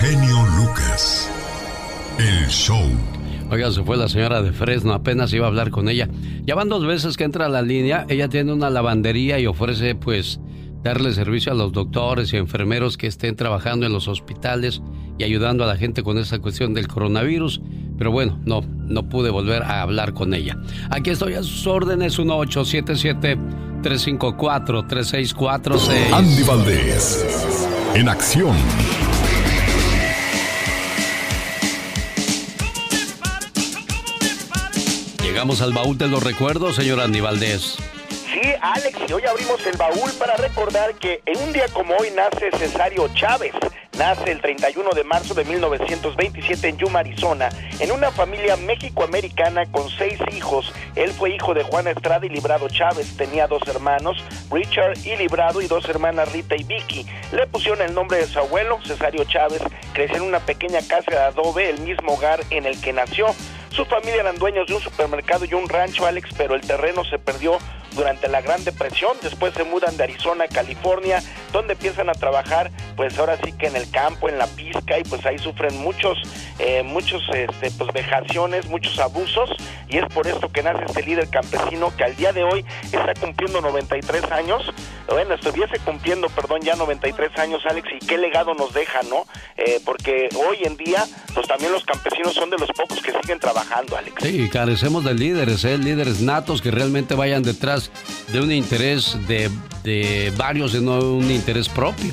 genio Lucas. El show. Oiga, se fue la señora de Fresno, apenas iba a hablar con ella. Ya van dos veces que entra a la línea, ella tiene una lavandería y ofrece pues darle servicio a los doctores y enfermeros que estén trabajando en los hospitales y ayudando a la gente con esta cuestión del coronavirus. Pero bueno, no, no pude volver a hablar con ella. Aquí estoy a sus órdenes, 1877-354-3646. Andy Valdés, en acción. Llegamos al baúl de los recuerdos, señor Andy Valdés. Sí, Alex, y hoy abrimos el baúl para recordar que en un día como hoy nace Cesario Chávez. Nace el 31 de marzo de 1927 en Yuma, Arizona, en una familia mexicoamericana con seis hijos. Él fue hijo de Juana Estrada y Librado Chávez. Tenía dos hermanos, Richard y Librado, y dos hermanas, Rita y Vicky. Le pusieron el nombre de su abuelo, Cesario Chávez. Creció en una pequeña casa de adobe, el mismo hogar en el que nació. Su familia eran dueños de un supermercado y un rancho, Alex, pero el terreno se perdió durante la Gran Depresión. Después se mudan de Arizona a California, donde empiezan a trabajar, pues ahora sí que en el campo, en la pizca, y pues ahí sufren muchos, eh, muchos, este, pues vejaciones, muchos abusos, y es por esto que nace este líder campesino que al día de hoy está cumpliendo 93 años. Bueno, estuviese cumpliendo, perdón, ya 93 años, Alex, y qué legado nos deja, ¿no? Eh, porque hoy en día, pues también los campesinos son de los pocos que siguen trabajando Sí, carecemos de líderes, ¿eh? líderes natos que realmente vayan detrás de un interés de, de varios y no un interés propio.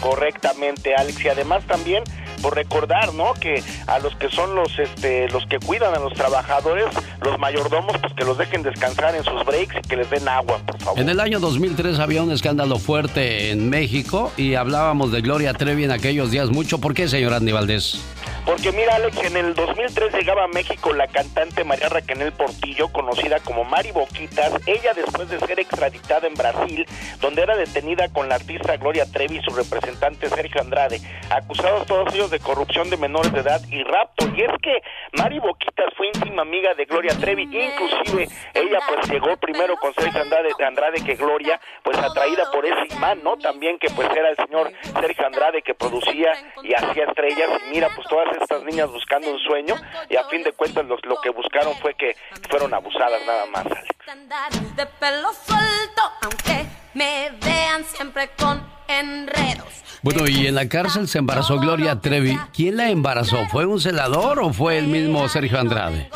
Correctamente, Alex. Y además también por recordar, ¿no? Que a los que son los, este, los que cuidan a los trabajadores, los mayordomos, pues que los dejen descansar en sus breaks y que les den agua, por favor. En el año 2003 había un escándalo fuerte en México y hablábamos de Gloria Trevi en aquellos días mucho. ¿Por qué, señor Andy Valdés? Porque mira, Alex, en el 2003 llegaba a México la cantante María Raquel Portillo, conocida como Mari Boquitas. Ella, después de ser extraditada en Brasil, donde era detenida con la artista Gloria Trevi y su representante Sergio Andrade, acusados todos ellos de corrupción de menores de edad y rapto. Y es que Mari Boquitas fue íntima amiga de Gloria Trevi, inclusive ella pues llegó primero con Sergio Andrade, Andrade que Gloria, pues atraída por ese imán, ¿no? También que pues era el señor Sergio Andrade que producía y hacía estrellas. Y mira, pues todas estas niñas buscando un sueño y a fin de cuentas lo, lo que buscaron fue que fueron abusadas nada más, Alex. De pelo suelto, aunque me vean siempre con enredos. Bueno, y en la cárcel se embarazó Gloria Trevi. ¿Quién la embarazó? ¿Fue un celador o fue el mismo Sergio Andrade?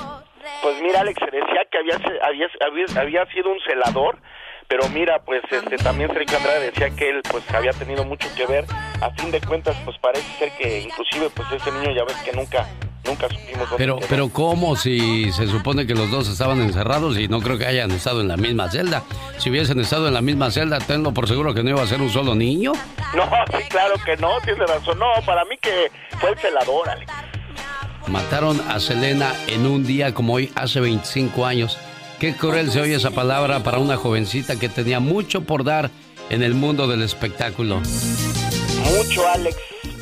Pues mira, Alex, se decía que había, había, había, había sido un celador pero mira, pues este también Sergio Andrade decía que él pues había tenido mucho que ver. A fin de cuentas, pues parece ser que inclusive pues ese niño ya ves que nunca nunca supimos Pero pero cómo si se supone que los dos estaban encerrados y no creo que hayan estado en la misma celda. Si hubiesen estado en la misma celda, tengo por seguro que no iba a ser un solo niño. No, sí, claro que no, tiene razón. No, para mí que fue el celador, Alex. Mataron a Selena en un día como hoy hace 25 años. Qué cruel se oye esa palabra para una jovencita que tenía mucho por dar en el mundo del espectáculo. Mucho, Alex.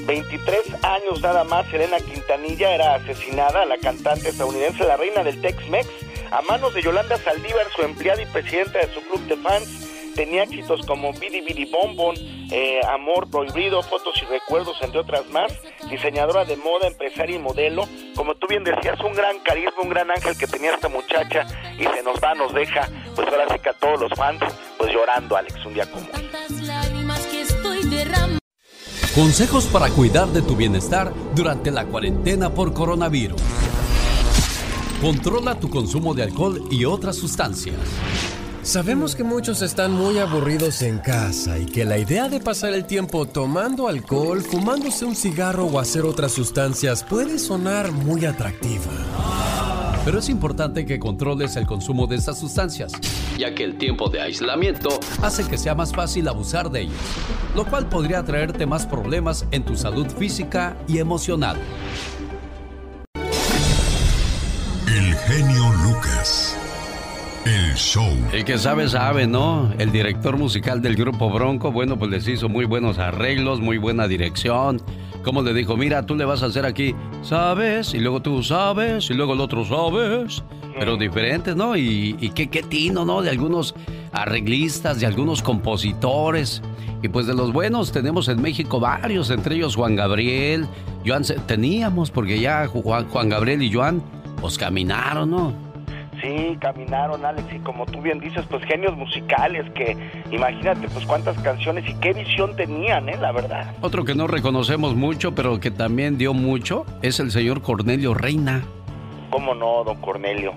23 años nada más, Selena Quintanilla era asesinada, la cantante estadounidense, la reina del Tex-Mex, a manos de Yolanda Saldívar, su empleada y presidenta de su club de fans. Tenía éxitos como Bidi Bidi Bonbon, eh, Amor Prohibido, Fotos y Recuerdos, entre otras más. Diseñadora de moda, empresaria y modelo. Como tú bien decías, un gran carisma, un gran ángel que tenía esta muchacha y se nos va, nos deja, pues ahora sí que a todos los fans, pues llorando, Alex, un día como Consejos para cuidar de tu bienestar durante la cuarentena por coronavirus. Controla tu consumo de alcohol y otras sustancias. Sabemos que muchos están muy aburridos en casa y que la idea de pasar el tiempo tomando alcohol, fumándose un cigarro o hacer otras sustancias puede sonar muy atractiva. Pero es importante que controles el consumo de estas sustancias, ya que el tiempo de aislamiento hace que sea más fácil abusar de ellos, lo cual podría traerte más problemas en tu salud física y emocional. El genio Lucas. El show. El que sabe, sabe, ¿no? El director musical del grupo Bronco, bueno, pues les hizo muy buenos arreglos, muy buena dirección. ¿Cómo le dijo? Mira, tú le vas a hacer aquí, ¿sabes? Y luego tú sabes, y luego el otro sabes. Pero diferentes, ¿no? Y, y qué, qué tino, ¿no? De algunos arreglistas, de algunos compositores. Y pues de los buenos tenemos en México varios, entre ellos Juan Gabriel, Joan, teníamos, porque ya Juan, Juan Gabriel y Joan, pues caminaron, ¿no? Sí, caminaron, Alex, y como tú bien dices, pues genios musicales que, imagínate, pues cuántas canciones y qué visión tenían, ¿eh? La verdad. Otro que no reconocemos mucho, pero que también dio mucho, es el señor Cornelio Reina. ¿Cómo no, don Cornelio?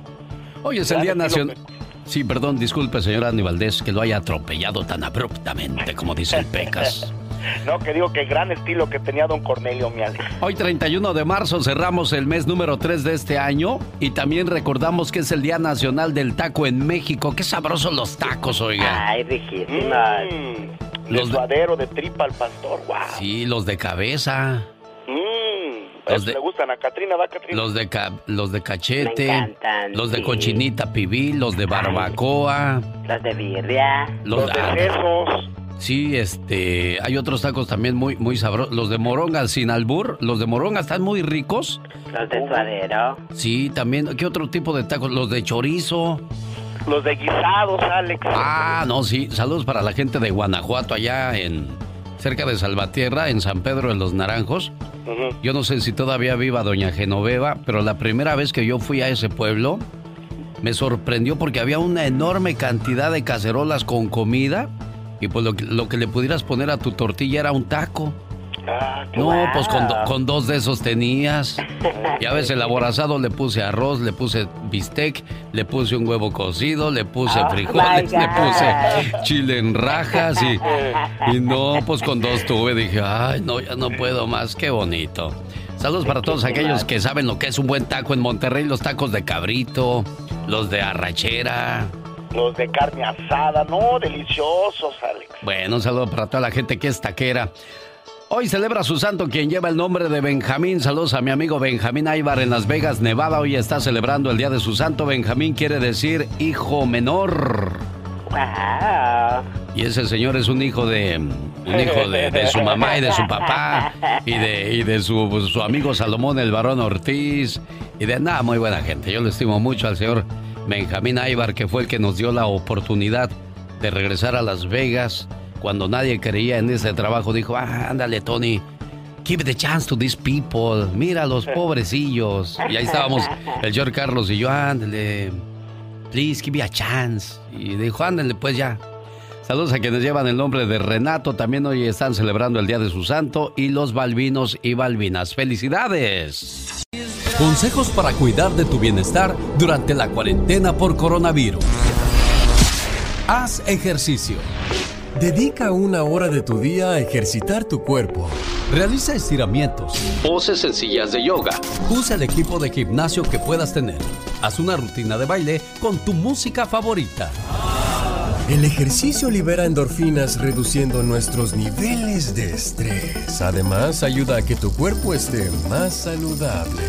Hoy es el Día Nacional... Sí, perdón, disculpe, señor Aníbaldez, que lo haya atropellado tan abruptamente, como dice el Pecas. No, que digo que gran estilo que tenía don Cornelio, mi Hoy 31 de marzo cerramos el mes número 3 de este año y también recordamos que es el Día Nacional del Taco en México. Qué sabrosos los tacos, oiga. Ay, riquísimas. Mm, los de... de tripa al pastor, wow. Sí, los de cabeza. Mmm, los de, le gustan a Catrina, va Catrina. Los de, los de cachete, los de cochinita pibil, los de barbacoa. los de birria. Los, de sesos. Sí, este, hay otros tacos también muy, muy sabrosos. Los de moronga sin albur, los de moronga están muy ricos. Los de suadero. Sí, también. ¿Qué otro tipo de tacos? Los de chorizo. Los de guisados, Alex. Ah, no, sí. Saludos para la gente de Guanajuato, allá en cerca de Salvatierra, en San Pedro de los Naranjos. Yo no sé si todavía viva Doña Genoveva, pero la primera vez que yo fui a ese pueblo me sorprendió porque había una enorme cantidad de cacerolas con comida y pues lo, que le pudieras poner a tu tortilla era un taco. Ah, no, pues con, dos de esos tenías. Ya ves, el aborazado le puse arroz, le puse bistec, le puse un huevo cocido, le puse oh frijoles, le puse chile en rajas y, y no, pues con dos tuve. Dije, ay, no, ya no puedo más, qué bonito. Saludos para todos aquellos que saben lo que es un buen taco en Monterrey, los tacos de cabrito, los de arrachera los de carne asada, no, deliciosos, Alex. Bueno, un saludo para toda la gente que es taquera. Hoy celebra su santo quien lleva el nombre de Benjamín. Saludos a mi amigo Benjamín Aybar en Las Vegas, Nevada. Hoy está celebrando el día de su santo. Benjamín quiere decir hijo menor. Wow. Y ese señor es un hijo de un hijo de, su mamá y de su papá y de, y de su, su amigo Salomón el varón Ortiz y de nada, muy buena gente. Yo le estimo mucho al señor Benjamín Aybar, que fue el que nos dio la oportunidad de regresar a Las Vegas cuando nadie creía en ese trabajo, dijo, ándale, Tony, give the chance to these people, mira los pobrecillos. Y ahí estábamos, el George Carlos y yo, ándale, please give me a chance. Y dijo, ándale, pues ya. Saludos a quienes llevan el nombre de Renato, también hoy están celebrando el Día de su Santo y los Balvinos y Balvinas. ¡Felicidades! Consejos para cuidar de tu bienestar durante la cuarentena por coronavirus. Haz ejercicio. Dedica una hora de tu día a ejercitar tu cuerpo. Realiza estiramientos. Poses sencillas de yoga. Usa el equipo de gimnasio que puedas tener. Haz una rutina de baile con tu música favorita. El ejercicio libera endorfinas reduciendo nuestros niveles de estrés. Además, ayuda a que tu cuerpo esté más saludable.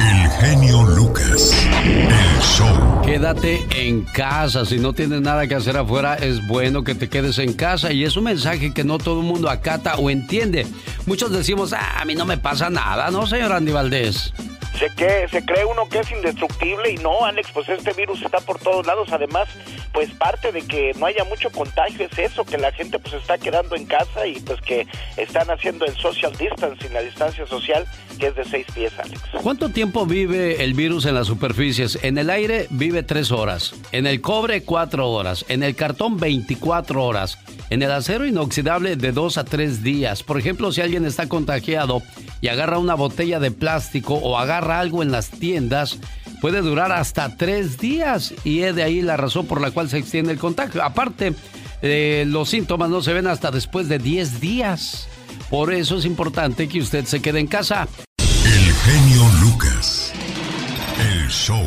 El genio Lucas. El show. Quédate en casa. Si no tienes nada que hacer afuera, es bueno que te quedes en casa. Y es un mensaje que no todo el mundo acata o entiende. Muchos decimos, ah, a mí no me pasa nada, ¿no, señor Andy Valdés? Se, que, se cree uno que es indestructible y no, Alex, pues este virus está por todos lados. Además, pues parte de que no haya mucho contagio es eso, que la gente pues está quedando en casa y pues que están haciendo el social distancing, la distancia social, que es de seis pies, Alex. ¿Cuánto tiempo vive el virus en las superficies? En el aire vive tres horas, en el cobre cuatro horas, en el cartón 24 horas, en el acero inoxidable de dos a tres días. Por ejemplo, si alguien está contagiado y agarra una botella de plástico o agarra algo en las tiendas, puede durar hasta tres días y es de ahí la razón por la cual se extiende el contagio. Aparte, eh, los síntomas no se ven hasta después de 10 días. Por eso es importante que usted se quede en casa. El genio Lucas. El show.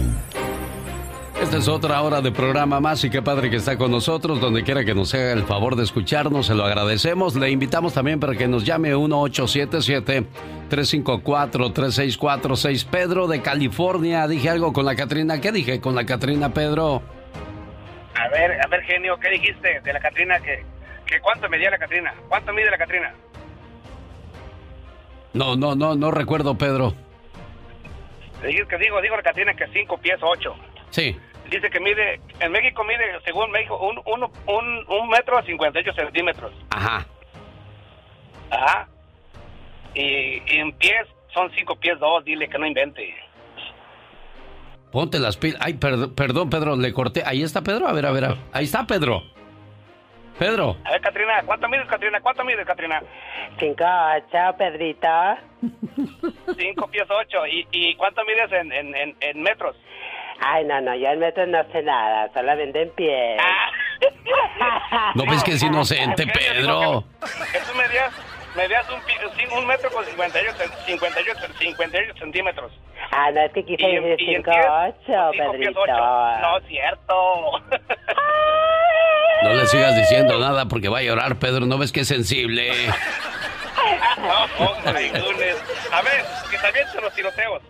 Esta es otra hora de programa más y qué padre que está con nosotros. Donde quiera que nos haga el favor de escucharnos, se lo agradecemos. Le invitamos también para que nos llame 1877-354-3646. Pedro de California. Dije algo con la Catrina. ¿Qué dije con la Catrina, Pedro? A ver, a ver, genio, ¿qué dijiste de la Catrina? ¿Que, que cuánto medía la Catrina? ¿Cuánto mide la Catrina? No, no, no, no recuerdo, Pedro. Digo digo, digo que tiene que 5 pies 8. Sí. Dice que mide, en México mide, según México, un, uno, un, un metro a 58 centímetros. Ajá. Ajá. Y, y en pies son 5 pies 2, dile que no invente. Ponte las pilas. Ay, perdón, perdón, Pedro, le corté. Ahí está Pedro. A ver, a ver. a- Ahí está Pedro. Pedro. A ver, Catrina, ¿cuánto mides, Catrina? ¿Cuánto mides, Catrina? 5, 8, Pedrito. 5 pies 8. ¿Y, y cuánto mides en, en, en, en metros? Ay, no, no, yo en metros no sé nada, solamente en pie. ¿No ves que es inocente, Pedro? tú medías, medías un, un metro con 58, cen- 58, 58 centímetros. Ah, no, es que quise decir y en 5, pies, 8, cinco pies Pedrito. ocho. No es cierto. No le sigas diciendo nada porque va a llorar, Pedro. ¿No ves que es sensible? no, goodness. A ver, que se avienten los tiroteos.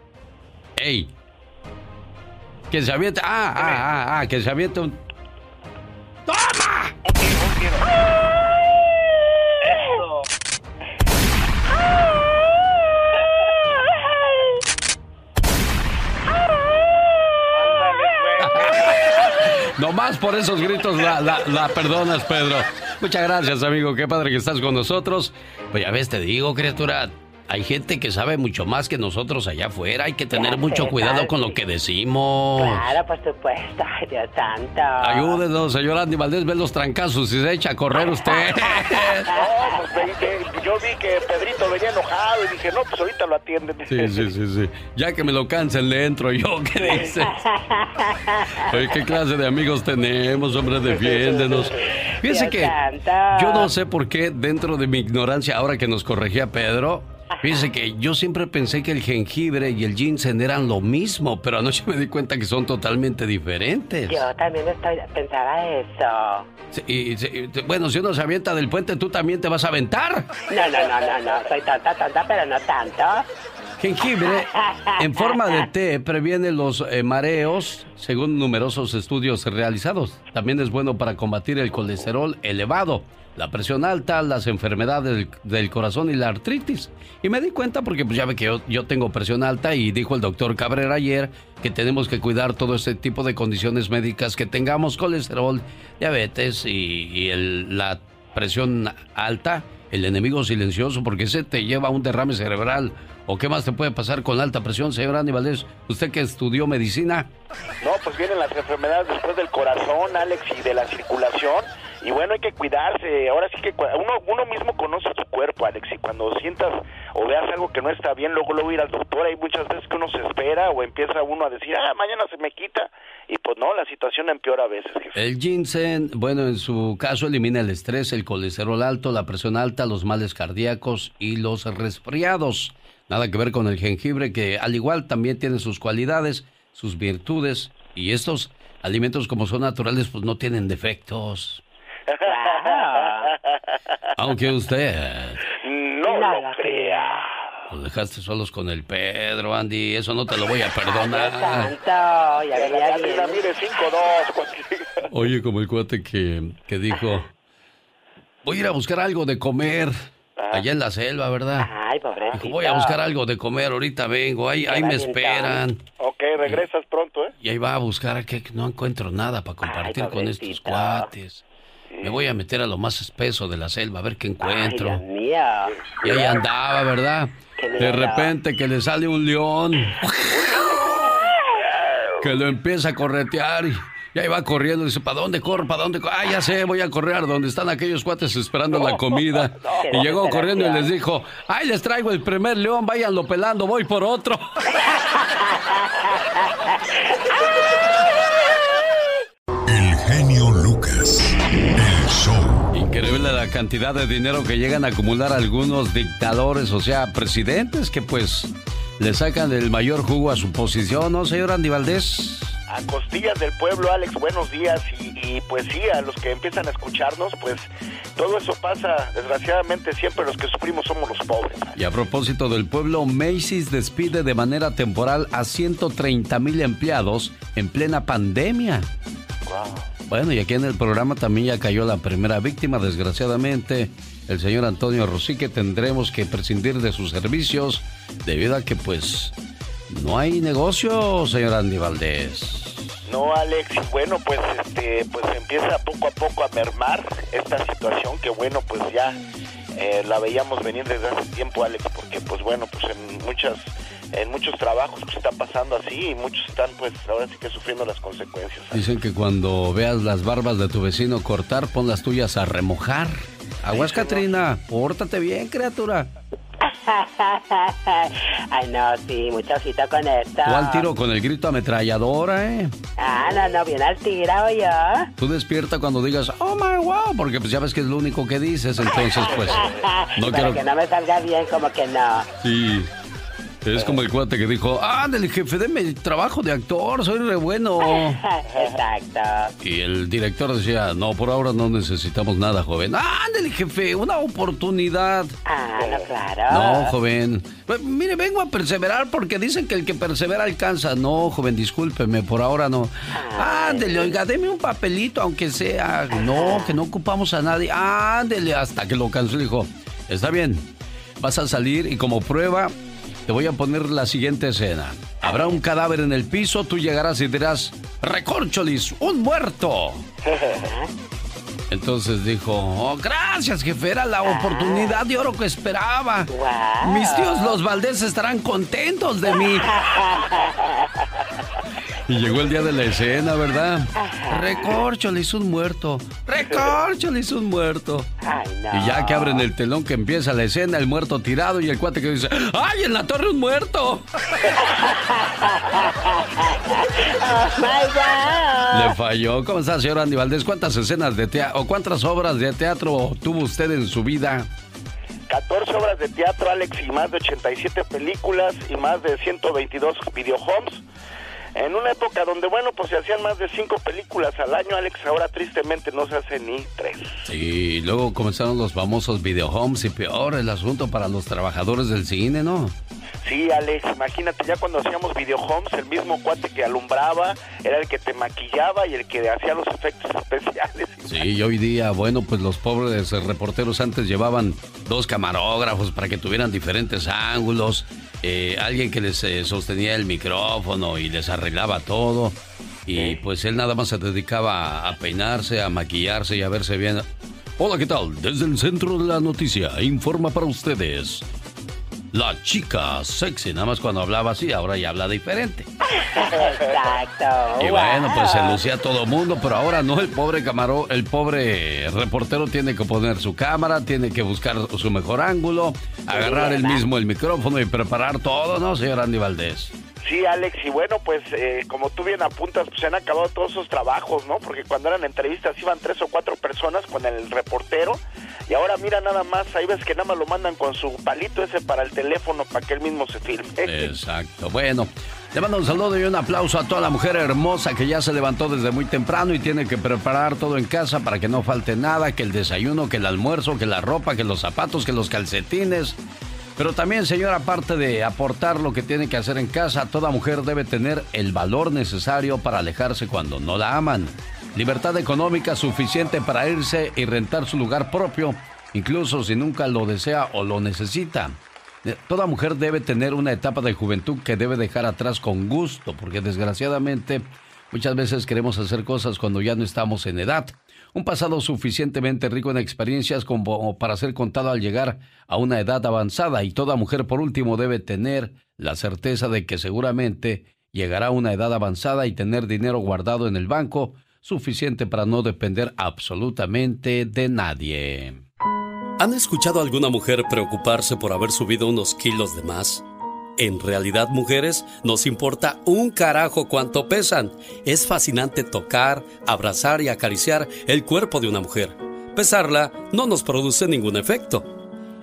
¡Ey! Que se aviente. Ah, ah, ah, ah, que se aviente un. Un tiro, un tiro. Eso. Nomás por esos gritos la, la, la perdonas, Pedro. Muchas gracias, amigo. Qué padre que estás con nosotros. Pues ya ves, te digo, criatura. Hay gente que sabe mucho más que nosotros allá afuera. Hay que tener Ya mucho sé, cuidado con lo que decimos. Claro, por supuesto. Ay, Dios santo. Ayúdenos, señor Andy Valdés, ve los trancazos y se echa a correr usted. No, pues ve- yo vi que Pedrito venía enojado y dije, no, pues ahorita lo atienden. Sí, sí, sí, sí. Ya que me lo cansen, le entro yo. ¿Qué dices? Oye, ¿qué clase de amigos tenemos, hombre? Defiéndenos. Fíjese Dios que santo. yo no sé por qué, dentro de mi ignorancia, ahora que nos corregía Pedro, fíjese que yo siempre pensé que el jengibre y el ginseng eran lo mismo, pero anoche me di cuenta que son totalmente diferentes. Yo también estoy, pensaba eso. Sí, y- y- bueno, si uno se avienta del puente, tú también te vas a aventar. No, no, no, no, no. Soy tonta, tonta, pero no tanto. Jengibre en forma de té previene los eh, mareos, según numerosos estudios realizados. También es bueno para combatir el colesterol elevado, la presión alta, las enfermedades del, corazón y la artritis. Y me di cuenta porque pues, ya ve que yo, tengo presión alta y dijo el doctor Cabrera ayer que tenemos que cuidar todo este tipo de condiciones médicas, que tengamos colesterol, diabetes y, la presión alta, el enemigo silencioso, porque ese te lleva a un derrame cerebral. ¿O qué más te puede pasar con alta presión, señor Andy? Usted que estudió medicina. No, pues vienen las enfermedades después del corazón, Alex, y de la circulación. Y bueno, hay que cuidarse. Ahora sí que uno, uno mismo conoce su cuerpo, Alex. Y cuando sientas o veas algo que no está bien, luego luego ir al doctor. Hay muchas veces que uno se espera o empieza uno a decir, ah, mañana se me quita. Y pues no, la situación empeora a veces. El ginseng, bueno, en su caso elimina el estrés, el colesterol alto, la presión alta, los males cardíacos y los resfriados. Nada que ver con el jengibre, que al igual también tiene sus cualidades, sus virtudes. Y estos alimentos, como son naturales, pues no tienen defectos. Aunque usted No No lo lo crea. los dejaste solos con el Pedro, Andy. Eso no te lo voy a perdonar. santo. Ya La venía Catrina bien. mide 5'2", cualquier- Oye, como el cuate que, que dijo, voy a ir a buscar algo de comer allá en la selva, ¿verdad? Ay, pobrecito. Dijo, voy a buscar algo de comer, ahorita vengo, ahí, ahí me esperan. Ok, regresas pronto, ¿eh? Y ahí va a buscar que no encuentro nada para compartir Ay, con estos cuates. Me voy a meter a lo más espeso de la selva a ver qué Ay, encuentro. Dios mío. Y ahí andaba, ¿verdad? De repente que le sale un león. Que lo empieza a corretear y, y ahí va corriendo. Dice, ¿para dónde corro? ¿Para dónde corro? Ah, ya sé, voy a correr donde están aquellos cuates esperando la comida. Y llegó corriendo y les dijo, ay, les traigo el primer león, váyanlo pelando, voy por otro. Increíble la cantidad de dinero que llegan a acumular algunos dictadores, o sea, presidentes que pues le sacan el mayor jugo a su posición, ¿no, señor Andy Valdés? A costillas del pueblo, Alex, buenos días. Y, y, pues sí, a los que empiezan a escucharnos, pues todo eso pasa. Desgraciadamente, siempre los que sufrimos somos los pobres. Y a propósito del pueblo, Macy's despide de manera temporal a 130 mil empleados en plena pandemia. Bueno, y aquí en el programa también ya cayó la primera víctima, desgraciadamente. el señor Antonio Rosique, tendremos que prescindir de sus servicios debido a que pues no hay negocio, señor Andy Valdés. No, Alex, bueno, pues este, pues empieza poco a poco a mermar esta situación que bueno, pues ya eh, la veíamos venir desde hace tiempo, Alex, porque pues bueno, pues en muchas en muchos trabajos pues está pasando así y muchos están pues ahora sí que sufriendo las consecuencias. Dicen que cuando veas las barbas de tu vecino cortar, pon las tuyas a remojar. Aguas, Katrina, pórtate bien, criatura. Ay, no, sí, mucho ojito con esto. O al tiro con el grito ametralladora, ¿eh? Ah, no, no, bien al tiro, yo. Tú despierta cuando digas, oh my wow, porque pues ya ves que es lo único que dices, entonces pues. No quiero que no me salga bien, como que no. Sí. Es como el cuate que dijo, ah, del jefe, deme trabajo de actor, soy re bueno. Exacto. Y el director decía, no, por ahora no necesitamos nada, joven. Ah, del jefe, una oportunidad. Ah, no, claro. No, joven. Pues, mire, vengo a perseverar porque dicen que el que persevera alcanza. No, joven, discúlpeme, por ahora no. Ándele, oiga, deme un papelito, aunque sea. No, que no ocupamos a nadie. Ándele, hasta que lo cansó dijo, está bien, vas a salir y como prueba te voy a poner la siguiente escena. Habrá un cadáver en el piso, tú llegarás y dirás, ¡Recorcholis, un muerto! Entonces dijo, oh, gracias jefe, era la oportunidad de oro que esperaba. Mis tíos los Valdés estarán contentos de mí. Y llegó el día de la escena, ¿verdad? Recorcholis, un muerto. Recorcholis, un muerto. Y ya que abren el telón que empieza la escena, el muerto tirado y el cuate que dice, ¡ay, en la torre un muerto! Le falló. ¿Cómo está, señor Andy Valdés? ¿Cuántas escenas de teatro o cuántas obras de teatro tuvo usted en su vida? 14 obras de teatro, Alex, y más de 87 películas y más de 122 videohomes en una época donde, bueno, pues se hacían más de cinco películas al año, Alex, ahora tristemente no se hace ni tres. Sí, luego comenzaron los famosos videohomes y peor el asunto para los trabajadores del cine, ¿no? Sí, Alex, imagínate, ya cuando hacíamos videohomes, el mismo cuate que alumbraba era el que te maquillaba y el que hacía los efectos especiales. Sí, y hoy día, bueno, pues los pobres reporteros antes llevaban dos camarógrafos para que tuvieran diferentes ángulos, eh, alguien que les eh, sostenía el micrófono y les arreglaba todo. Y pues él nada más se dedicaba a peinarse, a maquillarse y a verse bien. Hola, ¿qué tal? Desde el centro de la noticia, informa para ustedes la chica sexy, nada más cuando hablaba así, ahora ya habla diferente. Exacto. Y bueno, pues se lucía todo mundo, pero ahora no, el pobre camarón, el pobre reportero tiene que poner su cámara, tiene que buscar su mejor ángulo, agarrar el mismo el micrófono y preparar todo, ¿no, señor Andy Valdés? Sí, Alex, y bueno, pues eh, como tú bien apuntas, pues se han acabado todos esos trabajos, ¿no? Porque cuando eran entrevistas iban tres o cuatro personas con el reportero y ahora mira nada más, ahí ves que nada más lo mandan con su palito ese para el teléfono para que él mismo se filme. Exacto, bueno. Le mando un saludo y un aplauso a toda la mujer hermosa que ya se levantó desde muy temprano y tiene que preparar todo en casa para que no falte nada, que el desayuno, que el almuerzo, que la ropa, que los zapatos, que los calcetines. Pero también, señor, aparte de aportar lo que tiene que hacer en casa, toda mujer debe tener el valor necesario para alejarse cuando no la aman libertad económica suficiente para irse y rentar su lugar propio, incluso si nunca lo desea o lo necesita. Eh, toda mujer debe tener una etapa de juventud que debe dejar atrás con gusto, porque desgraciadamente muchas veces queremos hacer cosas cuando ya no estamos en edad. Un pasado suficientemente rico en experiencias como para ser contado al llegar a una edad avanzada y toda mujer por último debe tener la certeza de que seguramente llegará a una edad avanzada y tener dinero guardado en el banco suficiente para no depender absolutamente de nadie. ¿Han escuchado a alguna mujer preocuparse por haber subido unos kilos de más? En realidad, mujeres, nos importa un carajo cuánto pesan. Es fascinante tocar, abrazar y acariciar el cuerpo de una mujer. Pesarla no nos produce ningún efecto.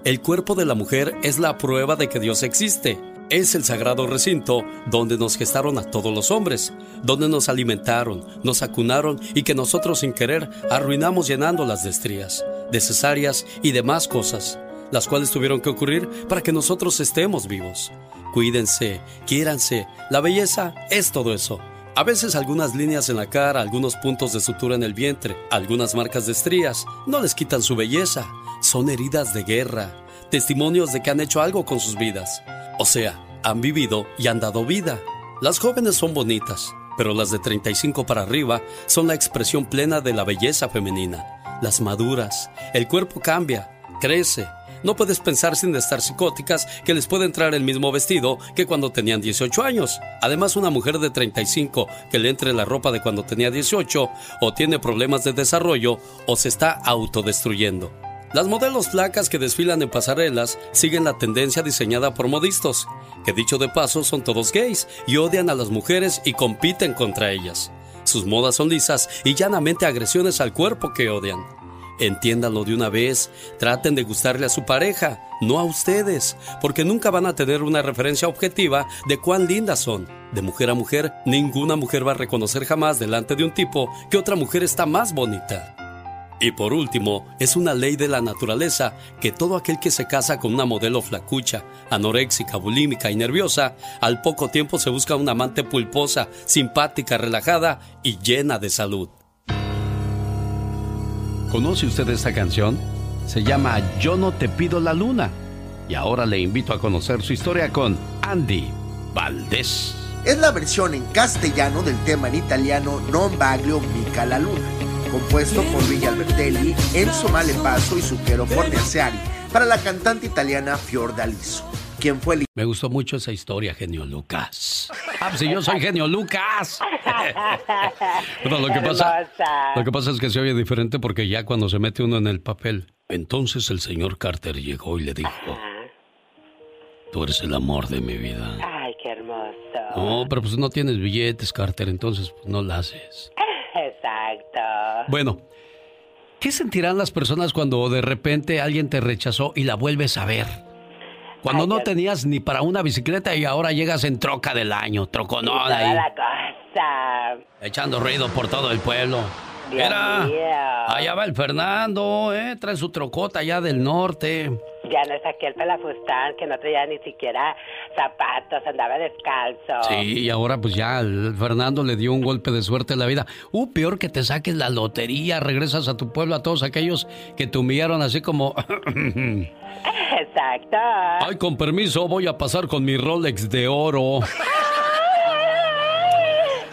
El cuerpo de la mujer es la prueba de que Dios existe es el sagrado recinto donde nos gestaron a todos los hombres, donde nos alimentaron, nos acunaron y que nosotros sin querer arruinamos llenando las de estrías, de cesáreas y demás cosas, las cuales tuvieron que ocurrir para que nosotros estemos vivos. Cuídense, quiéranse, la belleza es todo eso. A veces algunas líneas en la cara, algunos puntos de sutura en el vientre, algunas marcas de estrías, no les quitan su belleza son heridas de guerra, testimonios de que han hecho algo con sus vidas. O sea, han vivido y han dado vida. Las jóvenes son bonitas, pero las de 35 para arriba son la expresión plena de la belleza femenina. Las maduras, el cuerpo cambia, crece. No puedes pensar sin estar psicóticas que les puede entrar el mismo vestido que cuando tenían 18 años. Además, una mujer de 35 que le entre la ropa de cuando tenía 18 o tiene problemas de desarrollo o se está autodestruyendo. Las modelos flacas que desfilan en pasarelas siguen la tendencia diseñada por modistas, que dicho de paso son todos gays y odian a las mujeres y compiten contra ellas. Sus modas son lisas y llanamente agresiones al cuerpo que odian. Entiéndanlo de una vez, traten de gustarle a su pareja, no a ustedes, porque nunca van a tener una referencia objetiva de cuán lindas son. De mujer a mujer, ninguna mujer va a reconocer jamás delante de un tipo que otra mujer está más bonita. Y por último, es una ley de la naturaleza que todo aquel que se casa con una modelo flacucha, anoréxica, bulímica y nerviosa, al poco tiempo se busca una amante pulposa, simpática, relajada y llena de salud. ¿Conoce usted esta canción? Se llama Yo no te pido la luna. Y ahora le invito a conocer su historia con Andy Valdés. Es la versión en castellano del tema en italiano Non Baglio Mica la Luna, compuesto por Villa Albertelli, Enzo Malepaso y Zucchero Fornaciari para la cantante italiana Fiordaliso. ¿Quién fue el... Me gustó mucho esa historia, genio Lucas. Ah, pues si yo soy genio Lucas. bueno, lo que, pasa, lo que pasa es que se oye diferente porque ya cuando se mete uno en el papel. Entonces el señor Carter llegó y le dijo, tú eres el amor de mi vida. Ay, qué hermoso. No, pero pues no tienes billetes, Carter, entonces pues, no la haces. Exacto. Bueno, ¿qué sentirán las personas cuando de repente alguien te rechazó y la vuelves a ver? Cuando no tenías ni para una bicicleta y ahora llegas en troca del año, troconona ahí. la cosa. Echando ruido por todo el pueblo. Dios Mira, allá va el Fernando, ¿eh? Trae su trocota allá del norte. Ya no es aquel pelafustán que no traía ni siquiera zapatos, andaba descalzo. Sí, y ahora pues ya el Fernando le dio un golpe de suerte en la vida. Uh, peor que te saques la lotería, regresas a tu pueblo a todos aquellos que te humillaron así como... Exacto. Ay, con permiso, voy a pasar con mi Rolex de oro.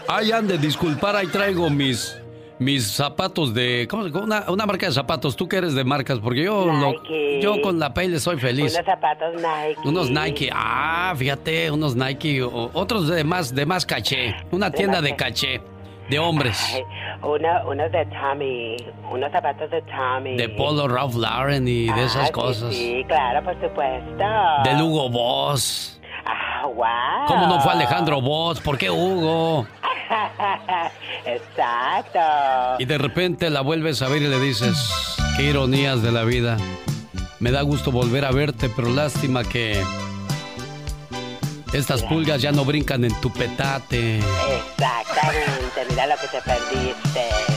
Ay, ande, disculpar, ahí traigo mis mis zapatos de ¿cómo, una, una marca de zapatos, tú que eres de marcas, porque yo lo- Nike. yo con la pele soy feliz. Unos zapatos Nike. Unos Nike, ah, fíjate, unos Nike, o- otros de más de más caché, una tienda de caché de hombres, Ay, uno- unos de Tommy, unos zapatos de Tommy. de Polo Ralph Lauren y de Ah, esas sí, cosas, Sí, claro, por supuesto. de Hugo Boss. Ah, wow. ¿Cómo no fue Alejandro Boss? ¿Por qué Hugo? Exacto. Y de repente la vuelves a ver y le dices, qué ironías de la vida. Me da gusto volver a verte, pero lástima que estas pulgas ya no brincan en tu petate. Exactamente, mira lo que te perdiste.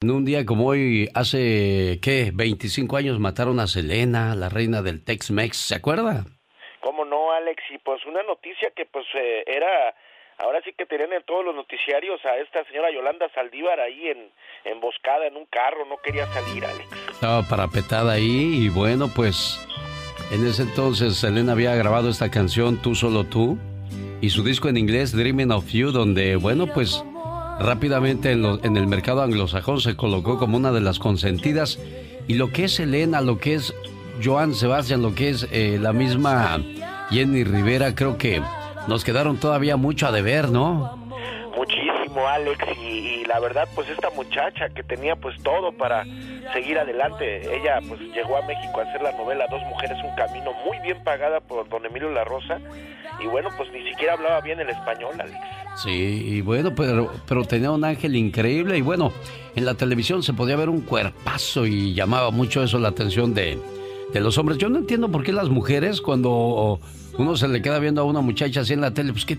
En un día como hoy, hace, ¿qué? 25 años mataron a Selena, la reina del Tex-Mex, ¿se acuerda? ¿Cómo no, Alex? Y pues una noticia que pues eh, era, ahora sí que tenían en todos los noticiarios a esta señora Yolanda Saldívar ahí en, emboscada en un carro, no quería salir, Alex. Estaba parapetada ahí y bueno, pues en ese entonces Selena había grabado esta canción Tú solo tú y su disco en inglés Dreaming of You donde bueno pues rápidamente en, el mercado anglosajón se colocó como una de las consentidas y lo que es Selena, lo que es Joan Sebastián, lo que es eh, la misma Jenny Rivera creo que nos quedaron todavía mucho a deber, ¿no? Alex, y, la verdad, pues esta muchacha que tenía pues todo para seguir adelante, ella pues llegó a México a hacer la novela Dos Mujeres, un camino muy bien pagada por don Emilio La Rosa, y bueno, pues ni siquiera hablaba bien el español, Alex. Sí, y bueno, pero, pero tenía un ángel increíble y bueno, en la televisión se podía ver un cuerpazo y llamaba mucho eso la atención de, de los hombres. Yo no entiendo por qué las mujeres cuando uno se le queda viendo a una muchacha así en la tele, pues que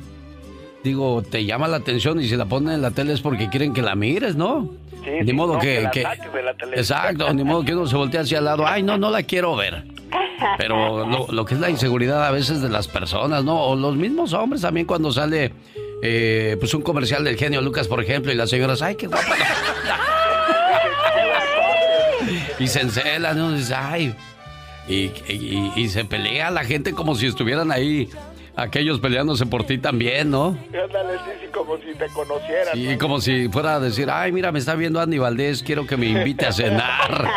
digo, te llama la atención y si la ponen en la tele es porque quieren que la mires, ¿no? Sí, ni sí, modo no, que, la que- saques de la televisión. exacto, ni modo que uno se voltee hacia al lado, ay no, no la quiero ver. Pero lo, lo que es la inseguridad a veces de las personas, ¿no? O los mismos hombres también cuando sale eh, pues un comercial del genio Lucas, por ejemplo, y las señoras, ay, qué guapa. y se encelan, ¿no? Dice, ay. Y, y, se pelea la gente como si estuvieran ahí aquellos peleándose por ti también, ¿no? Ándale, sí, como si te conocieran. Como si fuera a decir, ay, mira, me está viendo Andy Valdés, quiero que me invite a cenar.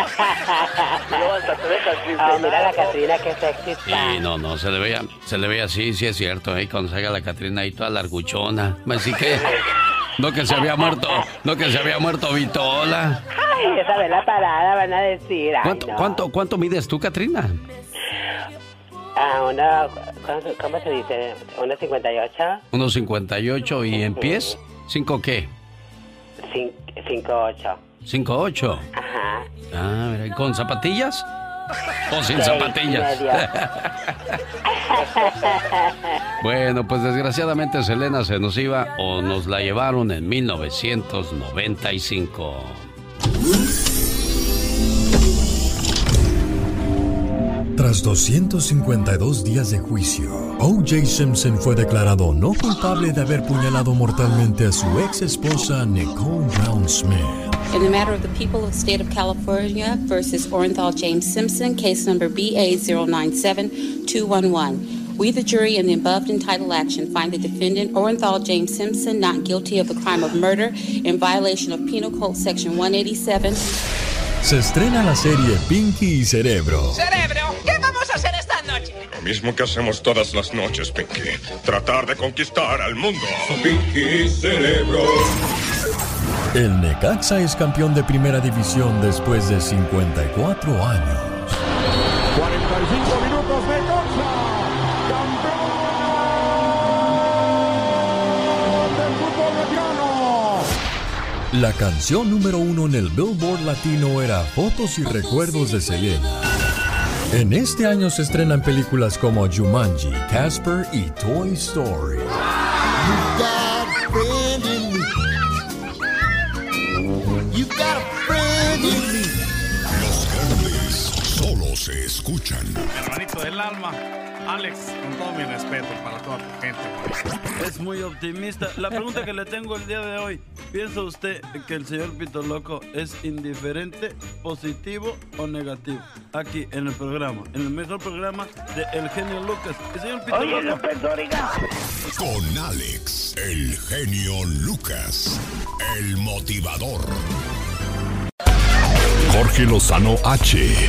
oh, mira la Catrina, qué sexy Sí, no, no, se le veía, se le veía así, sí es cierto, ahí cuando salga la Catrina ahí toda larguchona. Así que... No que se había muerto, no que se había muerto Vitola. Ay, esa vez la parada van a decir. ¿Cuánto, ¿cuánto, ¿Cuánto mides tú, Catrina? Ah, una, ¿cómo se dice? ¿Una 58? Unos 58 y en pies, ¿cinco qué? 5'8". 5'8". Ajá. Ah, mira, ¿con zapatillas? ¿O sin zapatillas? bueno, pues desgraciadamente Selena se nos iba o nos la llevaron en 1995. Tras 252 días de juicio, O.J. Simpson fue declarado no culpable de haber puñalado mortalmente a su ex esposa Nicole Brown Smith. In the matter of the people of the state of California versus Orenthal James Simpson, case number BA097211. We, the jury, in the above entitled action, find the defendant, Orenthal James Simpson, not guilty of the crime of murder in violation of Penal Code Section 187. Se estrena la serie Pinky y Cerebro. ¡Cerebro! ¿Qué vamos a hacer esta noche? Lo mismo que hacemos todas las noches, Pinky. Tratar de conquistar al mundo. Pinky y Cerebro. El Necaxa es campeón de primera división después de 54 años. La canción número uno en el Billboard Latino era Fotos y Recuerdos de Selena. En este año se estrenan películas como Jumanji, Casper y Toy Story. Los grandes solo se escuchan. Hermanito del alma. Alex, con todo mi respeto para toda tu gente. Es muy optimista. La pregunta que le tengo el día de hoy, ¿piensa usted que el señor Pito Loco es indiferente, positivo o negativo? Aquí en el programa, en el mejor programa de El Genio Lucas. El señor Pito Oye, Loco. Con Alex, el genio Lucas, el motivador. Jorge Lozano H.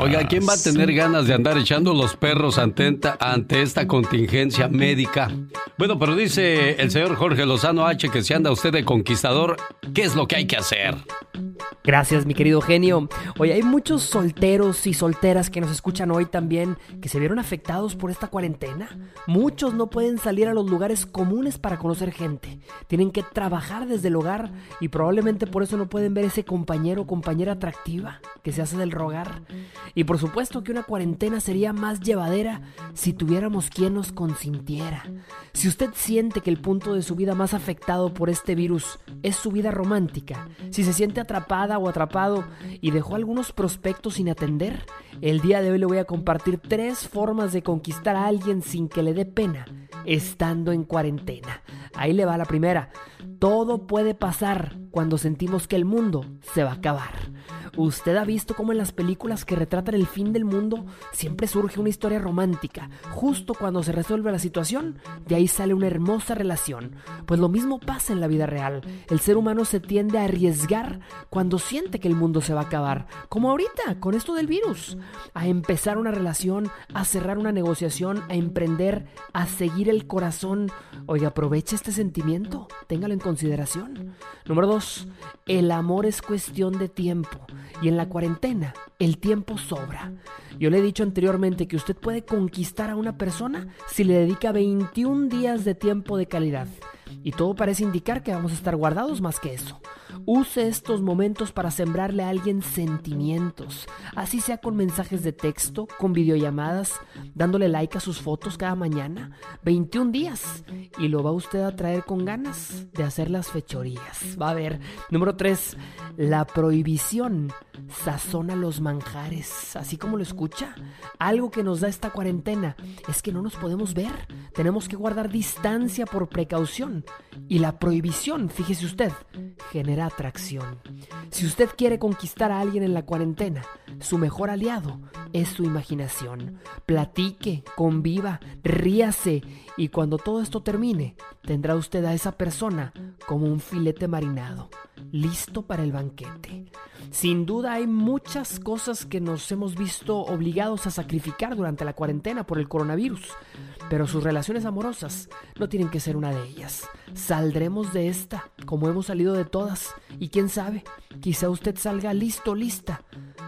Oiga, ¿quién va a tener ganas de andar echando los perros ante, ante esta contingencia médica? Bueno, pero dice el señor Jorge Lozano H que si anda usted de conquistador, ¿qué es lo que hay que hacer? Gracias, mi querido genio. Hoy hay muchos solteros y solteras que nos escuchan hoy también que se vieron afectados por esta cuarentena. Muchos no pueden salir a los lugares comunes para conocer gente. Tienen que trabajar desde el hogar y probablemente por eso no pueden ver ese compañero o compañera atractiva que se hace del rogar. Y por supuesto que una cuarentena sería más llevadera si tuviéramos quien nos consintiera. Si usted siente que el punto de su vida más afectado por este virus es su vida romántica, si se siente atrapada o atrapado y dejó algunos prospectos sin atender, el día de hoy le voy a compartir tres formas de conquistar a alguien sin que le dé pena, estando en cuarentena. Ahí le va la primera. Todo puede pasar cuando sentimos que el mundo se va a acabar. ¿Usted ha visto cómo en las películas que retratan el fin del mundo siempre surge una historia romántica? Justo cuando se resuelve la situación, de ahí sale una hermosa relación. Pues lo mismo pasa en la vida real. El ser humano se tiende a arriesgar cuando siente que el mundo se va a acabar. Como ahorita, con esto del virus. A empezar una relación, a cerrar una negociación, a emprender, a seguir el corazón. Oiga, aproveche este sentimiento. Téngalo en consideración. Número el amor es cuestión de tiempo. Y en la cuarentena, el tiempo sobra. Yo le he dicho anteriormente que usted puede conquistar a una persona si le dedica 21 días de tiempo de calidad. Y todo parece indicar que vamos a estar guardados más que eso. Use estos momentos para sembrarle a alguien sentimientos, así sea con mensajes de texto, con videollamadas, dándole like a sus fotos cada mañana. 21 días. Y lo va usted a traer con ganas de hacer las fechorías. Va a ver. Número 3. La prohibición sazona los manjares, así como lo escucha. Algo que nos da esta cuarentena es que no nos podemos ver. Tenemos que guardar distancia por precaución. Y la prohibición, fíjese usted, genera atracción. Si usted quiere conquistar a alguien en la cuarentena, su mejor aliado es su imaginación. Platique, conviva, ríase y cuando todo esto termine, tendrá usted a esa persona como un filete marinado, listo para el banquete. Sin duda hay muchas cosas que nos hemos visto obligados a sacrificar durante la cuarentena por el coronavirus, pero sus relaciones amorosas no tienen que ser una de ellas. Saldremos de esta, como hemos salido de todas, y quién sabe, quizá usted salga listo, lista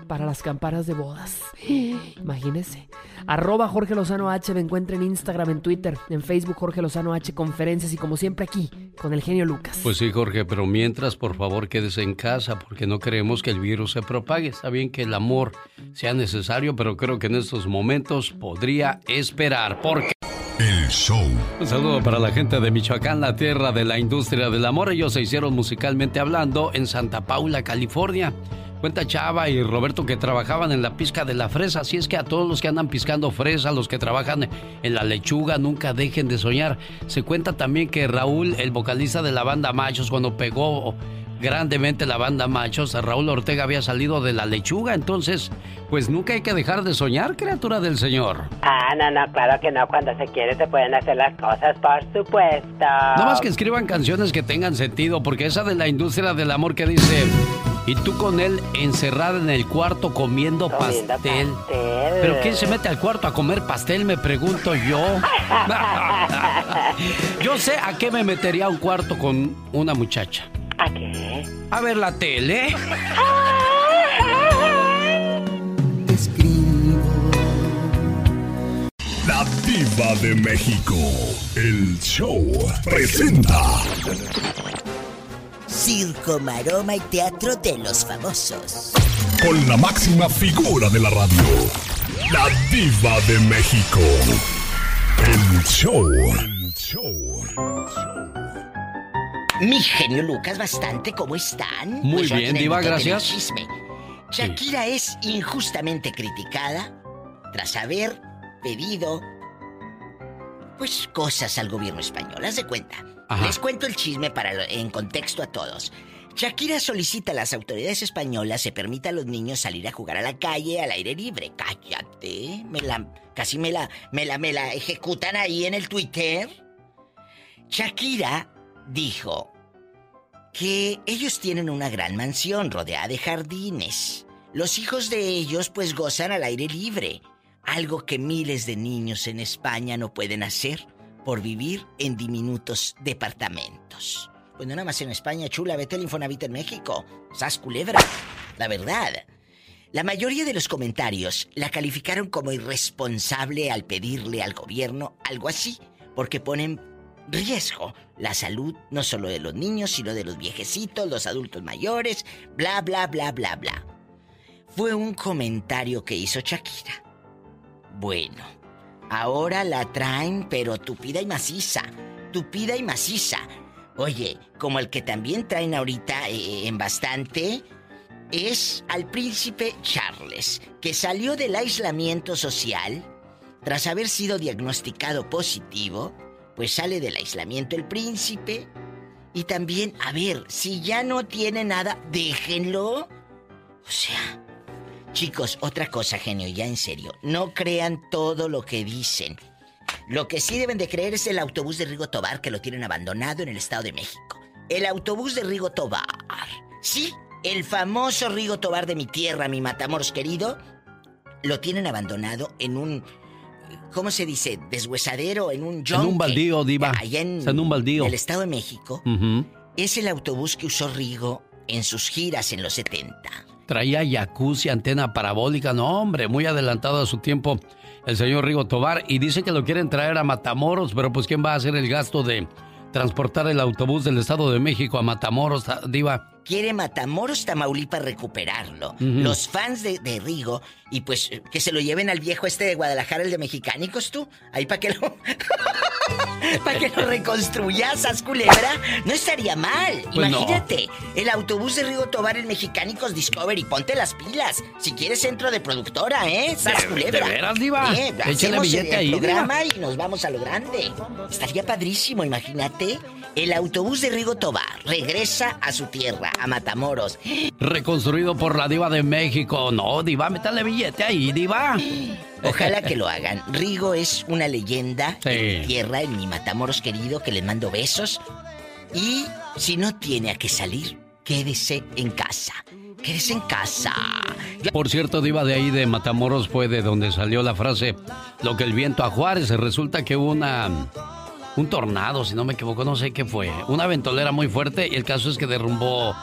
para las campanas de bodas. Imagínese. Arroba Jorge Lozano H me encuentra en Instagram, en Twitter, en Facebook Jorge Lozano H conferencias y como siempre aquí con el genio Lucas. Pues sí, Jorge, pero mientras por favor quédese en casa porque no queremos que el virus se propague. Está bien que el amor sea necesario, pero creo que en estos momentos podría esperar porque... El show. Un saludo para la gente de Michoacán, la tierra de la industria del amor. Ellos se hicieron musicalmente hablando en Santa Paula, California. Cuenta Chava y Roberto que trabajaban en la pizca de la fresa, así es que a todos los que andan piscando fresa, los que trabajan en la lechuga, nunca dejen de soñar. Se cuenta también que Raúl, el vocalista de la banda Machos, cuando pegó grandemente la banda Machos, Raúl Ortega había salido de la lechuga, entonces, pues nunca hay que dejar de soñar, criatura del Señor. Ah, no, no, claro que no, cuando se quiere se pueden hacer las cosas, por supuesto. No más que escriban canciones que tengan sentido, porque esa de la industria del amor que dice... Y tú con él encerrada en el cuarto comiendo, pastel. ¿Pero quién se mete al cuarto a comer pastel? Me pregunto yo. yo sé a qué me metería un cuarto con una muchacha. ¿A qué? A ver la tele. La diva de México. El show presenta. Circo, maroma y teatro de los famosos. Con la máxima figura de la radio. La diva de México. El show. El show. Mi genio Lucas, bastante, ¿cómo están? Muy Pues bien, Diva, gracias. chisme. Shakira es injustamente criticada tras haber pedido pues cosas al gobierno español. Haz de cuenta. Ajá. Les cuento el chisme para lo- en contexto a todos. Shakira solicita a las autoridades españolas se permita a los niños salir a jugar a la calle al aire libre. Cállate, me la casi me la me la me la ejecutan ahí en el Twitter. Shakira dijo que ellos tienen una gran mansión rodeada de jardines. Los hijos de ellos pues gozan al aire libre, algo que miles de niños en España no pueden hacer por vivir en diminutos departamentos. Pues no nada más en España, chula, vete al Infonavit en México. Sas culebra. La verdad. La mayoría de los comentarios la calificaron como irresponsable al pedirle al gobierno algo así, porque ponen riesgo la salud no solo de los niños, sino de los viejecitos, los adultos mayores, bla, bla, bla, bla, bla. Fue un comentario que hizo Shakira. Bueno, ahora la traen, pero tupida y maciza. Tupida y maciza. Oye, como el que también traen ahorita eh, en bastante, es al príncipe Charles, que salió del aislamiento social tras haber sido diagnosticado positivo, pues sale del aislamiento el príncipe. Y también, a ver, si ya no tiene nada, déjenlo. O sea, chicos, otra cosa, genio, ya en serio, no crean todo lo que dicen. Lo que sí deben de creer es el autobús de Rigo Tobar que lo tienen abandonado en el Estado de México. El autobús de Rigo Tobar. Sí, el famoso Rigo Tobar de mi tierra, mi Matamoros querido, lo tienen abandonado en un ¿cómo se dice? deshuesadero, en un En yonque. un baldío, diva. Allá en, Está en un baldío. el Estado de México. Es el autobús que usó Rigo en sus giras en los 70. Traía jacuzzi, antena parabólica, no hombre, muy adelantado a su tiempo el señor Rigo Tobar y dice que lo quieren traer a Matamoros, pero pues quién va a hacer el gasto de transportar el autobús del Estado de México a Matamoros, diva. Quiere Matamoros, Tamaulipas recuperarlo. Los fans de, de Rigo, y pues que se lo lleven al viejo este de Guadalajara, el de Mexicánicos, tú. Ahí para que lo. para que lo reconstruyas, haz culebra. No estaría mal. Pues no. Imagínate, el autobús de Rigo Tobar en Mexicánicos Discovery. Ponte las pilas. Si quieres centro de productora, ¿eh? Sas ¿De- culebra. de veras, diva? Eh, Échale billete el ahí, programa diva. y nos vamos a lo grande. Estaría padrísimo, imagínate. El autobús de Rigo Tobar regresa a su tierra, a Matamoros. Reconstruido por la diva de México. No, diva, métale billete ahí, diva. Ojalá que lo hagan. Rigo es una leyenda en mi tierra, en mi Matamoros querido, que les mando besos. Y si no tiene a qué salir, quédese en casa. Quédese en casa. Por cierto, Diva, de ahí de Matamoros fue de donde salió la frase lo que el viento a Juárez. Resulta que hubo una un tornado, si no me equivoco, no sé qué fue. Una ventolera muy fuerte y el caso es que derrumbó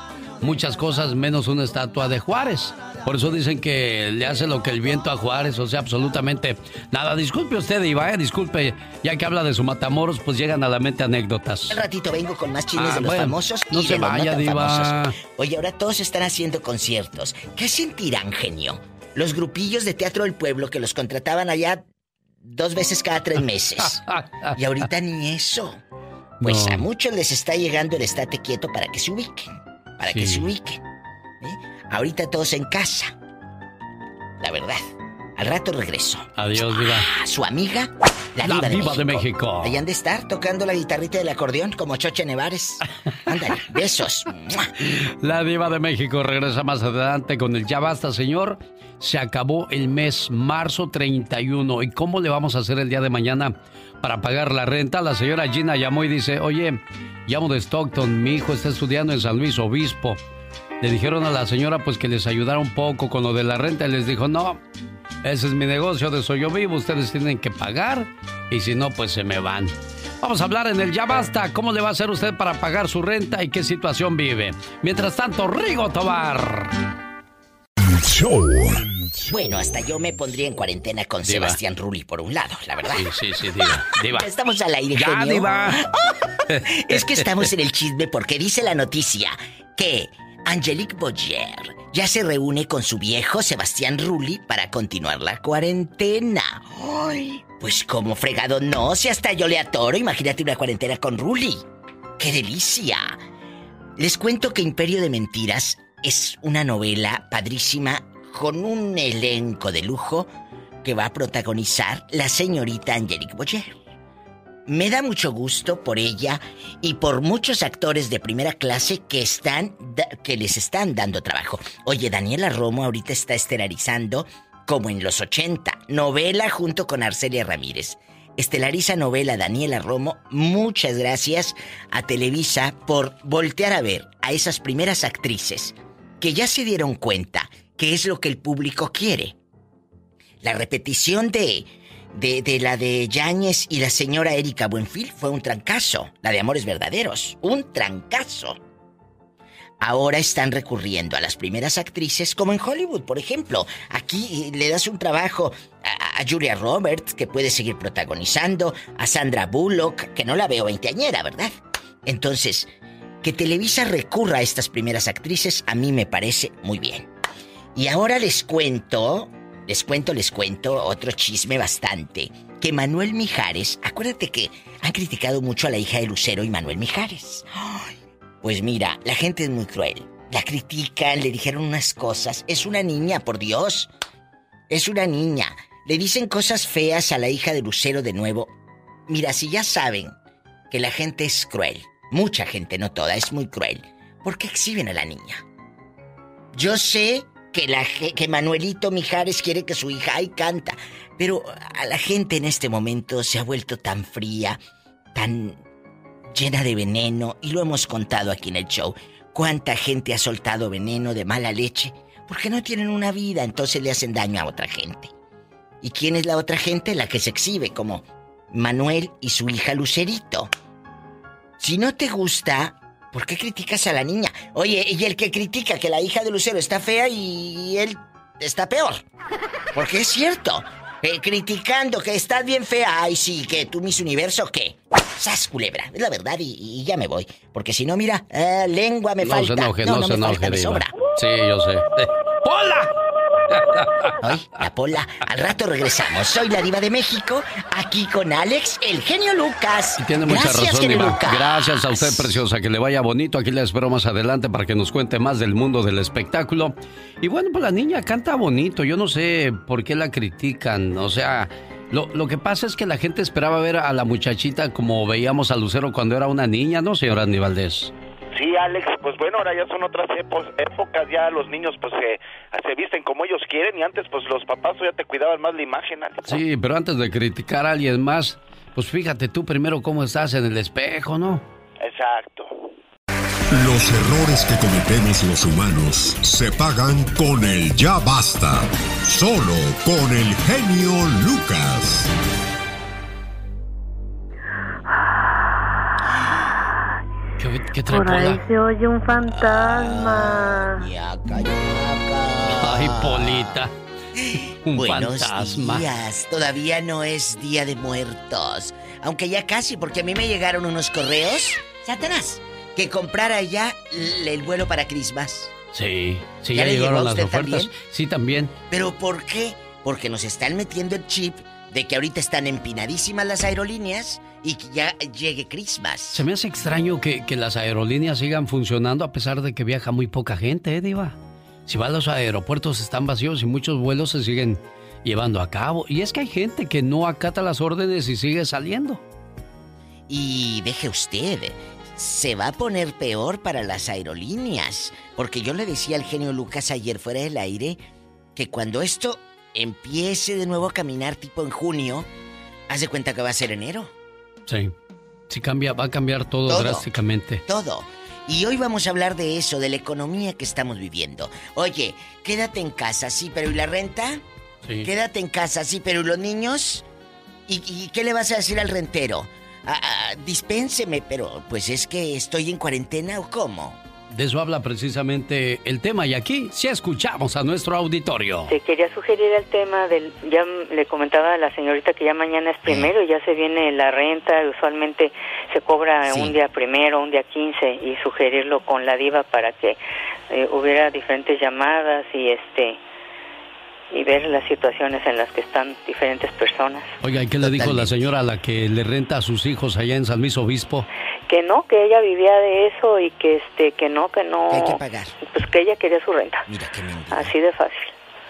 muchas cosas menos una estatua de Juárez. Por eso dicen que le hace lo que el viento a Juárez, o sea, absolutamente nada. Disculpe usted, Iba, ¿eh? disculpe, ya que habla de su Matamoros, pues llegan a la mente anécdotas. Un ratito vengo con más chismes ah, de los famosos no y se de vaya, los Diva. Oye, ahora todos están haciendo conciertos. ¿Qué sentirán, genio? Los grupillos de teatro del pueblo que los contrataban allá dos veces cada tres meses. y ahorita ni eso. Pues a muchos les está llegando el estate quieto para que se ubiquen. Para que se ubiquen. Ahorita todos en casa. La verdad. Al rato regreso. Adiós, Diva. Ah, su amiga, la, diva, de, México. de, México. Ahí han de estar tocando la guitarrita del acordeón como Choche Nevares. Ándale, besos. La Diva de México regresa más adelante con el Ya Basta, señor. Se acabó el mes marzo 31. ¿Y cómo le vamos a hacer el día de mañana para pagar la renta? La señora Gina llamó y dice: Oye, llamo de Stockton. Mi hijo está estudiando en San Luis Obispo le dijeron a la señora pues que les ayudara un poco con lo de la renta y les dijo, no, ese es mi negocio de soy yo vivo, ustedes tienen que pagar y si no pues se me van. Vamos a hablar en el Ya Basta, cómo le va a hacer usted para pagar su renta y qué situación vive. Mientras tanto, Rigo Tobar. Bueno, hasta yo me pondría en cuarentena con Sebastián Rulli por un lado, la verdad. Sí, sí, sí, diva. Estamos al aire, ya, Diva. es que estamos en el chisme porque dice la noticia que Angelique Boyer ya se reúne con su viejo Sebastián Rulli para continuar la cuarentena. Ay, pues como fregado no, si hasta yo le atoro, imagínate una cuarentena con Rulli. ¡Qué delicia! Les cuento que Imperio de Mentiras es una novela padrísima con un elenco de lujo que va a protagonizar la señorita Angelique Boyer. Me da mucho gusto por ella y por muchos actores de primera clase que están que les están dando trabajo. Oye, Daniela Romo ahorita está estelarizando como en los 80, novela junto con Arcelia Ramírez. Estelariza novela Daniela Romo. Muchas gracias a Televisa por voltear a ver a esas primeras actrices que ya se dieron cuenta que es lo que el público quiere. La repetición de de, la de Yáñez y la señora Erika Buenfil fue un trancazo. La de Amores Verdaderos, un trancazo. Ahora están recurriendo a las primeras actrices como en Hollywood, por ejemplo. Aquí le das un trabajo a, Julia Roberts, que puede seguir protagonizando, a Sandra Bullock, que no la veo veinteañera, ¿verdad? Entonces, que Televisa recurra a estas primeras actrices a mí me parece muy bien. Y ahora les cuento les cuento, les cuento otro chisme bastante. Que Manuel Mijares, acuérdate que han criticado mucho a la hija de Lucero y Manuel Mijares. pues mira, la gente es muy cruel. La critican, le dijeron unas cosas. Es una niña, por Dios. Es una niña. Le dicen cosas feas a la hija de Lucero de nuevo. Mira, si ya saben que la gente es cruel, mucha gente, no toda, es muy cruel, ¿por qué exhiben a la niña? Yo sé que, la, que Manuelito Mijares quiere que su hija ay canta. Pero a la gente en este momento se ha vuelto tan fría, tan llena de veneno, y lo hemos contado aquí en el show. ¿Cuánta gente ha soltado veneno de mala leche? Porque no tienen una vida, entonces le hacen daño a otra gente. ¿Y quién es la otra gente? La que se exhibe, como Manuel y su hija Lucerito. Si no te gusta, ¿Por qué criticas a la niña? Oye, y el que critica que la hija de Lucero está fea y él está peor. Porque es cierto. Eh, criticando que estás bien fea. Ay, sí, que tú, Miss Universo, ¿qué? Sas, culebra. Es la verdad y, ya me voy. Porque si no, mira, eh, lengua me falta. Se enoje, no, no, se enoje, me sobra. Sí, yo sé. ¡Hola! Ay, la pola. Al rato regresamos. Soy la diva de México, aquí con Alex, el genio Lucas. Tiene mucha razón, diva. Gracias a usted, preciosa. Que le vaya bonito. Aquí le espero más adelante para que nos cuente más del mundo del espectáculo. Y bueno, pues la niña canta bonito. Yo no sé por qué la critican. O sea, Lo, lo que pasa es que la gente esperaba ver a la muchachita como veíamos a Lucero cuando era una niña, ¿no, señora Andy Valdés? Sí, Alex, pues bueno, ahora ya son otras épocas, ya los niños pues se, se visten como ellos quieren y antes pues los papás ya te cuidaban más la imagen, Alex. Sí, pero antes de criticar a alguien más, pues fíjate tú primero cómo estás en el espejo, ¿no? Exacto. Los errores que cometemos los humanos se pagan con el ya basta. Solo con el genio Lucas. ¿Qué, qué Por ahí se oye un fantasma. Ay, Polita. Un Buenos fantasma. días. Todavía no es Día de Muertos. Aunque ya casi, porque a mí me llegaron unos correos. Satanás. Que comprara ya el vuelo para Christmas. Sí, sí, ¿Ya ya, llegaron las ofertas. también? Sí, también. ¿Pero por qué? Porque nos están metiendo el chip de que ahorita están empinadísimas las aerolíneas y que ya llegue Christmas. Se me hace extraño que, que las aerolíneas sigan funcionando a pesar de que viaja muy poca gente, ¿eh, Diva? Si va a los aeropuertos están vacíos y muchos vuelos se siguen llevando a cabo. Y es que hay gente que no acata las órdenes y sigue saliendo. Y deje usted, se va a poner peor para las aerolíneas. Porque yo le decía al genio Lucas ayer fuera del aire que cuando esto empiece de nuevo a caminar tipo en junio, haz de cuenta que va a ser enero. Sí. Sí cambia, va a cambiar todo, Todo. drásticamente. Todo. Y hoy vamos a hablar de eso, de la economía que estamos viviendo. Oye, quédate en casa, sí, pero ¿y la renta? Sí. Quédate en casa, sí, pero ¿y los niños? ¿Y, y qué le vas a decir al rentero? Ah, ah, dispénseme, pero pues es que estoy en cuarentena o cómo. De eso habla precisamente el tema y aquí sí escuchamos a nuestro auditorio. Te quería sugerir el tema del, ya le comentaba a la señorita que ya mañana es primero y ya se viene la renta, usualmente se cobra Sí. un día primero, un día 15 y sugerirlo con la diva para que eh, hubiera diferentes llamadas y este y ver las situaciones en las que están diferentes personas. Oiga, ¿y qué le dijo la señora a la que le renta a sus hijos allá en San Luis Obispo? Que no, que ella vivía de eso y que este que no, que no Que hay que pagar. pues que ella quería su renta. Mira qué Así de fácil.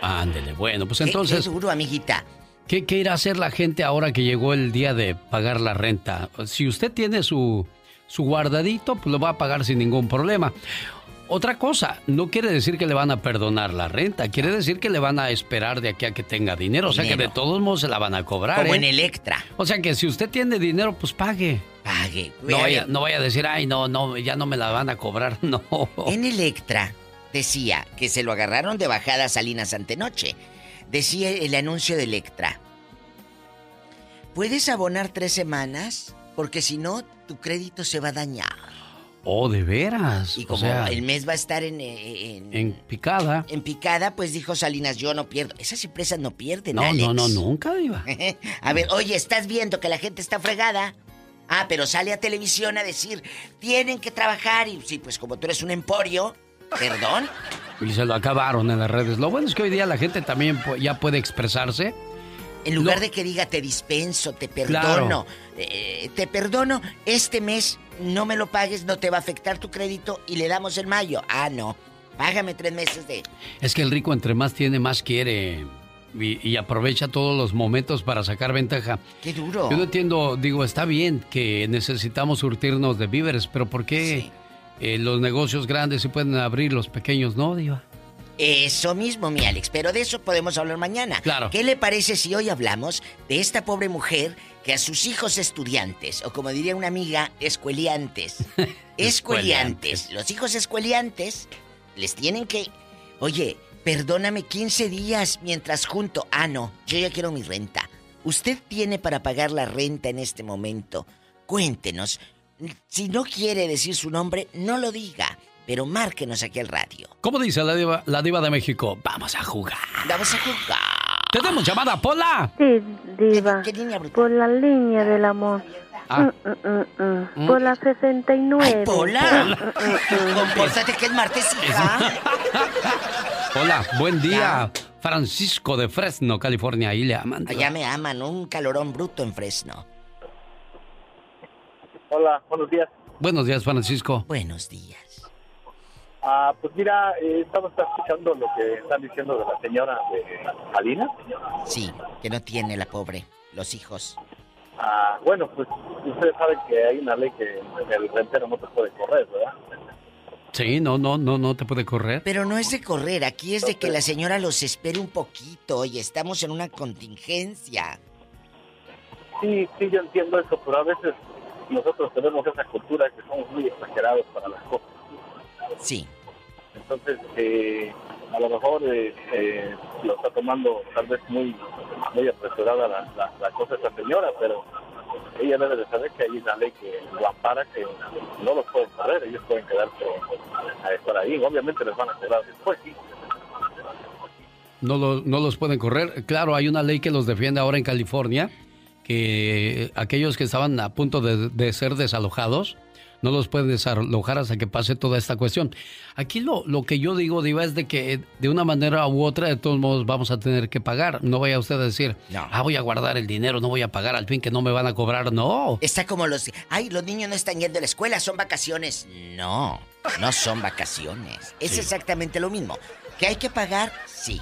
Ándele, bueno, pues Qué- entonces... qué duro, amiguita. ¿Qué, qué irá a hacer la gente ahora que llegó el día de pagar la renta? Si usted tiene su, su guardadito, pues lo va a pagar sin ningún problema. Otra cosa, no quiere decir que le van a perdonar la renta, quiere decir que le van a esperar de aquí a que tenga dinero, o sea que de todos modos se la van a cobrar. Como ¿eh? en Electra. O sea que si usted tiene dinero, pues pague. Pague. No vaya, no vaya a decir, ay, no, no, ya no me la van a cobrar, no. En Electra decía que se lo agarraron de bajada a Salinas Antenoche. Decía el anuncio de Electra. ¿Puedes abonar tres semanas? Porque si no, tu crédito se va a dañar. Oh, de veras. Y o como sea, el mes va a estar en, eh, en, en picada. en picada, pues dijo Salinas, yo no pierdo. Esas empresas no pierden, No, Alex. no, no, nunca, Diva. a ver, oye, ¿estás viendo que la gente está fregada? Ah, pero sale a televisión a decir, tienen que trabajar. Y sí, pues como tú eres un emporio, perdón. Y se lo acabaron en las redes. Lo bueno es que hoy día la gente también ya puede expresarse. En lugar Lo- de que diga te dispenso, te Claro. perdono, eh, te perdono, este mes no me lo pagues, no te va a afectar tu crédito y le damos el mayo. Ah, no. Págame tres meses de. Es que el rico entre más tiene, más quiere. Y, y aprovecha todos los momentos para sacar ventaja. Qué duro. Yo no entiendo, digo, está bien que necesitamos surtirnos de víveres, pero ¿por qué eh, los negocios grandes se pueden abrir, los pequeños no, Diva? Eso mismo, mi Alex, pero de eso podemos hablar mañana. Claro. ¿Qué le parece si hoy hablamos de esta pobre mujer que a sus hijos estudiantes, o como diría una amiga, escueliantes, escueliantes, los hijos escueliantes, les tienen que, oye, perdóname 15 días mientras junto, ah, no, yo ya quiero mi renta. ¿Usted tiene para pagar la renta en este momento? Cuéntenos. Si no quiere decir su nombre, no lo diga, pero márquenos aquí al radio. ¿Cómo dice la diva, la diva de México? Vamos a jugar. Vamos a jugar. ¿Tenemos llamada, Pola? Sí, diva. Por la línea del amor. Ah. Mm, mm, mm, mm. Por la 69. Pola. Mm, mm, mm. Compórtate que es martes, hija. Hola, buen día. Francisco de Fresno, California. Ahí le aman. Allá me aman, un calorón bruto en Fresno. Hola, buenos días. Buenos días, Francisco. Buenos días. Ah, pues mira, eh, estamos escuchando lo que están diciendo de la señora de Alina. Sí, que no tiene la pobre. los hijos? Ah, bueno, pues ustedes saben que hay una ley que el rentero no te puede correr, ¿verdad? Sí, no, no, no, no te puede correr. Pero no es de correr, aquí es de que la señora los espere un poquito y estamos en una contingencia. Sí, sí, yo entiendo eso, pero a veces nosotros tenemos esa cultura que somos muy exagerados para las cosas. Sí. Entonces, eh, a lo mejor eh, eh, lo está tomando tal vez muy muy apresurada la, la, la cosa esta señora, pero ella debe de saber que hay una ley que lo ampara, que no los pueden correr, ellos pueden quedarse a estar ahí, obviamente les van a cobrar después. No, lo- no los pueden correr. Claro, hay una ley que los defiende ahora en California, que aquellos que estaban a punto de ser desalojados, no los pueden desalojar hasta que pase toda esta cuestión. Aquí lo, lo que yo digo, Diva, es de que de una manera u otra, de todos modos, vamos a tener que pagar. No vaya usted a decir, ah, voy a guardar el dinero, no voy a pagar, al fin que no me van a cobrar. No. Está como los... Ay, los niños no están yendo a la escuela, son vacaciones. No, no son vacaciones. Es Sí. exactamente lo mismo. ¿Que hay que pagar? Sí.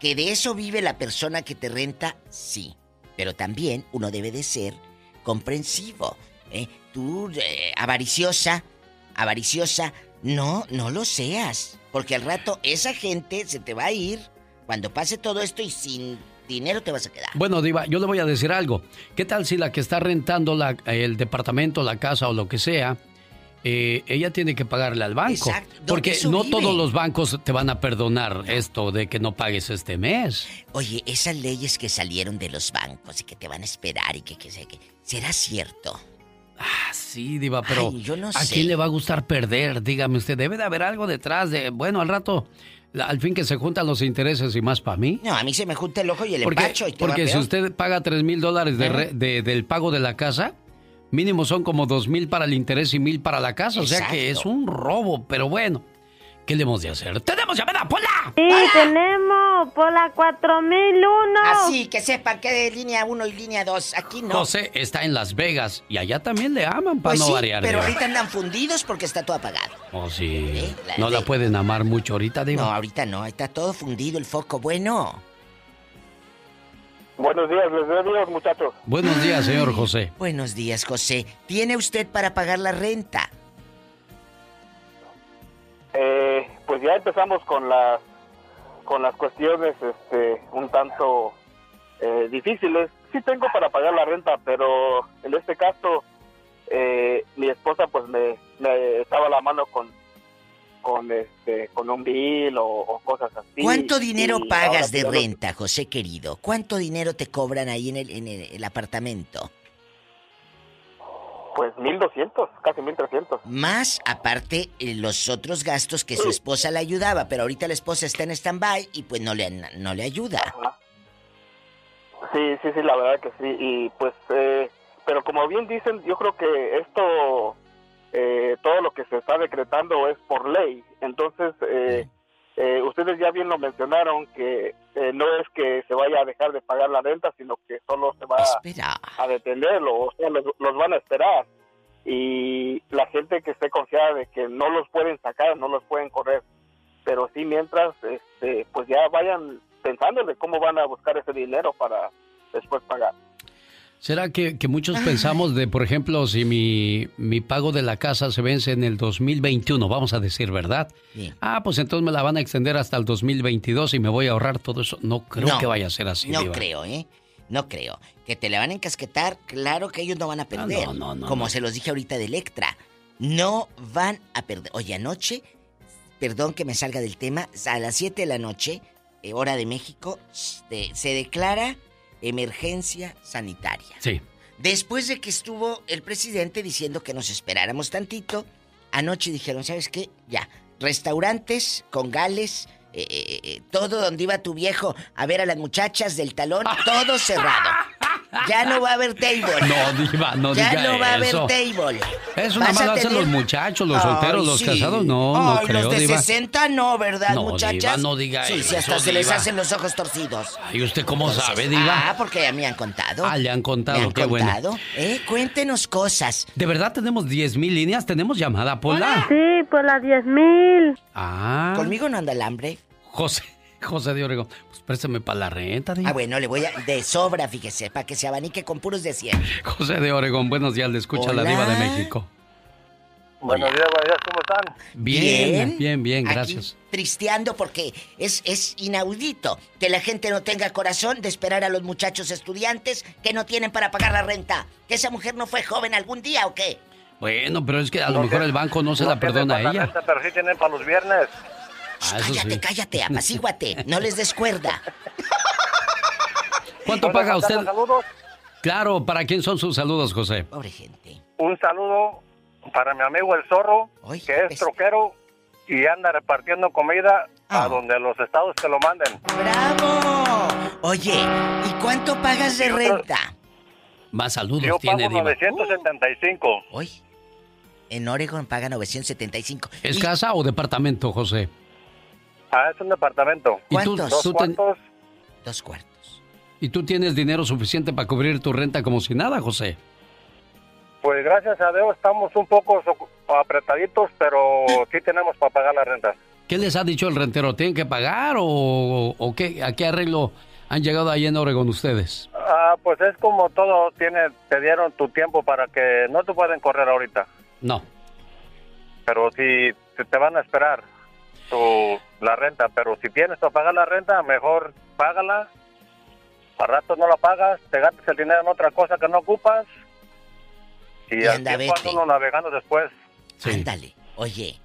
¿Que de eso vive la persona que te renta? Sí. Pero también uno debe de ser comprensivo. ¿eh? Tú, eh, avariciosa, avariciosa, no, no lo seas. Porque al rato esa gente se te va a ir cuando pase todo esto y sin dinero te vas a quedar. Bueno, Diva, yo le voy a decir algo. ¿Qué tal si la que está rentando la- el departamento, la casa o lo que sea, eh, ella tiene que pagarle al banco? Exacto, Porque no todos los bancos te van a perdonar esto de que no pagues este mes. Oye, esas leyes que salieron de los bancos y que te van a esperar y que, que que. ¿Será cierto? Ah, sí, Diva, pero Ay, yo no ¿a sé. quién le va a gustar perder? Dígame usted, debe de haber algo detrás de, bueno, al rato, la- al fin que se juntan los intereses y más para mí. No, a mí se me junta el ojo y el Porque, empacho y te va porque si peor. usted paga 3 mil dólares de re- de- del pago de la casa, mínimo son como 2 mil para el interés y mil para la casa. O sea que es un robo, pero bueno, ¿qué le hemos de hacer? ¡Tenemos llamada, Pola! Sí, tenemos por la 4001. Así, que sepan que de línea 1 y línea 2. Aquí no. José está en Las Vegas y allá también le aman para Pues no sí, variar. pero ahorita andan fundidos porque está todo apagado. Oh, sí. la no la de- pueden amar mucho ahorita, Diva. No, ahorita no, ahí está todo fundido el foco. Bueno, Buenos días, les doy Dios, muchachos. Buenos días, señor José. buenos días, José. ¿Tiene usted para pagar la renta? Eh, pues ya empezamos con las con las cuestiones este un tanto eh, difíciles. Sí tengo para pagar la renta, pero en este caso eh, mi esposa pues me, me estaba a la mano con con este con un bill o, o cosas así. ¿Cuánto dinero pagas de quiero- renta, José querido? ¿Cuánto dinero te cobran ahí en el, en el, el apartamento? Pues 1200, casi 1300. Más aparte eh, los otros gastos que su esposa le ayudaba, pero ahorita la esposa está en stand-by y pues no le, no le ayuda. Sí, sí, sí, la verdad que sí. Y pues, eh, pero como bien dicen, yo creo que esto, eh, todo lo que se está decretando es por ley. Entonces, eh, eh, ustedes ya bien lo mencionaron, que eh, no es que se vaya a dejar de pagar la renta, sino que solo se va a detenerlo, o sea, los, los van a esperar. Y la gente que esté confiada de que no los pueden sacar, no los pueden correr. Pero sí, mientras, este, pues ya vayan pensando de cómo van a buscar ese dinero para después pagar. ¿Será que, que muchos pensamos de, por ejemplo, si mi, mi pago de la casa se vence en el 2021, vamos a decir, ¿verdad? Sí. Ah, pues entonces me la van a extender hasta el 2022 y me voy a ahorrar todo eso. No creo No, que vaya a ser así. No Diva. creo, ¿eh? No creo. Que te la van a encasquetar, claro que ellos no van a perder. no, no, no, Como se los dije ahorita de Electra. No van a perder. Oye, anoche, perdón que me salga del tema, a las 7 de la noche, eh, hora de México, se, se declara emergencia sanitaria. Sí. Después de que estuvo el presidente diciendo que nos esperáramos tantito, anoche dijeron, ¿sabes qué? Ya, restaurantes con gales, eh, eh, eh, todo donde iba tu viejo a ver a las muchachas del talón, todo cerrado. Ya no va a haber table. No, Diva, no ya diga no va a haber eso. table. Eso nada más lo hacen los muchachos, los solteros, los sí. casados. No, no Ay, creo, los de Diva. 60 no, ¿verdad, No, muchachas? Diva, no diga sí, Sí, eso, hasta se les hacen los ojos torcidos. ¿Y usted cómo Entonces, sabe, Diva? Ah, porque ya me han contado. Ah, le han contado, Me han qué bueno. contado. Eh, cuéntenos cosas. ¿De verdad tenemos 10 mil líneas? ¿Tenemos llamada, Pola? Sí, por la 10 mil. Ah. ¿Conmigo no anda el hambre? José, José de Oregón, pues préstame para la renta. Ah, bueno, le voy a... De sobra, fíjese, para que se abanique con puros de 100. José de Oregón, buenos días, le escucha la diva de México. Buenos días, buenos días, ¿cómo están? Bien, bien, bien, gracias. Aquí, tristeando porque es, es inaudito que la gente no tenga corazón de esperar a los muchachos estudiantes que no tienen para pagar la renta. ¿Que esa mujer no fue joven algún día o qué? Bueno, pero es que a lo mejor el banco no se la perdona a ella. Renta, pero sí tienen para los viernes. Ah, cállate, sí. cállate, apacíguate, no les des cuerda. ¿Cuánto ¿Puedo paga usted? saludos? Claro, ¿para quién son sus saludos, José? Pobre gente. Un saludo para mi amigo el zorro, que es troquero y anda repartiendo comida Ah. a donde los estados que lo manden. ¡Bravo! Oye, ¿y cuánto pagas de renta? Más saludos Yo tiene, pago Diva. 975. Hoy. En Oregon paga 975. ¿Es casa o departamento, José? Ah, es un departamento. ¿Y tú- Dos tú ten- cuartos. Dos cuartos. ¿Y tú tienes dinero suficiente para cubrir tu renta como si nada, José? Pues gracias a Dios estamos un poco apretaditos, pero sí tenemos para pagar la renta. ¿Qué les ha dicho el rentero? ¿Tienen que pagar o, o qué? ¿A qué arreglo han llegado ahí en Oregon ustedes? Ah, pues es como todo, tiene, te dieron tu tiempo para que no te pueden correr ahorita, No. pero si te, te van a esperar tu, la renta, pero si tienes para pagar la renta, mejor págala. A rato no la pagas, te gastas el dinero en otra cosa que no ocupas y, Y anda, vete. uno navegando después. Ándale. Oye.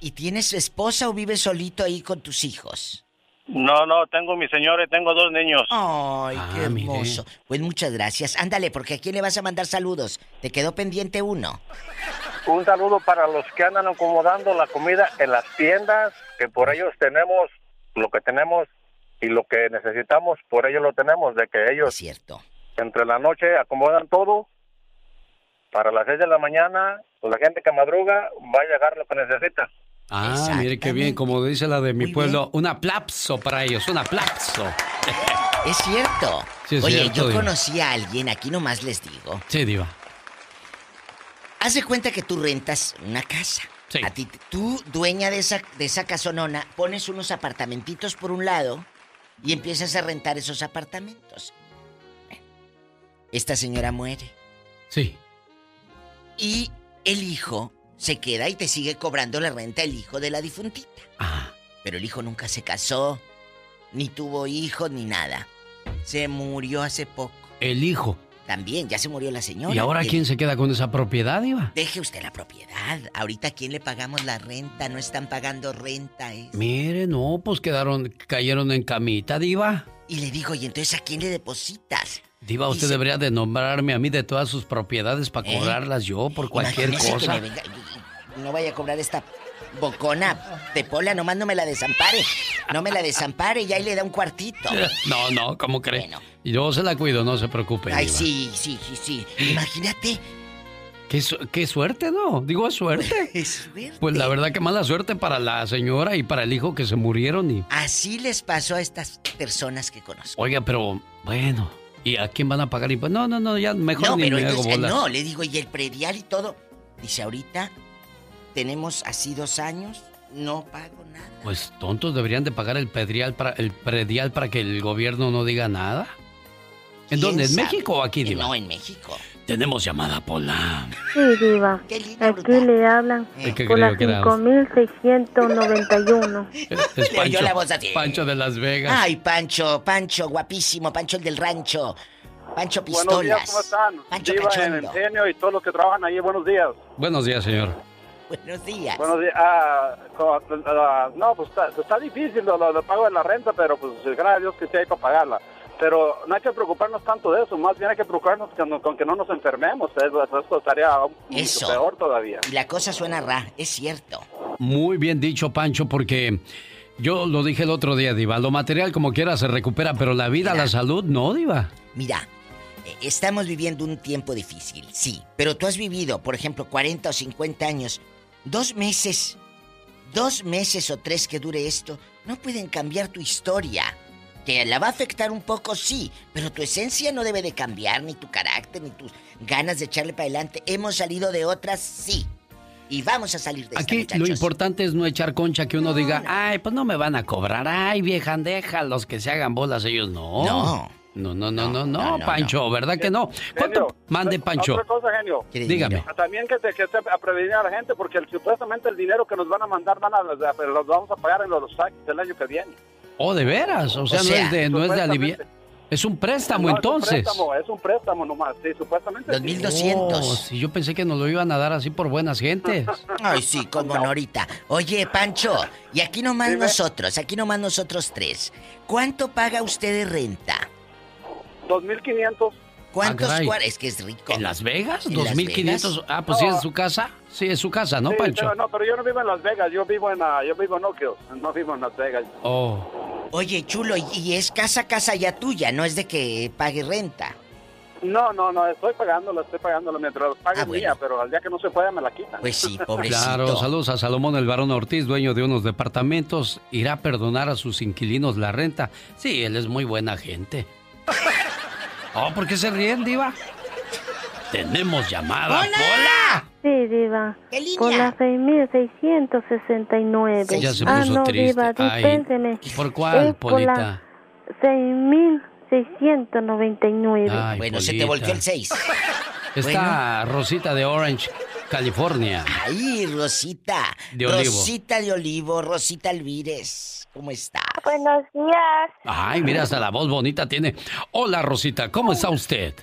¿Y tienes esposa o vives solito ahí con tus hijos? No, no, tengo mi señora y tengo dos niños. Ay, Ah, qué hermoso. Pues muchas gracias. Ándale, porque ¿a quién le vas a mandar saludos? Te quedó pendiente uno. Un saludo para los que andan acomodando la comida en las tiendas, que por ellos tenemos lo que tenemos y lo que necesitamos, por ellos lo tenemos, de que ellos cierto. entre la noche acomodan todo para las seis de la mañana, la gente que madruga va a llegar lo que necesita. Ah, mire qué bien, como dice la de mi pueblo, un aplauso para ellos, un aplauso. Es cierto. Sí, es Oye, cierto, yo Diva. conocí a alguien, aquí nomás les digo. Sí, Diva. Haz de cuenta que tú rentas una casa. A ti, tú, dueña de esa, de esa casonona, pones unos apartamentitos por un lado y empiezas a rentar esos apartamentos. Esta señora muere. Sí. Y el hijo se queda y te sigue cobrando la renta el hijo de la difuntita. Pero el hijo nunca se casó, ni tuvo hijos, ni nada. Se murió hace poco. El hijo. También, ya se murió la señora. ¿Y ahora quién se queda con esa propiedad, Diva? Deje usted la propiedad. Ahorita, ¿a quién le pagamos la renta? No están pagando renta, ¿eh? Mire, no, pues quedaron, cayeron en camita, Diva. Y le digo, ¿y entonces a quién le depositas? Diva, usted Dice- debería de nombrarme a mí de todas sus propiedades para ¿Eh? cobrarlas yo por cualquier cosa. que me venga- no vaya a cobrar esta bocona de pola, nomás no me la desampare. No me la desampare y ahí le da un cuartito. No, no, ¿cómo cree? Yo se la cuido, no se preocupe. Ay, sí, sí, sí, sí. Imagínate. Qué, su- qué suerte, ¿no? Digo, es suerte. Pues la verdad que mala suerte para la señora y para el hijo que se murieron y... Así les pasó a estas personas que conozco. Oiga, pero bueno, ¿y a quién van a pagar? impuestos? No, no, no, ya mejor no, ni pero me hago entonces, bolas. no, le digo, y el predial y todo. Dice, ahorita tenemos así dos años, no pago nada. Pues tontos deberían de pagar el predial para, el predial para que el gobierno no diga nada. ¿En ¿Quién dónde? ¿En sabe? México o aquí, Eh, Diva? No, en México. Tenemos llamada, Pola. Sí, Diva. Aquí le hablan ¿Y qué por la creyó que era? 5691. Es oyó Pancho, la voz así. Pancho de Las Vegas. Ay, Pancho, Pancho, guapísimo, Pancho el del rancho. Pancho Buenos Pistolas. días, ¿cómo están? Pancho Diva, en Cachondo. Ingenio y todos los que trabajan ahí, buenos días. Buenos días, señor. Buenos días. Buenos días. Ah, co- ah, no, pues está, está difícil lo, lo, lo pago de la renta, pero pues gracias a Dios que sí hay para pagarla. Pero no hay que preocuparnos tanto de eso, más bien hay que preocuparnos con, con que no nos enfermemos. Eso, eso estaría mucho Eso. peor todavía. Y la cosa suena ra, es cierto. Muy bien dicho, Pancho, porque yo lo dije el otro día, Diva. Lo material como quiera se recupera, pero la vida, la salud, no, Diva. Mira, eh, estamos viviendo un tiempo difícil, sí. Pero tú has vivido, por ejemplo, 40 o 50 años. Dos meses, dos meses o tres que dure esto, no pueden cambiar tu historia. Que la va a afectar un poco, sí, pero tu esencia no debe de cambiar, ni tu carácter, ni tus ganas de echarle para adelante. Hemos salido de otras, sí. y vamos a salir de Aquí lo importante es no echar concha que uno diga, ay, pues no me van a cobrar, ay, vieja, los que se hagan bolas ellos. No. No. No, no, no, no, no, Pancho, ¿verdad que no? ¿Cuánto? Mande, Pancho. Otra cosa, genio. Dígame. También que se, que se a prevenir a la gente, porque el- supuestamente el dinero que nos van a mandar van a, los vamos a pagar en los taxis del año que viene. Oh, de veras, o sea, O no sea, es de, no es de aliviar. Es un préstamo No, entonces. Es un préstamo, es un préstamo nomás, sí, supuestamente. sí. Oh, sí, yo pensé que nos lo iban a dar así por buenas gentes. Ay, sí, como Norita. Oye, Pancho, y aquí nomás Dime. nosotros, aquí nomás nosotros tres. ¿Cuánto paga usted de renta? 2.500. ¿Cuántos Ah, cuartos? Es que es rico. ¿En Las Vegas? ¿En Las ¿2.500? Vegas? Ah, pues sí, es su casa. Sí, es su casa, ¿no, Sí, Pancho? pero, no, pero yo no vivo en Las Vegas, yo vivo en, ah, yo vivo en Oak Hills, no vivo en Las Vegas. Oh. Oye, chulo, y- y es casa, casa ya tuya, no es de que pague renta. No, no, no, estoy pagándola, estoy pagándola mientras lo pague Ah, bueno. mía, pero al día que no se pueda me la quitan. Pues sí, pobrecito. Claro, saludos a Salomón el Barón Ortiz, dueño de unos departamentos. ¿Irá a perdonar a sus inquilinos la renta? Sí, él es muy buena gente. Oh, ¿por qué se ríen, Diva? Tenemos llamada. ¡Hola! Sí, Diva. ¿Qué línea? Por la 6669. Ya se ah, puso no, triste. Diva, Ay, dispénseme. ¿Por cuál, Es Polita? la 6699. Ay, bueno, se te Polita. volteó el 6. Está Rosita de Orange, California. Ay, Rosita. De olivo. Rosita de Olivo, Rosita Alvírez. ¿Cómo está? Buenos días. Ay, mira, hasta la voz bonita tiene. Hola, Rosita, ¿cómo está usted?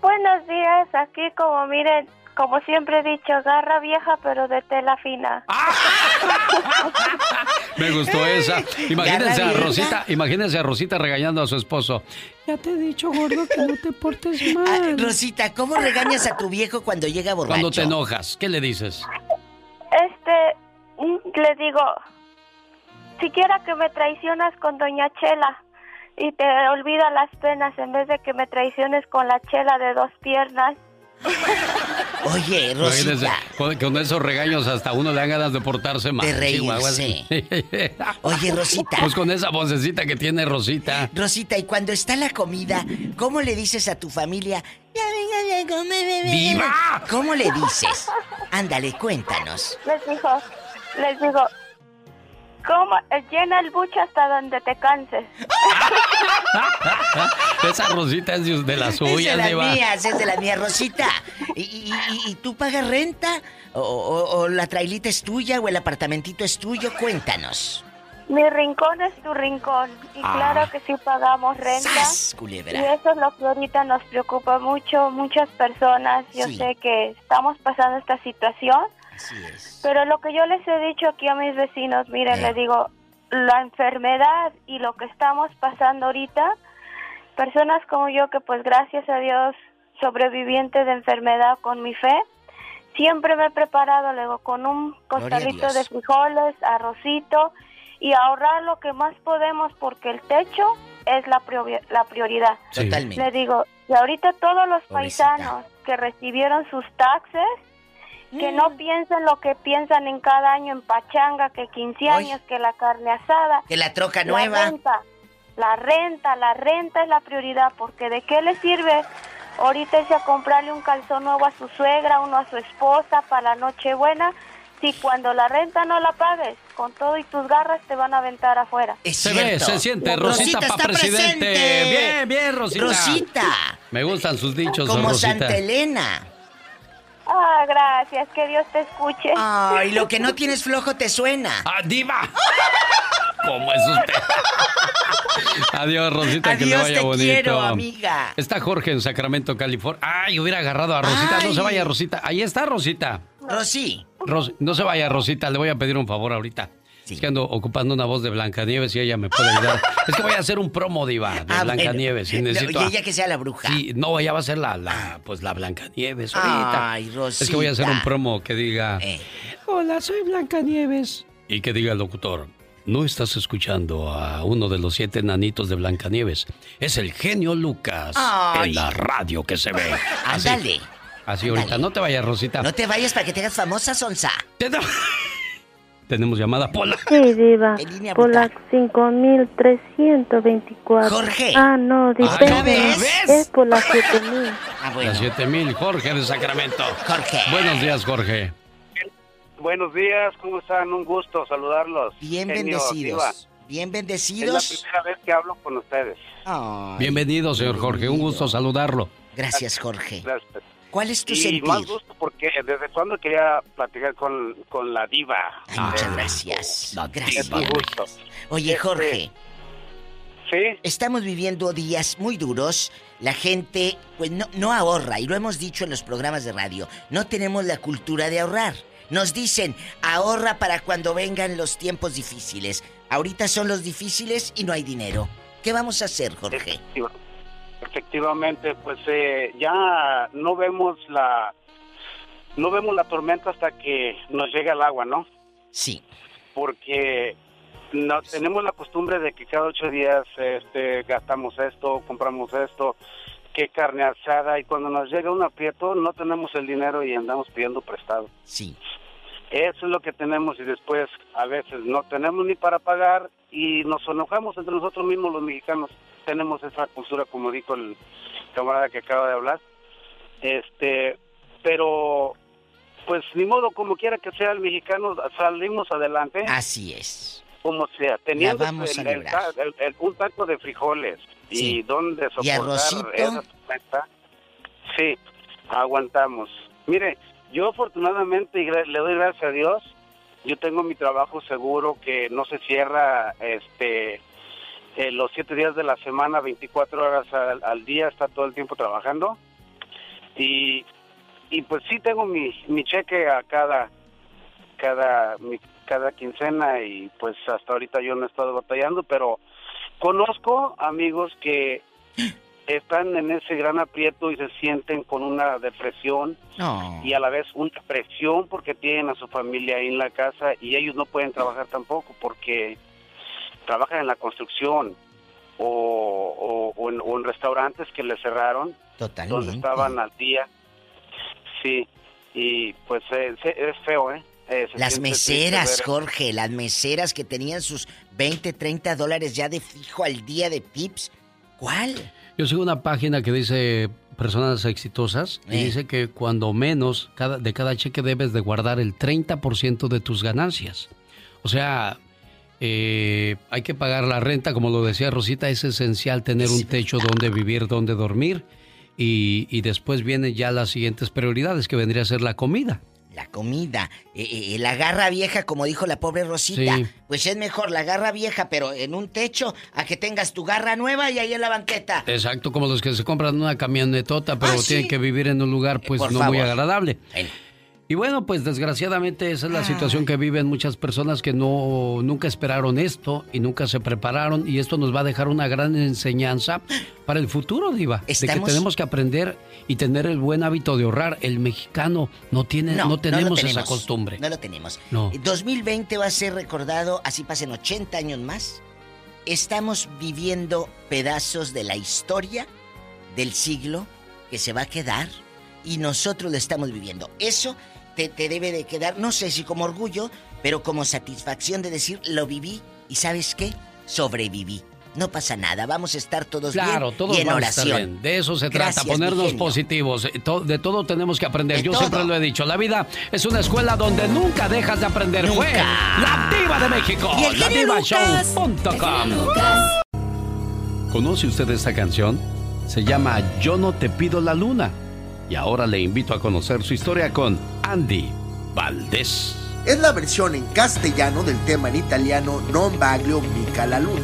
Buenos días. Aquí, como miren, como siempre he dicho, garra vieja, pero de tela fina. Me gustó esa. Imagínense a Rosita, imagínense a Rosita regañando a su esposo. Ya te he dicho, gordo, que no te portes mal. Ah, Rosita, ¿cómo regañas a tu viejo cuando llega borracho? Cuando te enojas, ¿qué le dices? Este, mm, le digo, siquiera que me traicionas con Doña Chela y te olvida las penas en vez de que me traiciones con la Chela de dos piernas. Oye, Rosita. con, con esos regaños hasta uno le dan ganas de portarse mal. De reírse. Oye, Rosita. Pues con esa vocecita que tiene Rosita. Rosita, y cuando está la comida, ¿cómo le dices a tu familia? Ya vengan a comer, bebé"? ¡Viva! ¿Cómo le dices? Ándale, cuéntanos. Les digo, les digo, ¿cómo? Llena el buche hasta donde te canses. Esa Rosita es de, de las es de suyas, las mías, es de las mías, Rosita. ¿Y, y- tú pagas renta? ¿O, o- o la trailita es tuya o el apartamentito es tuyo? Cuéntanos. Mi rincón es tu rincón. Y Ah. claro que sí pagamos renta. ¡Sas, Y eso es lo que ahorita nos preocupa mucho, muchas personas. Yo Sí. sé que estamos pasando esta situación, Así es. pero lo que yo les he dicho aquí a mis vecinos, miren, les digo, la enfermedad y lo que estamos pasando ahorita, personas como yo que pues gracias a Dios sobreviviente de enfermedad con mi fe, siempre me he preparado luego con un costalito de frijoles, arrocito y ahorrar lo que más podemos porque el techo es la, priori- la prioridad. Sí. Totalmente. Le digo, y ahorita todos los Pobrecita. paisanos que recibieron sus taxes, que Mm. no piensen lo que piensan en cada año en pachanga, que 15 años, que la carne asada. Que la troca La nueva. renta, la renta, la renta es la prioridad, porque ¿de qué le sirve ahorita irse a comprarle un calzón nuevo a su suegra, uno a su esposa para la Nochebuena, si cuando la renta no la pagues, con todo y tus garras te van a aventar afuera? Se ve, se siente. Rosita, Rosita para presidente. presente. Bien, bien, Rosita. Rosita. Me gustan sus dichos, Como Rosita. Santa Elena. Ah, gracias, que Dios te escuche. Ay, lo que no tienes flojo te suena. ¡Ah, diva! ¿Cómo es usted? Adiós, Rosita, que le vaya te bonito. quiero, amiga. Está Jorge en Sacramento, California. Ay, hubiera agarrado a Rosita. No se vaya, Rosita. Ahí está, Rosita. Rosy. Ros- no se vaya, Rosita. Le voy a pedir un favor ahorita. Es que ando ocupando una voz de Blancanieves y ella me puede ayudar. es que voy a hacer un promo, diva, de Ah, Blancanieves. Y bueno. Y a- ella que sea la bruja. Sí, no, ella va a ser la, la, pues la Blancanieves ahorita. Ay, Es que voy a hacer un Rosita. promo que diga... Eh. Hola, soy Blancanieves. Y que diga el locutor, no estás escuchando a uno de los siete nanitos de Blancanieves. Es el genio Lucas Ay. en la radio que se ve. Así, Ándale. así ahorita. No te vayas, Rosita. No te vayas para que te hagas famosa, Sonsa. Tenemos llamada Pola. Sí, Diva. ¿Qué línea, Por la 5324. Jorge. Ah, no. ¿otra vez? Es por la 7000. Ah, Las 7000, Jorge de Sacramento. Jorge. Buenos días, Jorge. buenos días, ¿cómo están? Un gusto saludarlos. Bien Genio, bendecidos. Diva. Bien Es bendecidos. la primera vez que hablo con ustedes. Ay, Bienvenido, señor Jorge. Un gusto saludarlo. Gracias, Jorge. Gracias. ¿Cuál es tu y sentir? más gusto porque desde cuando quería platicar con, con la diva. Ay, muchas gracias. Gracias. Es un gusto. Oye, Este, Jorge. Sí. Estamos viviendo días muy duros. La gente, pues no, no ahorra, y lo hemos dicho en los programas de radio. No tenemos la cultura de ahorrar. Nos dicen, ahorra para cuando vengan los tiempos difíciles. Ahorita son los difíciles y no hay dinero. ¿Qué vamos a hacer, Jorge? Efectiva- Efectivamente, pues eh, ya no vemos la no vemos la tormenta hasta que nos llega el agua, ¿no? Sí. Porque no tenemos la costumbre de que cada ocho días este, gastamos esto, compramos esto, que carne asada y cuando nos llega un aprieto no tenemos el dinero y andamos pidiendo prestado. Sí. Eso es lo que tenemos y después a veces no tenemos ni para pagar y nos enojamos entre nosotros mismos los mexicanos. Tenemos esa cultura, como dijo el camarada que acaba de hablar. Este, pero pues ni modo, como quiera que sea el mexicano, salimos adelante. Así es. Como sea, teniendo vamos el- a un taco de frijoles y donde ¿Y soportar arrocito? esa tormenta, sí, aguantamos. Mire, yo afortunadamente y le doy gracias a Dios, yo tengo mi trabajo seguro que no se cierra este eh, los siete días de la semana, 24 horas al, al día, está todo el tiempo trabajando. Y, y pues sí tengo mi, mi cheque a cada cada mi- cada quincena y pues hasta ahorita yo no he estado batallando, pero conozco amigos que están en ese gran aprieto y se sienten con una depresión y a la vez una presión porque tienen a su familia ahí en la casa y ellos no pueden trabajar tampoco porque trabajan en la construcción o, o- o en, o en restaurantes que les cerraron Totalmente. donde estaban al día. Sí, y pues eh, se- es feo, ¿eh? Eh, Las meseras, Jorge, las meseras que tenían sus 20, 30 dólares ya de fijo al día de tips. ¿Cuál? Yo sigo una página que dice personas exitosas y Eh. dice que cuando menos cada, de cada cheque debes de guardar el 30% de tus ganancias. O sea, eh, hay que pagar la renta, como lo decía Rosita, es esencial tener un techo donde vivir, donde dormir y, y después vienen ya las siguientes prioridades que vendría a ser la comida. La comida. Eh, eh, la garra vieja, como dijo la pobre Rosita. Sí. Pues es mejor la garra vieja, pero en un techo, a que tengas tu garra nueva y ahí en la banqueta. Exacto, como los que se compran una camionetota, pero Ah, sí. tienen que vivir en un lugar pues por no muy agradable. Y bueno, pues desgraciadamente esa es la situación que viven muchas personas que no nunca esperaron esto y nunca se prepararon y esto nos va a dejar una gran enseñanza para el futuro, diva, de que Estamos- tenemos que aprender y tener el buen hábito de ahorrar. El mexicano no tiene no, lo tenemos, esa tenemos. costumbre. No lo tenemos. No. 2020 va a ser recordado, así pasen 80 años más. Estamos viviendo pedazos de la historia del siglo que se va a quedar y nosotros lo estamos viviendo. Eso te, te debe de quedar, no sé si como orgullo, pero como satisfacción de decir, lo viví y ¿sabes qué? Sobreviví. No pasa nada, vamos a estar todos Claro, bien todos y en vamos a estar oración. bien. De eso se Gracias, trata, ponernos positivos. Eh, De todo tenemos que aprender. De Yo todo. siempre lo he dicho. La vida es una escuela donde nunca dejas de aprender. Fue la Diva de México. Y el La genio Lucas. Show.com. ¿Conoce usted esta canción? Se llama Yo no te pido la luna. Y ahora le invito a conocer su historia con Andy Valdés. Es la versión en castellano del tema en italiano Non Baglio Mica la Luna,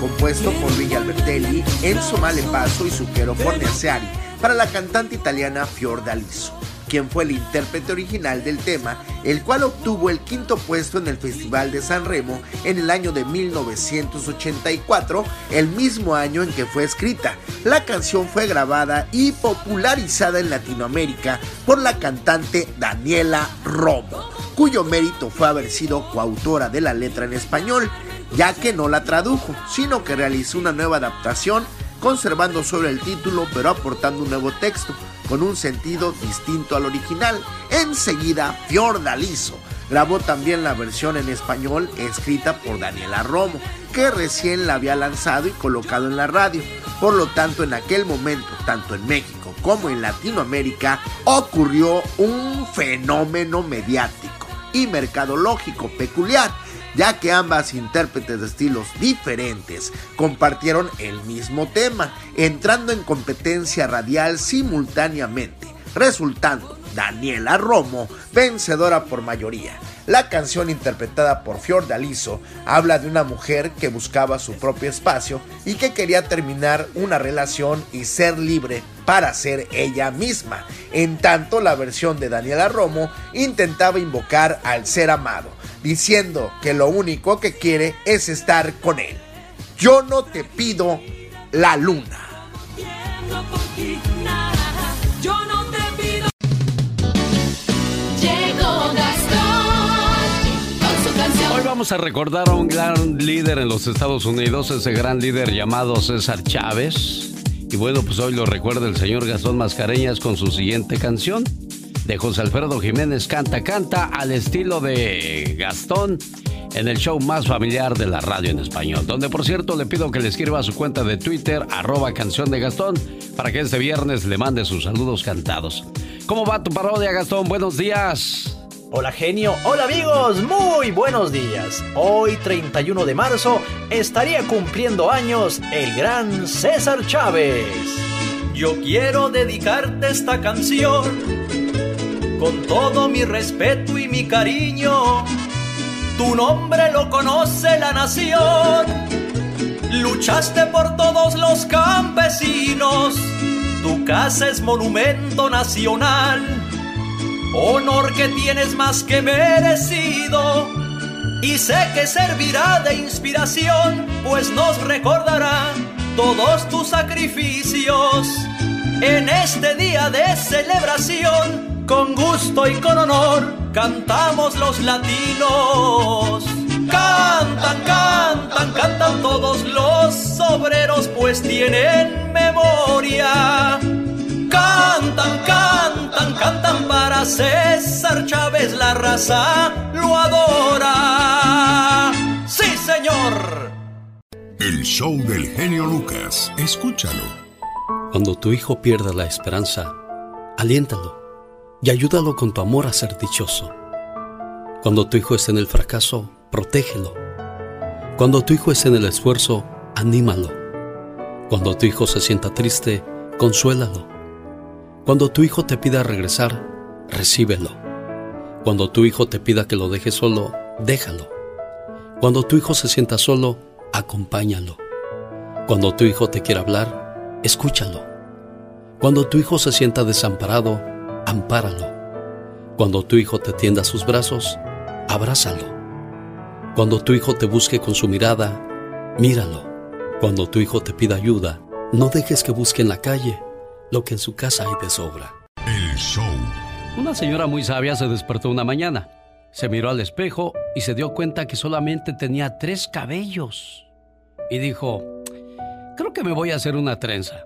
compuesto por Luigi Albertelli, Enzo Malepasso y Zucchero Fornaciari para la cantante italiana Fiordaliso, quien fue el intérprete original del tema, el cual obtuvo el quinto puesto en el Festival de San Remo en el año de 1984, el mismo año en que fue escrita. La canción fue grabada y popularizada en Latinoamérica por la cantante Daniela Romo, cuyo mérito fue haber sido coautora de la letra en español, ya que no la tradujo, sino que realizó una nueva adaptación conservando solo el título pero aportando un nuevo texto con un sentido distinto al original. Enseguida, Fiordaliso grabó también la versión en español escrita por Daniela Romo, que recién la había lanzado y colocado en la radio. Por lo tanto, en aquel momento, tanto en México como en Latinoamérica, ocurrió un fenómeno mediático. y mercadológico peculiar, ya que ambas intérpretes de estilos diferentes compartieron el mismo tema, entrando en competencia radial simultáneamente, resultando Daniela Romo vencedora por mayoría. La canción interpretada por Fior D'Aliso habla de una mujer que buscaba su propio espacio y que quería terminar una relación y ser libre para ser ella misma. En tanto, la versión de Daniela Romo intentaba invocar al ser amado, diciendo que lo único que quiere es estar con él. Yo no te pido la luna. Hoy vamos a recordar a un gran líder en los Estados Unidos, ese gran líder llamado César Chávez. Y bueno, pues hoy lo recuerda el señor Gastón Mascareñas con su siguiente canción de José Alfredo Jiménez Canta Canta al estilo de Gastón en el show más familiar de la radio en español, donde por cierto le pido que le escriba a su cuenta de Twitter arroba canción de Gastón para que este viernes le mande sus saludos cantados. ¿Cómo va tu parodia Gastón? Buenos días. Hola genio, hola amigos, muy buenos días. Hoy 31 de marzo estaría cumpliendo años el gran César Chávez. Yo quiero dedicarte esta canción con todo mi respeto y mi cariño. Tu nombre lo conoce la nación. Luchaste por todos los campesinos. Tu casa es monumento nacional honor que tienes más que merecido. Y sé que servirá de inspiración, pues nos recordará todos tus sacrificios. En este día de celebración, con gusto y con honor, cantamos los latinos. Cantan, cantan, cantan todos los obreros, pues tienen memoria Cantan, cantan, cantan para César Chávez, la raza lo adora. Sí, señor. El show del genio Lucas. Escúchalo. Cuando tu hijo pierda la esperanza, aliéntalo y ayúdalo con tu amor a ser dichoso. Cuando tu hijo esté en el fracaso, protégelo. Cuando tu hijo esté en el esfuerzo, anímalo. Cuando tu hijo se sienta triste, consuélalo. Cuando tu hijo te pida regresar, recíbelo. Cuando tu hijo te pida que lo dejes solo, déjalo. Cuando tu hijo se sienta solo, acompáñalo. Cuando tu hijo te quiera hablar, escúchalo. Cuando tu hijo se sienta desamparado, ampáralo. Cuando tu hijo te tienda sus brazos, abrázalo. Cuando tu hijo te busque con su mirada, míralo. Cuando tu hijo te pida ayuda, no dejes que busque en la calle lo que en su casa hay de sobra. El show. Una señora muy sabia se despertó una mañana, se miró al espejo y se dio cuenta que solamente tenía tres cabellos. Y dijo, creo que me voy a hacer una trenza.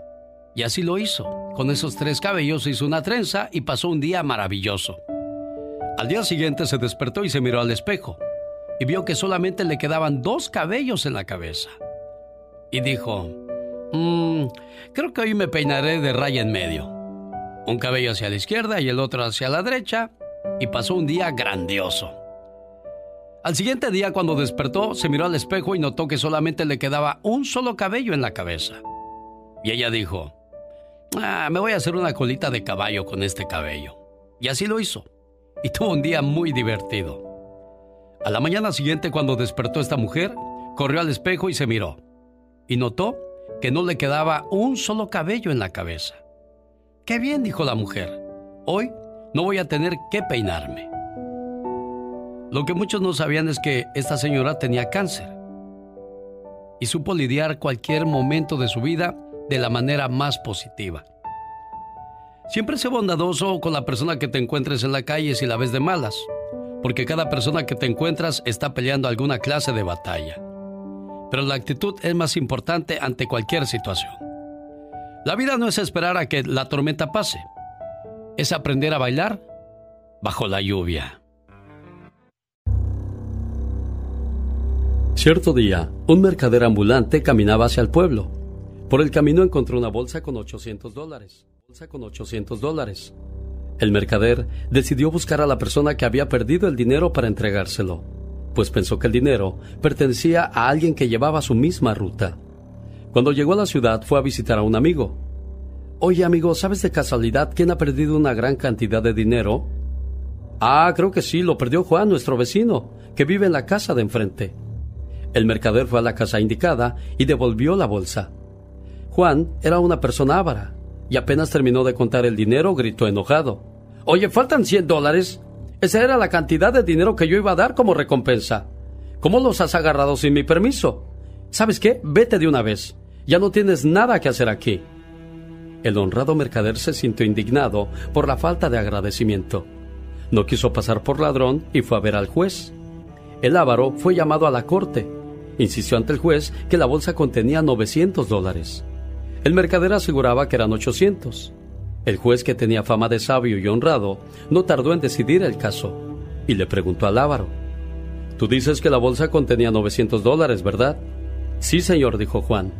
Y así lo hizo. Con esos tres cabellos hizo una trenza y pasó un día maravilloso. Al día siguiente se despertó y se miró al espejo y vio que solamente le quedaban dos cabellos en la cabeza. Y dijo, mmm, creo que hoy me peinaré de raya en medio. Un cabello hacia la izquierda y el otro hacia la derecha. Y pasó un día grandioso. Al siguiente día, cuando despertó, se miró al espejo y notó que solamente le quedaba un solo cabello en la cabeza. Y ella dijo, ah, me voy a hacer una colita de caballo con este cabello. Y así lo hizo. Y tuvo un día muy divertido. A la mañana siguiente, cuando despertó esta mujer, corrió al espejo y se miró. Y notó que no le quedaba un solo cabello en la cabeza. Qué bien, dijo la mujer. Hoy no voy a tener que peinarme. Lo que muchos no sabían es que esta señora tenía cáncer y supo lidiar cualquier momento de su vida de la manera más positiva. Siempre sé bondadoso con la persona que te encuentres en la calle si la ves de malas, porque cada persona que te encuentras está peleando alguna clase de batalla. Pero la actitud es más importante ante cualquier situación. La vida no es esperar a que la tormenta pase, es aprender a bailar bajo la lluvia. Cierto día, un mercader ambulante caminaba hacia el pueblo. Por el camino encontró una bolsa con 800 dólares. Bolsa con 800 dólares. El mercader decidió buscar a la persona que había perdido el dinero para entregárselo, pues pensó que el dinero pertenecía a alguien que llevaba su misma ruta. Cuando llegó a la ciudad fue a visitar a un amigo. Oye amigo, ¿sabes de casualidad quién ha perdido una gran cantidad de dinero? Ah, creo que sí, lo perdió Juan, nuestro vecino, que vive en la casa de enfrente. El mercader fue a la casa indicada y devolvió la bolsa. Juan era una persona ávara y apenas terminó de contar el dinero gritó enojado. Oye, faltan 100 dólares. Esa era la cantidad de dinero que yo iba a dar como recompensa. ¿Cómo los has agarrado sin mi permiso? ¿Sabes qué? Vete de una vez. Ya no tienes nada que hacer aquí. El honrado mercader se sintió indignado por la falta de agradecimiento. No quiso pasar por ladrón y fue a ver al juez. El ávaro fue llamado a la corte. Insistió ante el juez que la bolsa contenía 900 dólares. El mercader aseguraba que eran 800. El juez, que tenía fama de sabio y honrado, no tardó en decidir el caso y le preguntó al ávaro. Tú dices que la bolsa contenía 900 dólares, ¿verdad? Sí, señor, dijo Juan.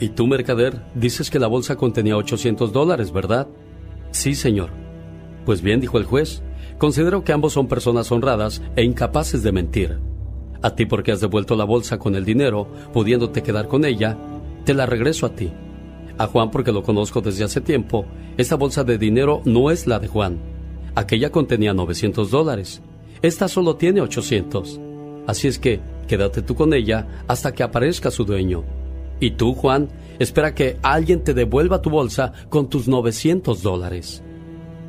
¿Y tú, mercader, dices que la bolsa contenía 800 dólares, ¿verdad? Sí, señor. Pues bien, dijo el juez, considero que ambos son personas honradas e incapaces de mentir. A ti porque has devuelto la bolsa con el dinero, pudiéndote quedar con ella, te la regreso a ti. A Juan porque lo conozco desde hace tiempo, esta bolsa de dinero no es la de Juan. Aquella contenía 900 dólares. Esta solo tiene 800. Así es que quédate tú con ella hasta que aparezca su dueño. Y tú, Juan, espera que alguien te devuelva tu bolsa con tus 900 dólares.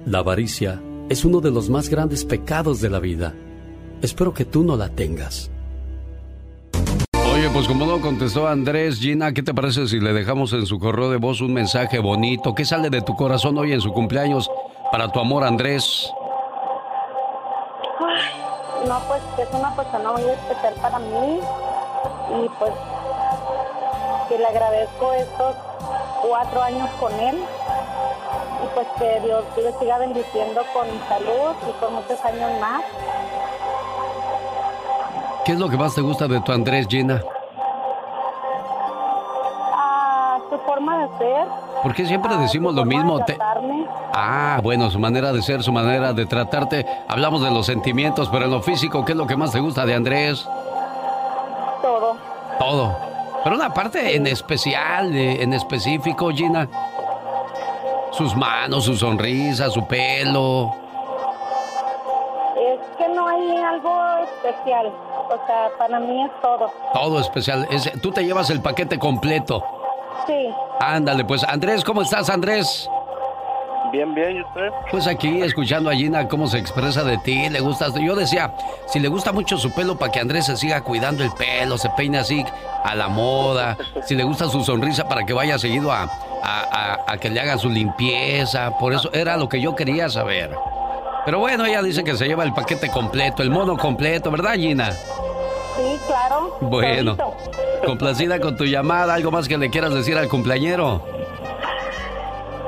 La avaricia es uno de los más grandes pecados de la vida. Espero que tú no la tengas. Pues como no contestó Andrés, Gina, ¿qué te parece si le dejamos en su correo de voz un mensaje bonito? ¿Qué sale de tu corazón hoy en su cumpleaños para tu amor, Andrés? no, pues es una persona muy especial para mí y pues que le agradezco estos cuatro años con él y pues que Dios le siga bendiciendo con salud y con muchos años más. ¿Qué es lo que más te gusta de tu Andrés, Gina? Ser. ¿Por qué siempre decimos lo mismo? Ah, bueno, su manera de ser, su manera de tratarte. Hablamos de los sentimientos, pero en lo físico, ¿qué es lo que más te gusta de Andrés? Todo. Todo. Pero una parte en especial, en específico, Gina. Sus manos, su sonrisa, su pelo. Es que no hay algo especial. O sea, para mí es todo. Todo especial. tú te llevas el paquete completo. Sí. Ándale, pues Andrés, ¿cómo estás, Andrés? Bien, bien, ¿y usted? Pues aquí escuchando a Gina cómo se expresa de ti, le gusta. Yo decía, si le gusta mucho su pelo, para que Andrés se siga cuidando el pelo, se peine así a la moda. Si le gusta su sonrisa, para que vaya seguido a, a que le haga su limpieza. Por eso era lo que yo quería saber. Pero bueno, ella dice que se lleva el paquete completo, el mono completo, ¿verdad, Gina? Claro. Bueno, complacida con tu llamada, ¿algo más que le quieras decir al cumpleañero?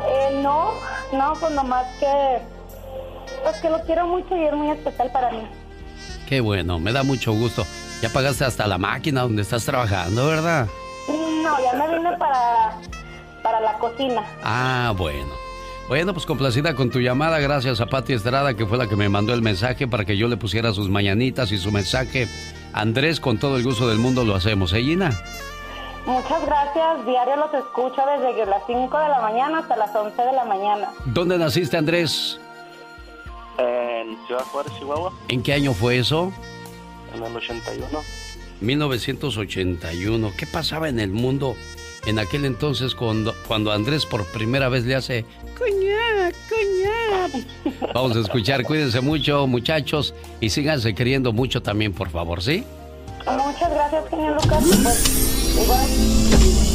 Eh, no, no, pues nomás que, pues que lo quiero mucho y es muy especial para mí. Qué bueno, me da mucho gusto. Ya pagaste hasta la máquina donde estás trabajando, ¿verdad? No, ya me vine para, para la cocina. Ah, bueno. Bueno, pues complacida con tu llamada, gracias a Pati Estrada, que fue la que me mandó el mensaje para que yo le pusiera sus mañanitas y su mensaje. Andrés, con todo el gusto del mundo lo hacemos, ¿eh, Gina? Muchas gracias, diario los escucho desde las 5 de la mañana hasta las 11 de la mañana. ¿Dónde naciste, Andrés? En Ciudad Juárez, Chihuahua. ¿En qué año fue eso? En el 81. 1981. ¿Qué pasaba en el mundo en aquel entonces cuando, cuando Andrés por primera vez le hace cuñá, cuñá. Vamos a escuchar, cuídense mucho muchachos y síganse queriendo mucho también, por favor, ¿sí? Muchas gracias, señor Lucas. Pues, igual.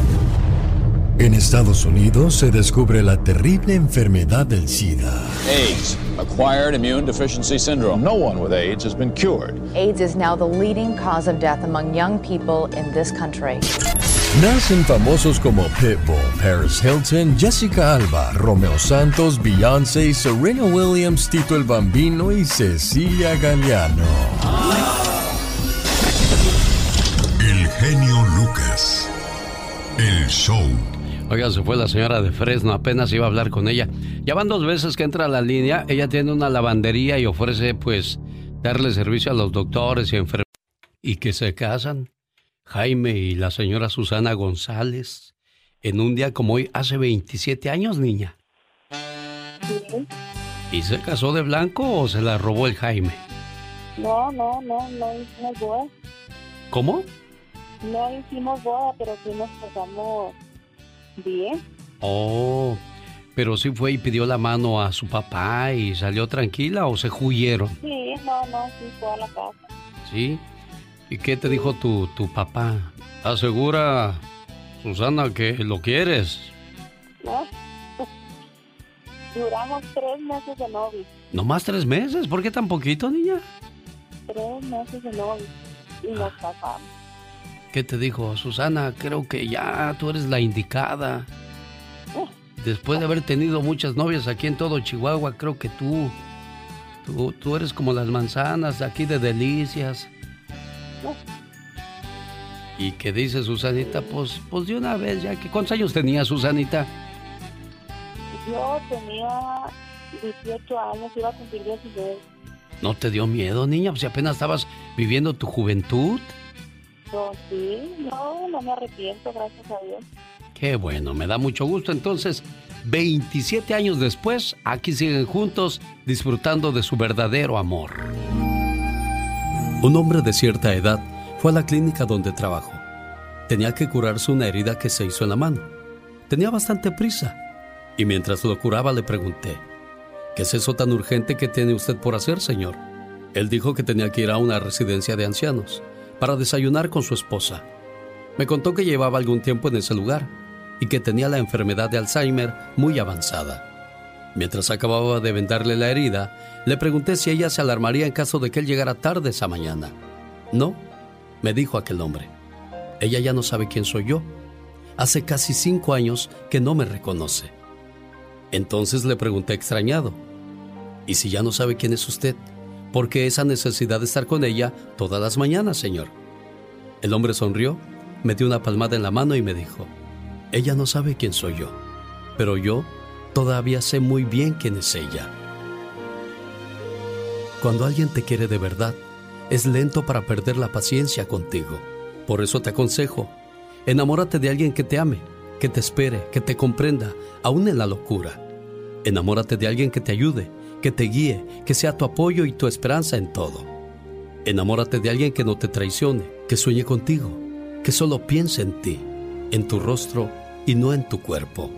En Estados Unidos se descubre la terrible enfermedad del SIDA. AIDS, acquired immune deficiency syndrome. No one with AIDS has been cured. AIDS is now the leading cause of death among young people in this country. Nacen famosos como Pitbull, Paris Hilton, Jessica Alba, Romeo Santos, Beyoncé, Serena Williams, Tito el Bambino y Cecilia Galeano. El genio Lucas. El show. Oiga, se fue la señora de Fresno, apenas iba a hablar con ella. Ya van dos veces que entra a la línea, ella tiene una lavandería y ofrece pues darle servicio a los doctores y enfermeros. Y que se casan, Jaime y la señora Susana González, en un día como hoy, hace 27 años, niña. ¿Y se casó de blanco o se la robó el Jaime? No, no, no, no hicimos boda. ¿Cómo? No hicimos boda, pero sí nos casamos bien. Oh, pero sí fue y pidió la mano a su papá y salió tranquila o se huyeron. Sí, no, no, sí fue a la casa. ¿Sí? ¿Y qué te dijo tu, tu papá? Asegura, Susana, que lo quieres. ¿No? Duramos tres meses de novio. ¿No más tres meses? ¿Por qué tan poquito, niña? Tres meses de novio. Y nos casamos. ¿Qué te dijo? Susana, creo que ya tú eres la indicada. Después de haber tenido muchas novias aquí en todo Chihuahua, creo que tú, tú, tú eres como las manzanas de aquí de Delicias. ¿Y qué dice Susanita? Pues, pues de una vez ya que... ¿Cuántos años tenía Susanita? Yo tenía 18 años, iba a cumplir 19. ¿No te dio miedo, niña? Pues si apenas estabas viviendo tu juventud. No, sí, no, no me arrepiento, gracias a Dios. Qué bueno, me da mucho gusto. Entonces, 27 años después, aquí siguen juntos disfrutando de su verdadero amor. Un hombre de cierta edad fue a la clínica donde trabajó. Tenía que curarse una herida que se hizo en la mano. Tenía bastante prisa. Y mientras lo curaba le pregunté, ¿qué es eso tan urgente que tiene usted por hacer, señor? Él dijo que tenía que ir a una residencia de ancianos para desayunar con su esposa. Me contó que llevaba algún tiempo en ese lugar y que tenía la enfermedad de Alzheimer muy avanzada. Mientras acababa de vendarle la herida, le pregunté si ella se alarmaría en caso de que él llegara tarde esa mañana. No, me dijo aquel hombre. Ella ya no sabe quién soy yo. Hace casi cinco años que no me reconoce. Entonces le pregunté extrañado, ¿y si ya no sabe quién es usted? ¿Por qué esa necesidad de estar con ella todas las mañanas, señor? El hombre sonrió, me dio una palmada en la mano y me dijo, ella no sabe quién soy yo, pero yo todavía sé muy bien quién es ella. Cuando alguien te quiere de verdad, es lento para perder la paciencia contigo. Por eso te aconsejo, enamórate de alguien que te ame, que te espere, que te comprenda, aún en la locura. Enamórate de alguien que te ayude, que te guíe, que sea tu apoyo y tu esperanza en todo. Enamórate de alguien que no te traicione, que sueñe contigo, que solo piense en ti, en tu rostro y no en tu cuerpo.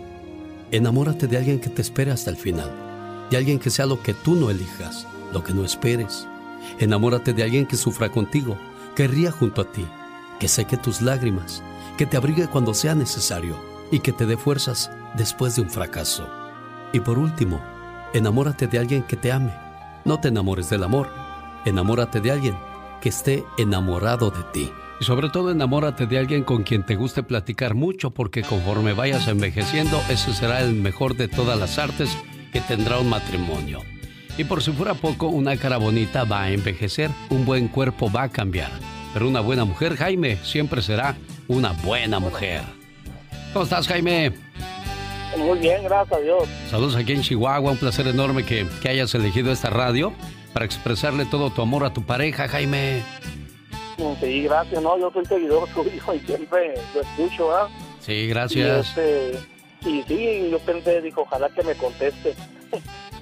Enamórate de alguien que te espere hasta el final, de alguien que sea lo que tú no elijas, lo que no esperes. Enamórate de alguien que sufra contigo, que ría junto a ti, que seque tus lágrimas, que te abrigue cuando sea necesario y que te dé fuerzas después de un fracaso. Y por último, enamórate de alguien que te ame. No te enamores del amor, enamórate de alguien que esté enamorado de ti. Y sobre todo enamórate de alguien con quien te guste platicar mucho porque conforme vayas envejeciendo, ese será el mejor de todas las artes que tendrá un matrimonio. Y por si fuera poco, una cara bonita va a envejecer, un buen cuerpo va a cambiar. Pero una buena mujer, Jaime, siempre será una buena mujer. ¿Cómo estás, Jaime? Muy bien, gracias a Dios. Saludos aquí en Chihuahua, un placer enorme que, que hayas elegido esta radio para expresarle todo tu amor a tu pareja, Jaime. Sí, gracias, no, yo soy seguidor tuyo y siempre lo escucho, ¿ah? Sí, gracias. Y, este, y sí, yo pensé, dijo, ojalá que me conteste.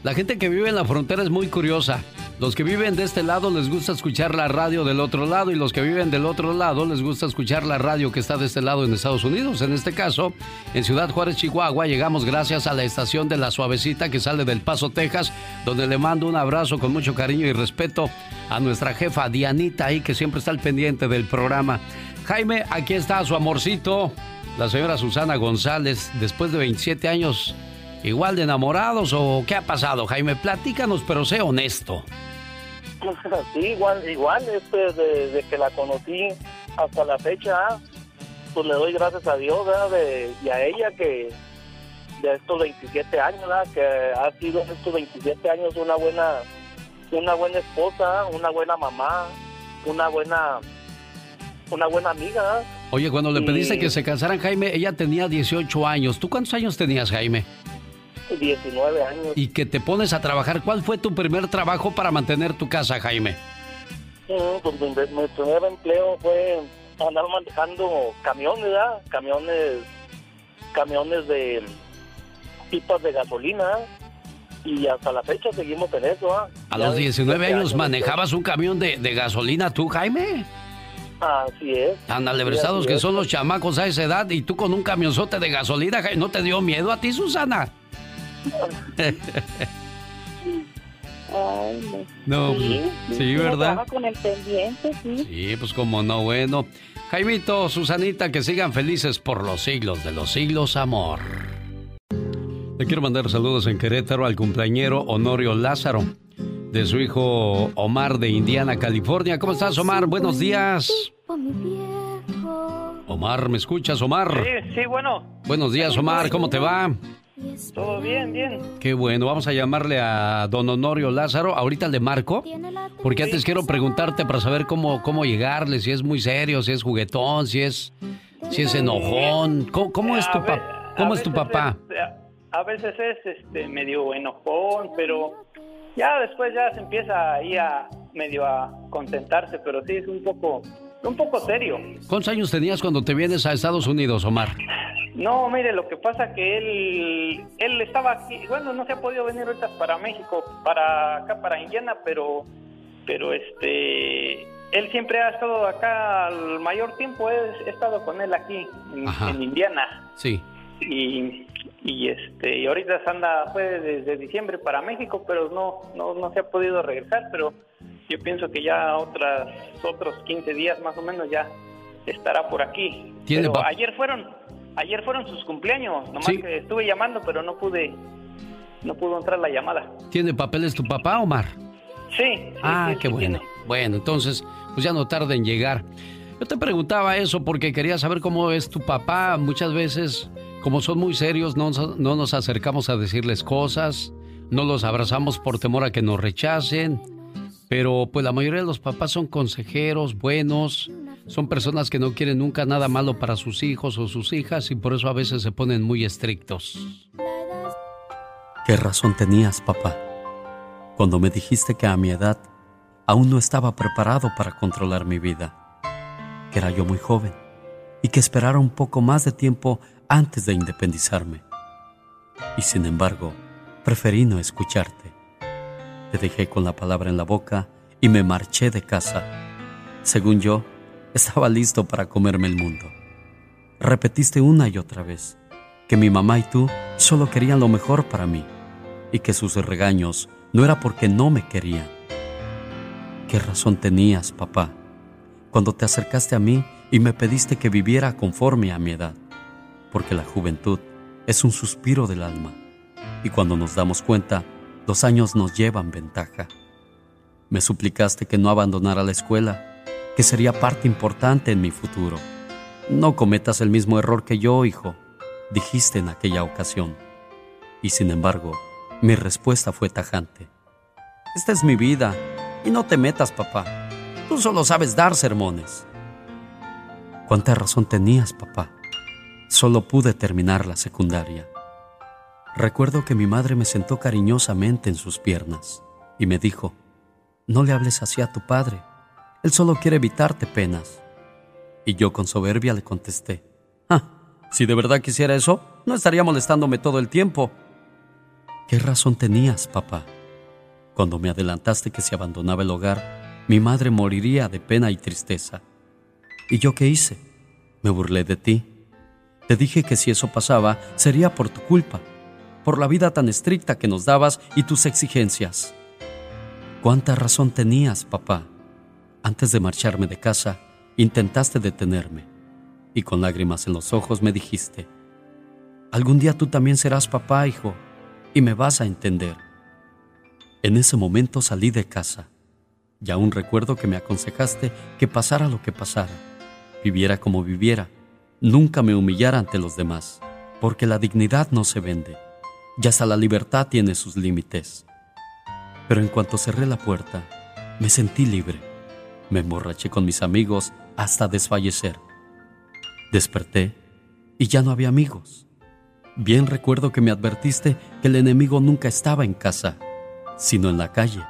La gente que vive en la frontera es muy curiosa. Los que viven de este lado les gusta escuchar la radio del otro lado y los que viven del otro lado les gusta escuchar la radio que está de este lado en Estados Unidos. En este caso, en Ciudad Juárez, Chihuahua, llegamos gracias a la estación de La Suavecita que sale del Paso, Texas, donde le mando un abrazo con mucho cariño y respeto a nuestra jefa Dianita ahí que siempre está al pendiente del programa. Jaime, aquí está su amorcito, la señora Susana González, después de 27 años igual de enamorados o qué ha pasado, Jaime? Platícanos, pero sé honesto. Sí, igual, igual, este, desde que la conocí hasta la fecha, pues le doy gracias a Dios, y a ella que de estos 27 años, que ha sido estos 27 años una buena, una buena esposa, una buena mamá, una buena, una buena amiga. Oye, cuando le pediste que se casaran, Jaime, ella tenía 18 años. ¿Tú cuántos años tenías, Jaime? 19 años. Y que te pones a trabajar. ¿Cuál fue tu primer trabajo para mantener tu casa, Jaime? pues mi, primer empleo fue andar manejando camiones, ¿verdad? Camiones, camiones de pipas de gasolina. Y hasta la fecha seguimos en eso, ¿ah? A los 19 años, manejabas un camión de, gasolina tú, Jaime. Así es. Tan alebrezados que son los chamacos a esa edad y tú con un camionzote de gasolina, ¿no te dio miedo a ti, Susana? No, sí, sí, ¿verdad? Con el pendiente, sí. Sí, pues como no, bueno. Jaimito, Susanita, que sigan felices por los siglos de los siglos, amor. Le quiero mandar saludos en Querétaro al cumpleañero Honorio Lázaro, de su hijo Omar de Indiana, California. ¿Cómo estás, Omar? Buenos días. Omar, ¿me escuchas, Omar? Sí, sí, bueno. Buenos días, Omar, ¿cómo te va? Todo bien, bien. Qué bueno, vamos a llamarle a don Honorio Lázaro. Ahorita le marco, porque antes quiero preguntarte para saber cómo, cómo llegarle, si es muy serio, si es juguetón, si es, si es enojón. ¿Cómo, es tu, papá? ¿Cómo es tu papá? a veces es este, medio enojón, pero ya después ya se empieza ahí a medio a contentarse, pero sí es un poco, un poco serio. ¿Cuántos años tenías cuando te vienes a Estados Unidos, Omar? No, mire, lo que pasa que él, él estaba aquí, bueno, no se ha podido venir ahorita para México, para acá, para Indiana, pero, pero este, él siempre ha estado acá el mayor tiempo, he, estado con él aquí, en, Indiana. Sí. Y, y este, y ahorita anda, fue desde diciembre para México, pero no, no, no se ha podido regresar, pero yo pienso que ya otras, otros 15 días más o menos ya estará por aquí. pero ayer fueron, Ayer fueron sus cumpleaños, nomás que estuve llamando, pero no pude, no pudo entrar la llamada. ¿Tiene papeles tu papá, Omar? Sí. ah, qué bueno. Bueno, entonces, pues ya no tarda en llegar. Yo te preguntaba eso porque quería saber cómo es tu papá. Muchas veces, como son muy serios, no, no nos acercamos a decirles cosas, no los abrazamos por temor a que nos rechacen. Pero pues la mayoría de los papás son consejeros, buenos, son personas que no quieren nunca nada malo para sus hijos o sus hijas y por eso a veces se ponen muy estrictos. ¿Qué razón tenías, papá? Cuando me dijiste que a mi edad aún no estaba preparado para controlar mi vida, que era yo muy joven y que esperara un poco más de tiempo antes de independizarme. Y sin embargo, preferí no escucharte. Te dejé con la palabra en la boca y me marché de casa. Según yo, estaba listo para comerme el mundo. Repetiste una y otra vez que mi mamá y tú solo querían lo mejor para mí y que sus regaños no era porque no me querían. ¿Qué razón tenías, papá, cuando te acercaste a mí y me pediste que viviera conforme a mi edad? Porque la juventud es un suspiro del alma y cuando nos damos cuenta, los años nos llevan ventaja. Me suplicaste que no abandonara la escuela que sería parte importante en mi futuro. No cometas el mismo error que yo, hijo, dijiste en aquella ocasión. Y sin embargo, mi respuesta fue tajante. Esta es mi vida, y no te metas, papá. Tú solo sabes dar sermones. ¿Cuánta razón tenías, papá? Solo pude terminar la secundaria. Recuerdo que mi madre me sentó cariñosamente en sus piernas y me dijo, no le hables así a tu padre. Él solo quiere evitarte penas. Y yo con soberbia le contesté, ah, si de verdad quisiera eso, no estaría molestándome todo el tiempo. ¿Qué razón tenías, papá? Cuando me adelantaste que si abandonaba el hogar, mi madre moriría de pena y tristeza. ¿Y yo qué hice? Me burlé de ti. Te dije que si eso pasaba, sería por tu culpa, por la vida tan estricta que nos dabas y tus exigencias. ¿Cuánta razón tenías, papá? Antes de marcharme de casa, intentaste detenerme y con lágrimas en los ojos me dijiste, algún día tú también serás papá, hijo, y me vas a entender. En ese momento salí de casa y aún recuerdo que me aconsejaste que pasara lo que pasara, viviera como viviera, nunca me humillara ante los demás, porque la dignidad no se vende, y hasta la libertad tiene sus límites. Pero en cuanto cerré la puerta, me sentí libre. Me emborraché con mis amigos hasta desfallecer. Desperté y ya no había amigos. Bien recuerdo que me advertiste que el enemigo nunca estaba en casa, sino en la calle,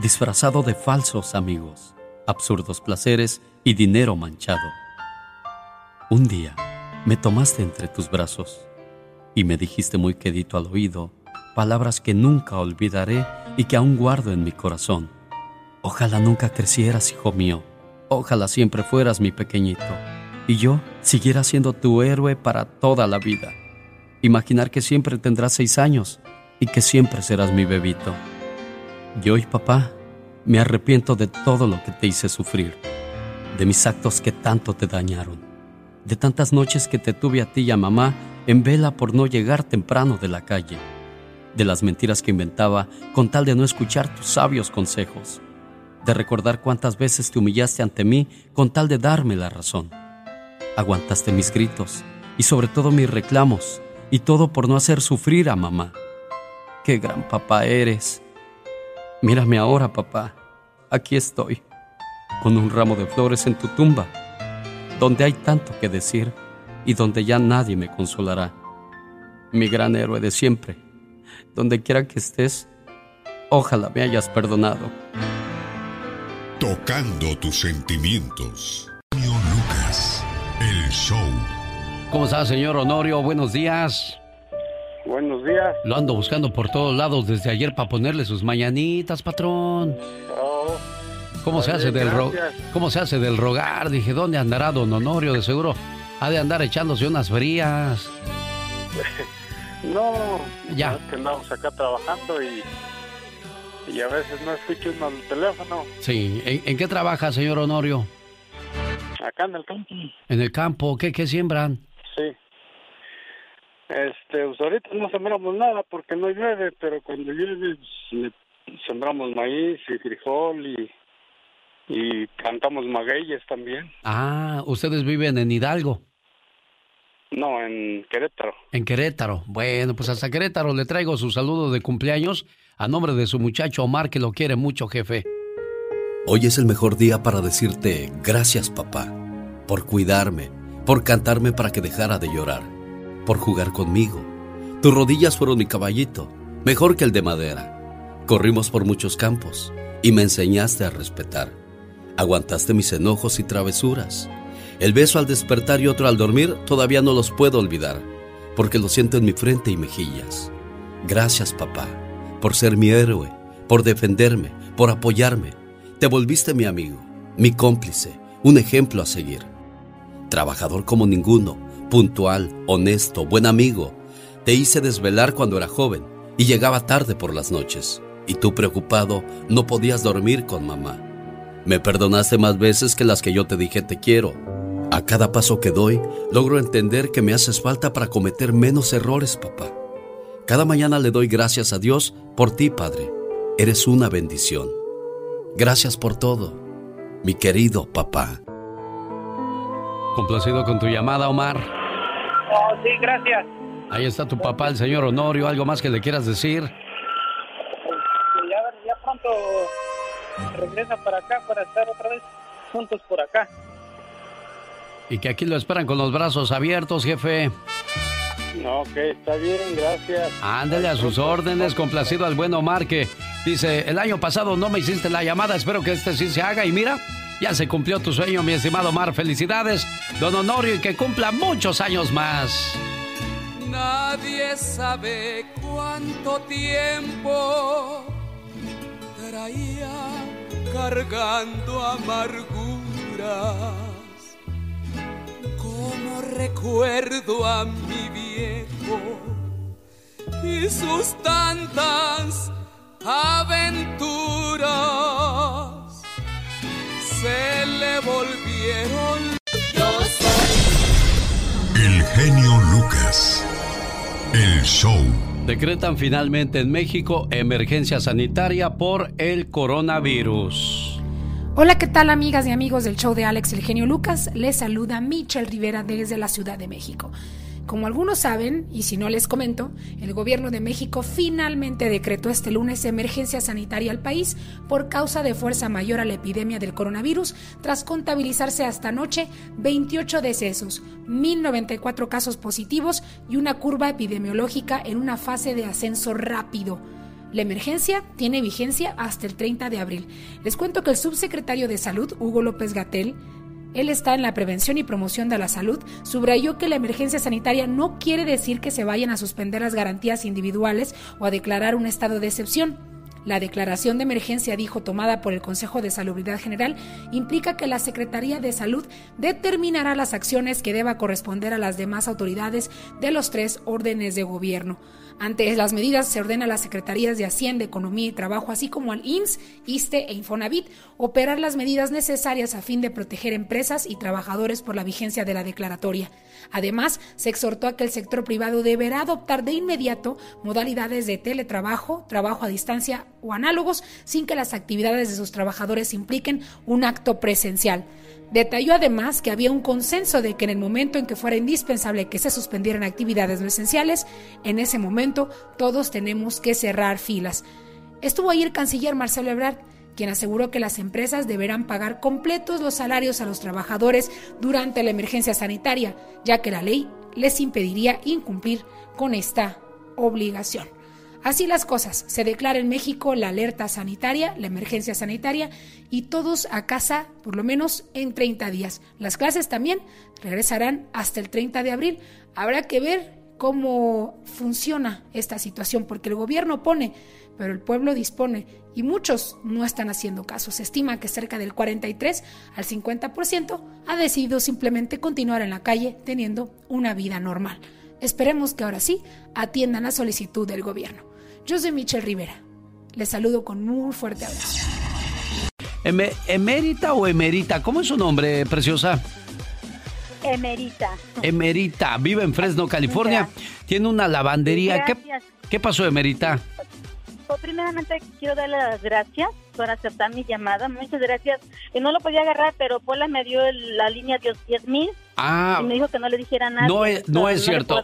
disfrazado de falsos amigos, absurdos placeres y dinero manchado. Un día me tomaste entre tus brazos y me dijiste muy quedito al oído palabras que nunca olvidaré y que aún guardo en mi corazón. Ojalá nunca crecieras, hijo mío. Ojalá siempre fueras mi pequeñito y yo siguiera siendo tu héroe para toda la vida. Imaginar que siempre tendrás seis años y que siempre serás mi bebito. Y hoy, papá, me arrepiento de todo lo que te hice sufrir, de mis actos que tanto te dañaron, de tantas noches que te tuve a ti y a mamá en vela por no llegar temprano de la calle de las mentiras que inventaba con tal de no escuchar tus sabios consejos, de recordar cuántas veces te humillaste ante mí con tal de darme la razón. Aguantaste mis gritos y sobre todo mis reclamos y todo por no hacer sufrir a mamá. Qué gran papá eres. Mírame ahora, papá. Aquí estoy, con un ramo de flores en tu tumba, donde hay tanto que decir y donde ya nadie me consolará. Mi gran héroe de siempre donde quiera que estés, ojalá me hayas perdonado. Tocando tus sentimientos. Lucas, el show. ¿Cómo está, señor Honorio? Buenos días. Buenos días. Lo ando buscando por todos lados desde ayer para ponerle sus mañanitas, patrón. Oh, ¿Cómo se hace del ¿Cómo se hace del rogar? Dije, ¿dónde andará don Honorio? De seguro ha de andar echándose unas frías. No, ya. Es que andamos acá trabajando y, y a veces no escucho uno el teléfono. Sí, ¿En, qué trabaja, señor Honorio? Acá en el campo. ¿En el campo? ¿Qué, qué siembran? Sí. Este, pues ahorita no sembramos nada porque no llueve, pero cuando llueve pues, sembramos maíz y frijol y, y plantamos magueyes también. Ah, ¿ustedes viven en Hidalgo? No, en Querétaro. En Querétaro. Bueno, pues hasta Querétaro le traigo su saludo de cumpleaños a nombre de su muchacho Omar, que lo quiere mucho, jefe. Hoy es el mejor día para decirte gracias, papá, por cuidarme, por cantarme para que dejara de llorar, por jugar conmigo. Tus rodillas fueron mi caballito, mejor que el de madera. Corrimos por muchos campos y me enseñaste a respetar. Aguantaste mis enojos y travesuras el beso al despertar y otro al dormir todavía no los puedo olvidar, porque lo siento en mi frente y mejillas. Gracias, papá, por ser mi héroe, por defenderme, por apoyarme. Te volviste mi amigo, mi cómplice, un ejemplo a seguir. Trabajador como ninguno, puntual, honesto, buen amigo. Te hice desvelar cuando era joven y llegaba tarde por las noches. Y tú preocupado no podías dormir con mamá. Me perdonaste más veces que las que yo te dije te quiero a cada paso que doy, logro entender que me haces falta para cometer menos errores, papá. Cada mañana le doy gracias a Dios por ti, Padre. Eres una bendición. Gracias por todo, mi querido papá. Complacido con tu llamada, Omar. Oh, sí, gracias. Ahí está tu papá, el señor Honorio. ¿Algo más que le quieras decir? Ya, ya pronto regresa para acá para estar otra vez juntos por acá. Y que aquí lo esperan con los brazos abiertos, jefe. No, ok, está bien, gracias. Ándale a sus órdenes, complacido al buen Omar que dice, el año pasado no me hiciste la llamada, espero que este sí se haga y mira, ya se cumplió tu sueño, mi estimado Omar, felicidades, don Honorio, y que cumpla muchos años más. nadie sabe cuánto tiempo traía cargando amarguras. Como recuerdo a mi viejo y sus tantas aventuras se le volvieron. El genio Lucas. El show. Decretan finalmente en México emergencia sanitaria por el coronavirus. Hola, ¿qué tal amigas y amigos del show de Alex El Genio Lucas? Les saluda Michelle Rivera desde la Ciudad de México. Como algunos saben, y si no les comento, el gobierno de México finalmente decretó este lunes emergencia sanitaria al país por causa de fuerza mayor a la epidemia del coronavirus, tras contabilizarse hasta anoche 28 decesos, 1094 casos positivos y una curva epidemiológica en una fase de ascenso rápido. La emergencia tiene vigencia hasta el 30 de abril. Les cuento que el subsecretario de Salud, Hugo López Gatel, él está en la prevención y promoción de la salud, subrayó que la emergencia sanitaria no quiere decir que se vayan a suspender las garantías individuales o a declarar un estado de excepción. La declaración de emergencia, dijo, tomada por el Consejo de Salubridad General, implica que la Secretaría de Salud determinará las acciones que deba corresponder a las demás autoridades de los tres órdenes de gobierno. Ante las medidas se ordena a las Secretarías de Hacienda, Economía y Trabajo, así como al INS, ISTE e Infonavit, operar las medidas necesarias a fin de proteger empresas y trabajadores por la vigencia de la declaratoria. Además, se exhortó a que el sector privado deberá adoptar de inmediato modalidades de teletrabajo, trabajo a distancia o análogos sin que las actividades de sus trabajadores impliquen un acto presencial. Detalló además que había un consenso de que en el momento en que fuera indispensable que se suspendieran actividades no esenciales, en ese momento todos tenemos que cerrar filas. Estuvo ahí el canciller Marcelo Ebrard, quien aseguró que las empresas deberán pagar completos los salarios a los trabajadores durante la emergencia sanitaria, ya que la ley les impediría incumplir con esta obligación. Así las cosas, se declara en México la alerta sanitaria, la emergencia sanitaria y todos a casa por lo menos en 30 días. Las clases también regresarán hasta el 30 de abril. Habrá que ver cómo funciona esta situación porque el gobierno pone, pero el pueblo dispone y muchos no están haciendo caso. Se estima que cerca del 43 al 50% ha decidido simplemente continuar en la calle teniendo una vida normal. Esperemos que ahora sí atiendan la solicitud del gobierno. Yo soy Michelle Rivera. Les saludo con muy fuerte abrazo. ¿Emérita o emerita? ¿Cómo es su nombre, preciosa? Emerita. Emerita, vive en Fresno, California. Tiene una lavandería. ¿Qué, ¿Qué pasó, Emerita? Pues primeramente quiero darle las gracias por aceptar mi llamada. Muchas gracias. Y no lo podía agarrar, pero Pola me dio la línea de 10 mil. Ah, y me dijo que no le dijera nada. No es, no es cierto.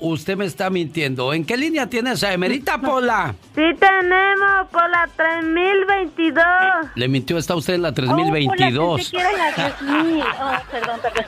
usted me está mintiendo. ¿En qué línea tienes a Emerita Pola? Sí tenemos, Pola 3022. Le mintió, está usted en la 3022. Oh, Pola, la 3000. Oh, perdón, perdón.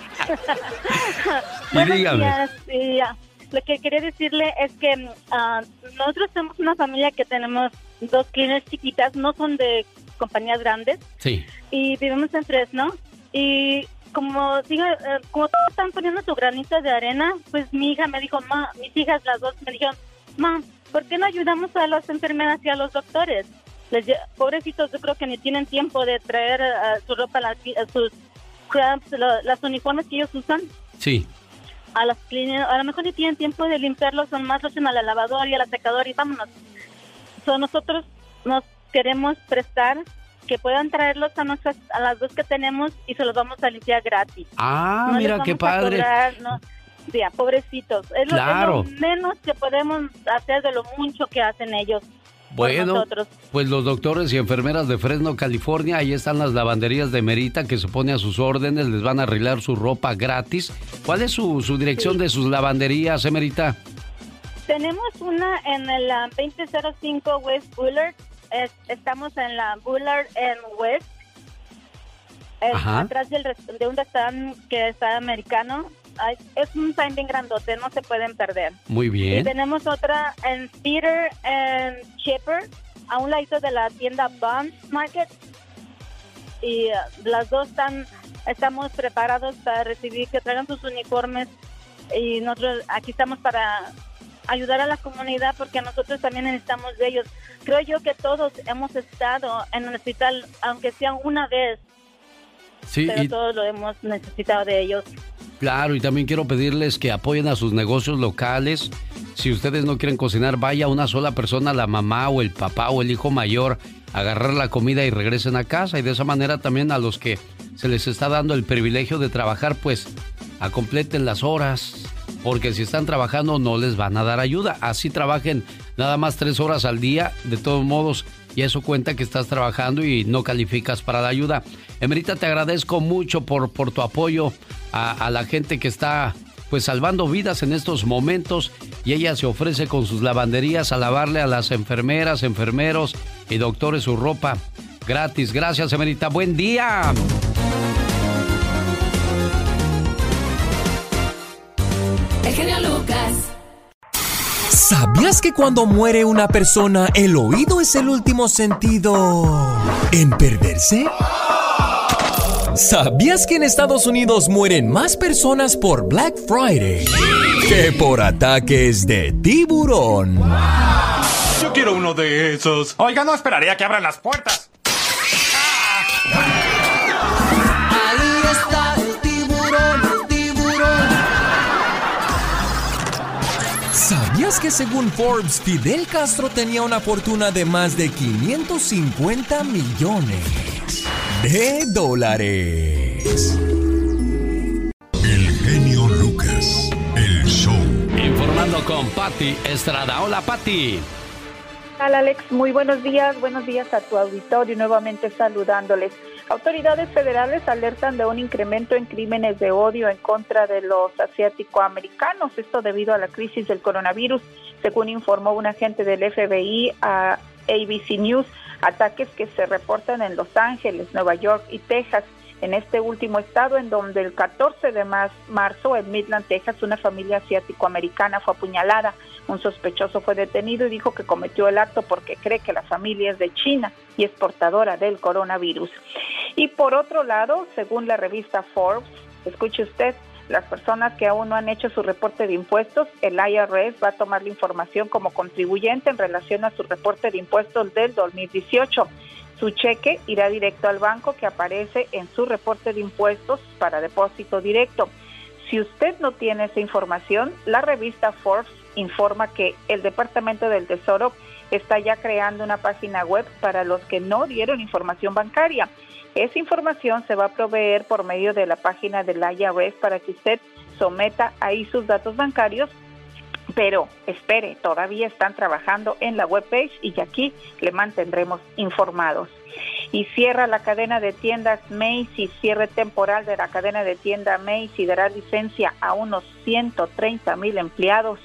y dígame. Lo que quería decirle es que uh, nosotros somos una familia que tenemos dos clínicas chiquitas, no son de compañías grandes. Sí. Y vivimos en Fresno. Y como digo, eh, como todos están poniendo su granito de arena, pues mi hija me dijo, ma, mis hijas las dos me dijeron, ma, ¿por qué no ayudamos a las enfermeras y a los doctores? Les, pobrecitos, yo creo que ni tienen tiempo de traer uh, su ropa, la, sus las uniformes que ellos usan. Sí a las clínicas, a lo mejor ni tienen tiempo de limpiarlos, son más lo hacen a la lavadora y a la secadora y vámonos. So, nosotros nos queremos prestar que puedan traerlos a nuestras a las dos que tenemos y se los vamos a limpiar gratis. Ah, mira qué padre. no, pobrecitos. Es, lo, menos que podemos hacer de lo mucho que hacen ellos. Bueno, pues los doctores y enfermeras de Fresno, California, ahí están las lavanderías de Merita que se pone a sus órdenes, les van a arreglar su ropa gratis. ¿Cuál es su, dirección de sus lavanderías, Emerita? Tenemos una en el 2005 West Bullard. estamos en la Bullard en West. atrás de un restaurante que está americano es un sign bien grandote, no se pueden perder. Muy bien. Y tenemos otra en Peter and Chipper, a un ladito de la tienda Bond Market. Y uh, las dos están, estamos preparados para recibir, que traigan sus uniformes y nosotros aquí estamos para ayudar a la comunidad porque nosotros también necesitamos de ellos. Creo yo que todos hemos estado en un hospital, aunque sea una vez, Sí, pero y- todos lo hemos necesitado de ellos. Claro, y también quiero pedirles que apoyen a sus negocios locales. Si ustedes no quieren cocinar, vaya una sola persona, la mamá o el papá o el hijo mayor, a agarrar la comida y regresen a casa. Y de esa manera también a los que se les está dando el privilegio de trabajar, pues acompleten las horas. Porque si están trabajando no les van a dar ayuda. Así trabajen nada más tres horas al día. De todos modos, y eso cuenta que estás trabajando y no calificas para la ayuda. Emerita, te agradezco mucho por, por tu apoyo a, a la gente que está pues salvando vidas en estos momentos y ella se ofrece con sus lavanderías a lavarle a las enfermeras, enfermeros y doctores su ropa gratis. Gracias, Emerita. Buen día. El genio Lucas. ¿Sabías que cuando muere una persona el oído es el último sentido en perderse? ¿Sabías que en Estados Unidos mueren más personas por Black Friday que por ataques de tiburón? Yo quiero uno de esos. Oiga, no esperaría que abran las puertas. ¿Sabías que según Forbes, Fidel Castro tenía una fortuna de más de 550 millones de dólares? El genio Lucas, el show. Informando con Patti Estrada. Hola, Patti. Hola Alex, muy buenos días, buenos días a tu auditorio, nuevamente saludándoles. Autoridades federales alertan de un incremento en crímenes de odio en contra de los asiático-americanos, esto debido a la crisis del coronavirus, según informó un agente del FBI a ABC News, ataques que se reportan en Los Ángeles, Nueva York y Texas. En este último estado, en donde el 14 de mar- marzo en Midland, Texas, una familia asiático-americana fue apuñalada. Un sospechoso fue detenido y dijo que cometió el acto porque cree que la familia es de China y es portadora del coronavirus. Y por otro lado, según la revista Forbes, escuche usted, las personas que aún no han hecho su reporte de impuestos, el IRS va a tomar la información como contribuyente en relación a su reporte de impuestos del 2018. Su cheque irá directo al banco que aparece en su reporte de impuestos para depósito directo. Si usted no tiene esa información, la revista Forbes informa que el Departamento del Tesoro está ya creando una página web para los que no dieron información bancaria. Esa información se va a proveer por medio de la página del IRS para que usted someta ahí sus datos bancarios pero espere, todavía están trabajando en la webpage y aquí le mantendremos informados. Y cierra la cadena de tiendas Macy's, cierre temporal de la cadena de tienda Macy's dará licencia a unos 130 mil empleados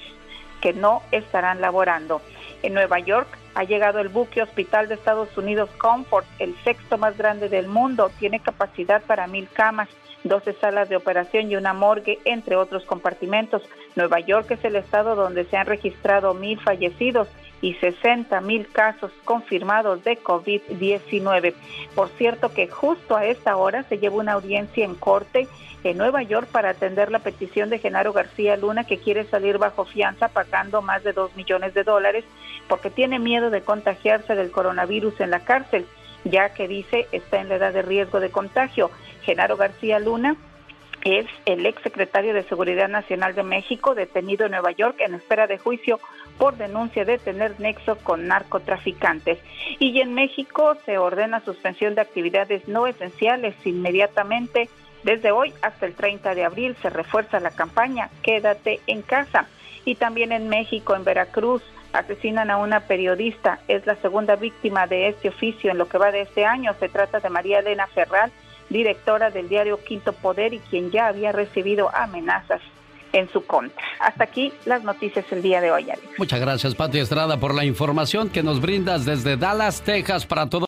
que no estarán laborando. En Nueva York ha llegado el buque hospital de Estados Unidos Comfort, el sexto más grande del mundo. Tiene capacidad para mil camas, 12 salas de operación y una morgue, entre otros compartimentos. Nueva York es el estado donde se han registrado mil fallecidos y 60 mil casos confirmados de COVID-19. Por cierto que justo a esta hora se lleva una audiencia en corte en Nueva York para atender la petición de Genaro García Luna que quiere salir bajo fianza pagando más de 2 millones de dólares porque tiene miedo de contagiarse del coronavirus en la cárcel, ya que dice está en la edad de riesgo de contagio. Genaro García Luna es el ex secretario de Seguridad Nacional de México, detenido en Nueva York en espera de juicio por denuncia de tener nexo con narcotraficantes. Y en México se ordena suspensión de actividades no esenciales inmediatamente. Desde hoy hasta el 30 de abril se refuerza la campaña Quédate en casa. Y también en México, en Veracruz, asesinan a una periodista. Es la segunda víctima de este oficio en lo que va de este año. Se trata de María Elena Ferral, directora del diario Quinto Poder y quien ya había recibido amenazas en su contra. Hasta aquí las noticias el día de hoy, Alex. Muchas gracias, Pati Estrada, por la información que nos brindas desde Dallas, Texas, para todo.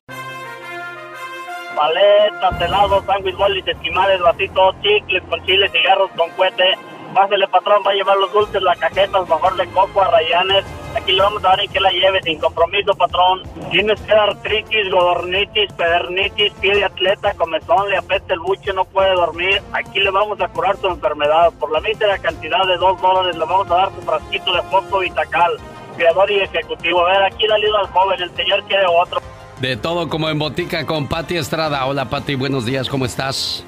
Paletas, helados, sándwich, bolis, esquimales, vasitos, chicles con chile, cigarros con cohete. Pásele, patrón, va a llevar los dulces, la cajeta, mejor de coco, a rayanes. Aquí le vamos a dar en que la lleve sin compromiso, patrón. Tienes que artritis, godornitis, pedernitis, pie de atleta, comezón, le apesta el buche, no puede dormir. Aquí le vamos a curar su enfermedad. Por la mísera cantidad de dos dólares le vamos a dar su frasquito de fosfo vitacal. Creador y ejecutivo. A ver, aquí le ayuda al joven, el señor quiere otro. De todo como en botica con Patti Estrada. Hola Patti, buenos días, ¿cómo estás?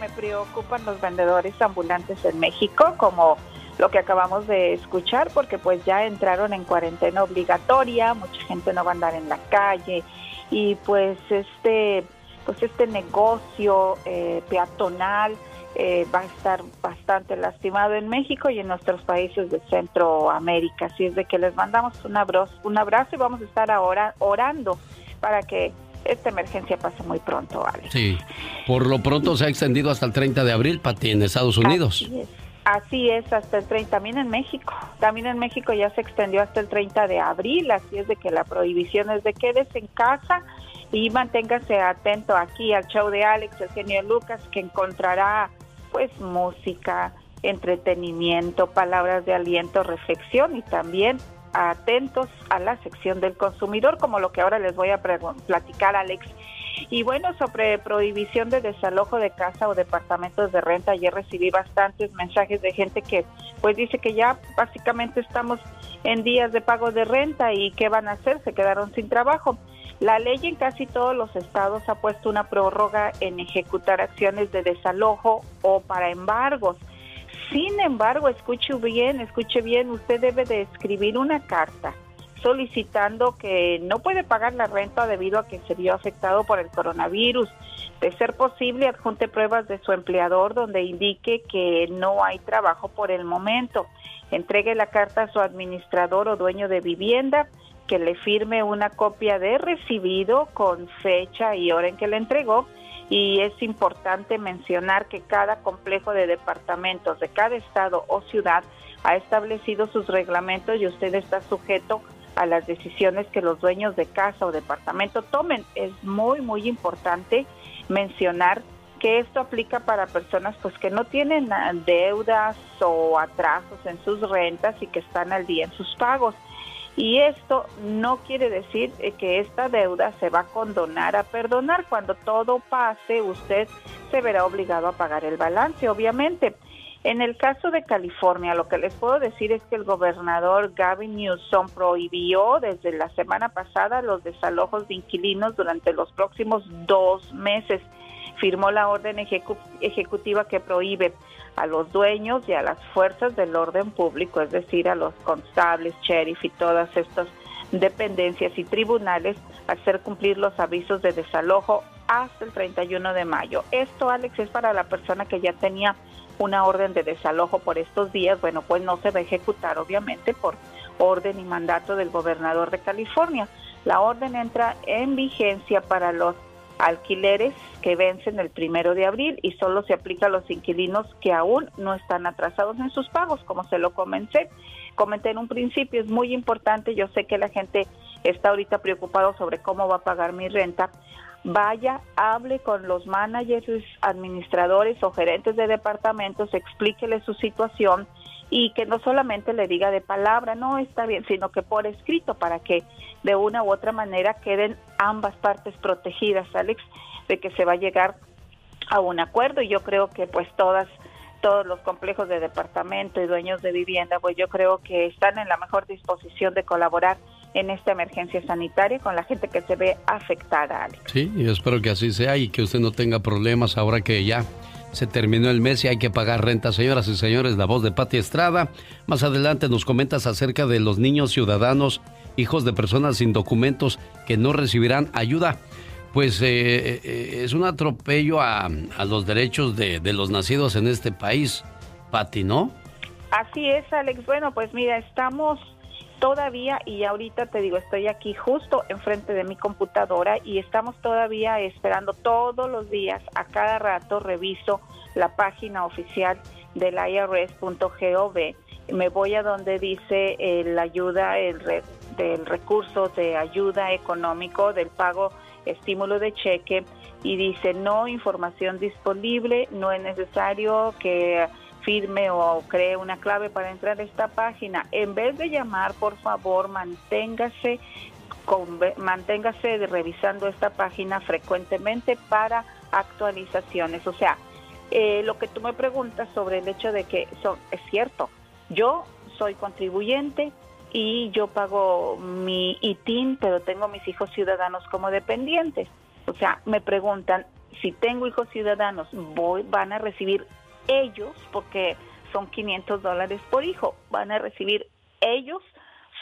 Me preocupan los vendedores ambulantes en México, como lo que acabamos de escuchar, porque pues ya entraron en cuarentena obligatoria, mucha gente no va a andar en la calle y pues este, pues este negocio eh, peatonal eh, va a estar bastante lastimado en México y en nuestros países de Centroamérica. Así es de que les mandamos un abrazo, un abrazo y vamos a estar ahora orando para que esta emergencia pase muy pronto, Alex. Sí, por lo pronto se ha extendido hasta el 30 de abril, Pati, en Estados Unidos. Así es. Así es, hasta el 30, también en México. También en México ya se extendió hasta el 30 de abril, así es de que la prohibición es de quédese en casa y manténgase atento aquí al show de Alex, el genio Lucas, que encontrará pues música, entretenimiento, palabras de aliento, reflexión y también atentos a la sección del consumidor, como lo que ahora les voy a platicar, Alex. Y bueno, sobre prohibición de desalojo de casa o departamentos de renta, ayer recibí bastantes mensajes de gente que pues dice que ya básicamente estamos en días de pago de renta y qué van a hacer, se quedaron sin trabajo. La ley en casi todos los estados ha puesto una prórroga en ejecutar acciones de desalojo o para embargos. Sin embargo, escuche bien, escuche bien, usted debe de escribir una carta solicitando que no puede pagar la renta debido a que se vio afectado por el coronavirus. De ser posible, adjunte pruebas de su empleador donde indique que no hay trabajo por el momento. Entregue la carta a su administrador o dueño de vivienda que le firme una copia de recibido con fecha y hora en que le entregó y es importante mencionar que cada complejo de departamentos de cada estado o ciudad ha establecido sus reglamentos y usted está sujeto a las decisiones que los dueños de casa o departamento tomen. Es muy, muy importante mencionar que esto aplica para personas pues que no tienen deudas o atrasos en sus rentas y que están al día en sus pagos. Y esto no quiere decir eh, que esta deuda se va a condonar a perdonar. Cuando todo pase, usted se verá obligado a pagar el balance, obviamente. En el caso de California, lo que les puedo decir es que el gobernador Gavin Newsom prohibió desde la semana pasada los desalojos de inquilinos durante los próximos dos meses. Firmó la orden ejecutiva que prohíbe a los dueños y a las fuerzas del orden público, es decir, a los constables, sheriff y todas estas dependencias y tribunales, hacer cumplir los avisos de desalojo hasta el 31 de mayo. Esto, Alex, es para la persona que ya tenía una orden de desalojo por estos días. Bueno, pues no se va a ejecutar, obviamente, por orden y mandato del gobernador de California. La orden entra en vigencia para los alquileres que vencen el primero de abril y solo se aplica a los inquilinos que aún no están atrasados en sus pagos, como se lo comenté. Comenté en un principio, es muy importante, yo sé que la gente está ahorita preocupado sobre cómo va a pagar mi renta. Vaya, hable con los managers, administradores o gerentes de departamentos, explíquele su situación y que no solamente le diga de palabra, no está bien, sino que por escrito para que de una u otra manera queden ambas partes protegidas, Alex, de que se va a llegar a un acuerdo y yo creo que pues todas todos los complejos de departamento y dueños de vivienda, pues yo creo que están en la mejor disposición de colaborar en esta emergencia sanitaria con la gente que se ve afectada, Alex. Sí, y espero que así sea y que usted no tenga problemas ahora que ya se terminó el mes y hay que pagar renta. Señoras y señores, la voz de Pati Estrada. Más adelante nos comentas acerca de los niños ciudadanos, hijos de personas sin documentos que no recibirán ayuda. Pues eh, eh, es un atropello a, los derechos de, de, los nacidos en este país, Pati, ¿no? Así es, Alex. Bueno, pues mira, estamos todavía, y ahorita te digo, estoy aquí justo enfrente de mi computadora y estamos todavía esperando todos los días, a cada rato reviso la página oficial del IRS.gov. Me voy a donde dice eh, la ayuda, el del recurso de ayuda económico, del pago estímulo de cheque y dice no información disponible, no es necesario que firme o cree una clave para entrar a esta página. En vez de llamar, por favor, manténgase con- manténgase revisando esta página frecuentemente para actualizaciones. O sea, eh, lo que tú me preguntas sobre el hecho de que son, es cierto, yo soy contribuyente y yo pago mi ITIN, pero tengo mis hijos ciudadanos como dependientes. O sea, me preguntan si tengo hijos ciudadanos, voy, van a recibir ellos, porque son 500 dólares por hijo, van a recibir ellos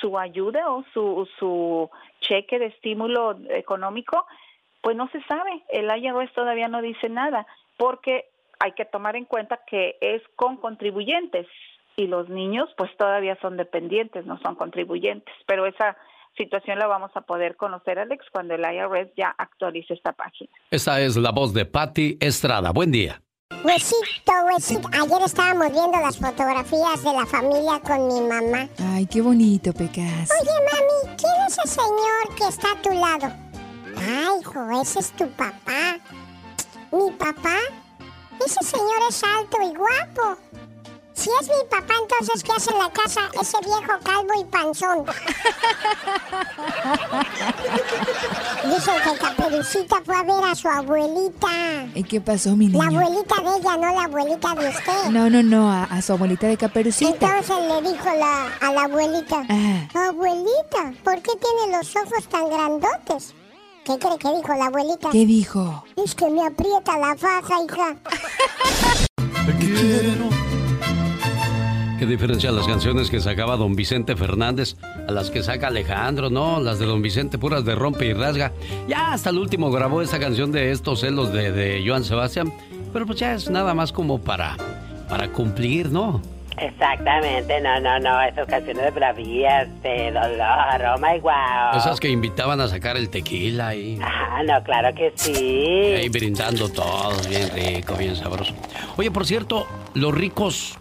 su ayuda o su, su cheque de estímulo económico, pues no se sabe. El IRS todavía no dice nada, porque hay que tomar en cuenta que es con contribuyentes y los niños pues todavía son dependientes, no son contribuyentes. Pero esa situación la vamos a poder conocer, Alex, cuando el IRS ya actualice esta página. Esta es la voz de Patti Estrada. Buen día. Huesito, huesito. Ayer estábamos viendo las fotografías de la familia con mi mamá. Ay, qué bonito, Pecas. Oye, mami, ¿quién es ese señor que está a tu lado? Ay, hijo, ese es tu papá. ¿Mi papá? Ese señor es alto y guapo. Si es mi papá, entonces, ¿qué hace en la casa ese viejo calvo y panzón? Dicen que Caperucita fue a ver a su abuelita. ¿Y qué pasó, mi La niño? abuelita de ella, no la abuelita de usted. No, no, no, a, a su abuelita de Caperucita. Entonces le dijo la, a la abuelita, Ah. abuelita, ¿por qué tiene los ojos tan grandotes? ¿Qué cree que dijo la abuelita? ¿Qué dijo? Es que me aprieta la faja, hija. Te quiero. ¿Qué diferencia las canciones que sacaba don Vicente Fernández a las que saca Alejandro, no? Las de don Vicente puras de rompe y rasga. Ya hasta el último grabó esa canción de estos celos de, de Joan Sebastián, pero pues ya es nada más como para, para cumplir, ¿no? Exactamente, no, no, no, esas canciones de bravías, de dolor, oh my wow. Esas que invitaban a sacar el tequila y Ah, no, claro que sí. ahí brindando todos, bien rico, bien sabroso. Oye, por cierto, los ricos,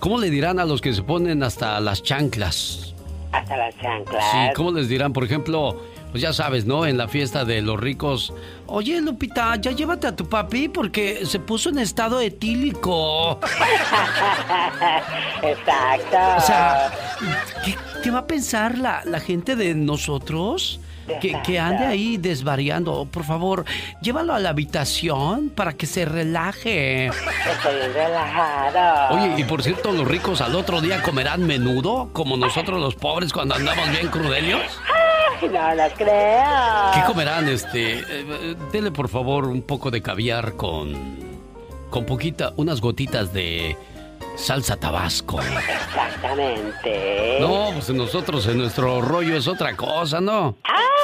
¿cómo le dirán a los que se ponen hasta las chanclas? Hasta las chanclas. Sí, ¿cómo les dirán? Por ejemplo, pues ya sabes, ¿no? En la fiesta de los ricos. Oye, Lupita, ya llévate a tu papi porque se puso en estado etílico. Exacto. O sea, ¿qué, qué va a pensar la, la gente de nosotros? Que, que ande ahí desvariando. Por favor, llévalo a la habitación para que se relaje. Estoy bien relajado. Oye, y por cierto, los ricos al otro día comerán menudo, como nosotros los pobres cuando andamos bien crudelios. No lo creo. ¿Qué comerán? Este, eh, eh, dele por favor un poco de caviar con, con poquita, unas gotitas de salsa tabasco. Exactamente. No, pues nosotros en nuestro rollo es otra cosa, ¿no?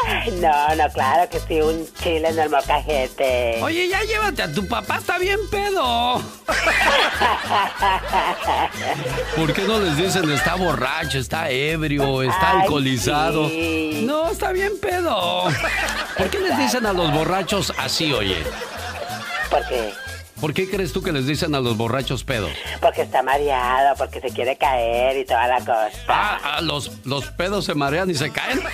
Ay, no, no, claro que sí, un chile en el mocajete. Oye, ya llévate a tu papá, está bien pedo. ¿Por qué no les dicen está borracho, está ebrio, está Ay, alcoholizado? sí. No, está bien pedo. ¿Por qué les dicen a los borrachos así, oye? ¿Por qué? ¿Por qué crees tú que les dicen a los borrachos pedos? Porque está mareado, porque se quiere caer y toda la cosa. Ah, ah, los, los pedos se marean y se caen.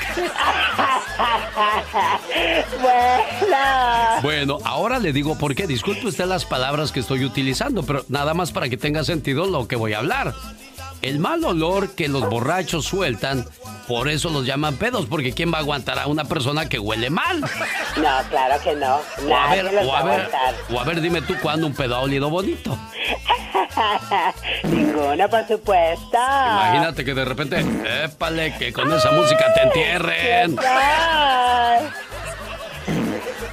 bueno. Bueno, ahora le digo por qué. Disculpe usted las palabras que estoy utilizando, pero nada más para que tenga sentido lo que voy a hablar. El mal olor que los borrachos sueltan, por eso los llaman pedos, porque ¿quién va a aguantar a una persona que huele mal? No, claro que no. O a ver, o a ver, aguantar. o a ver, dime tú cuándo un pedo ha olido bonito. Ninguno, por supuesto. Imagínate que de repente, épale, que con esa música te entierren.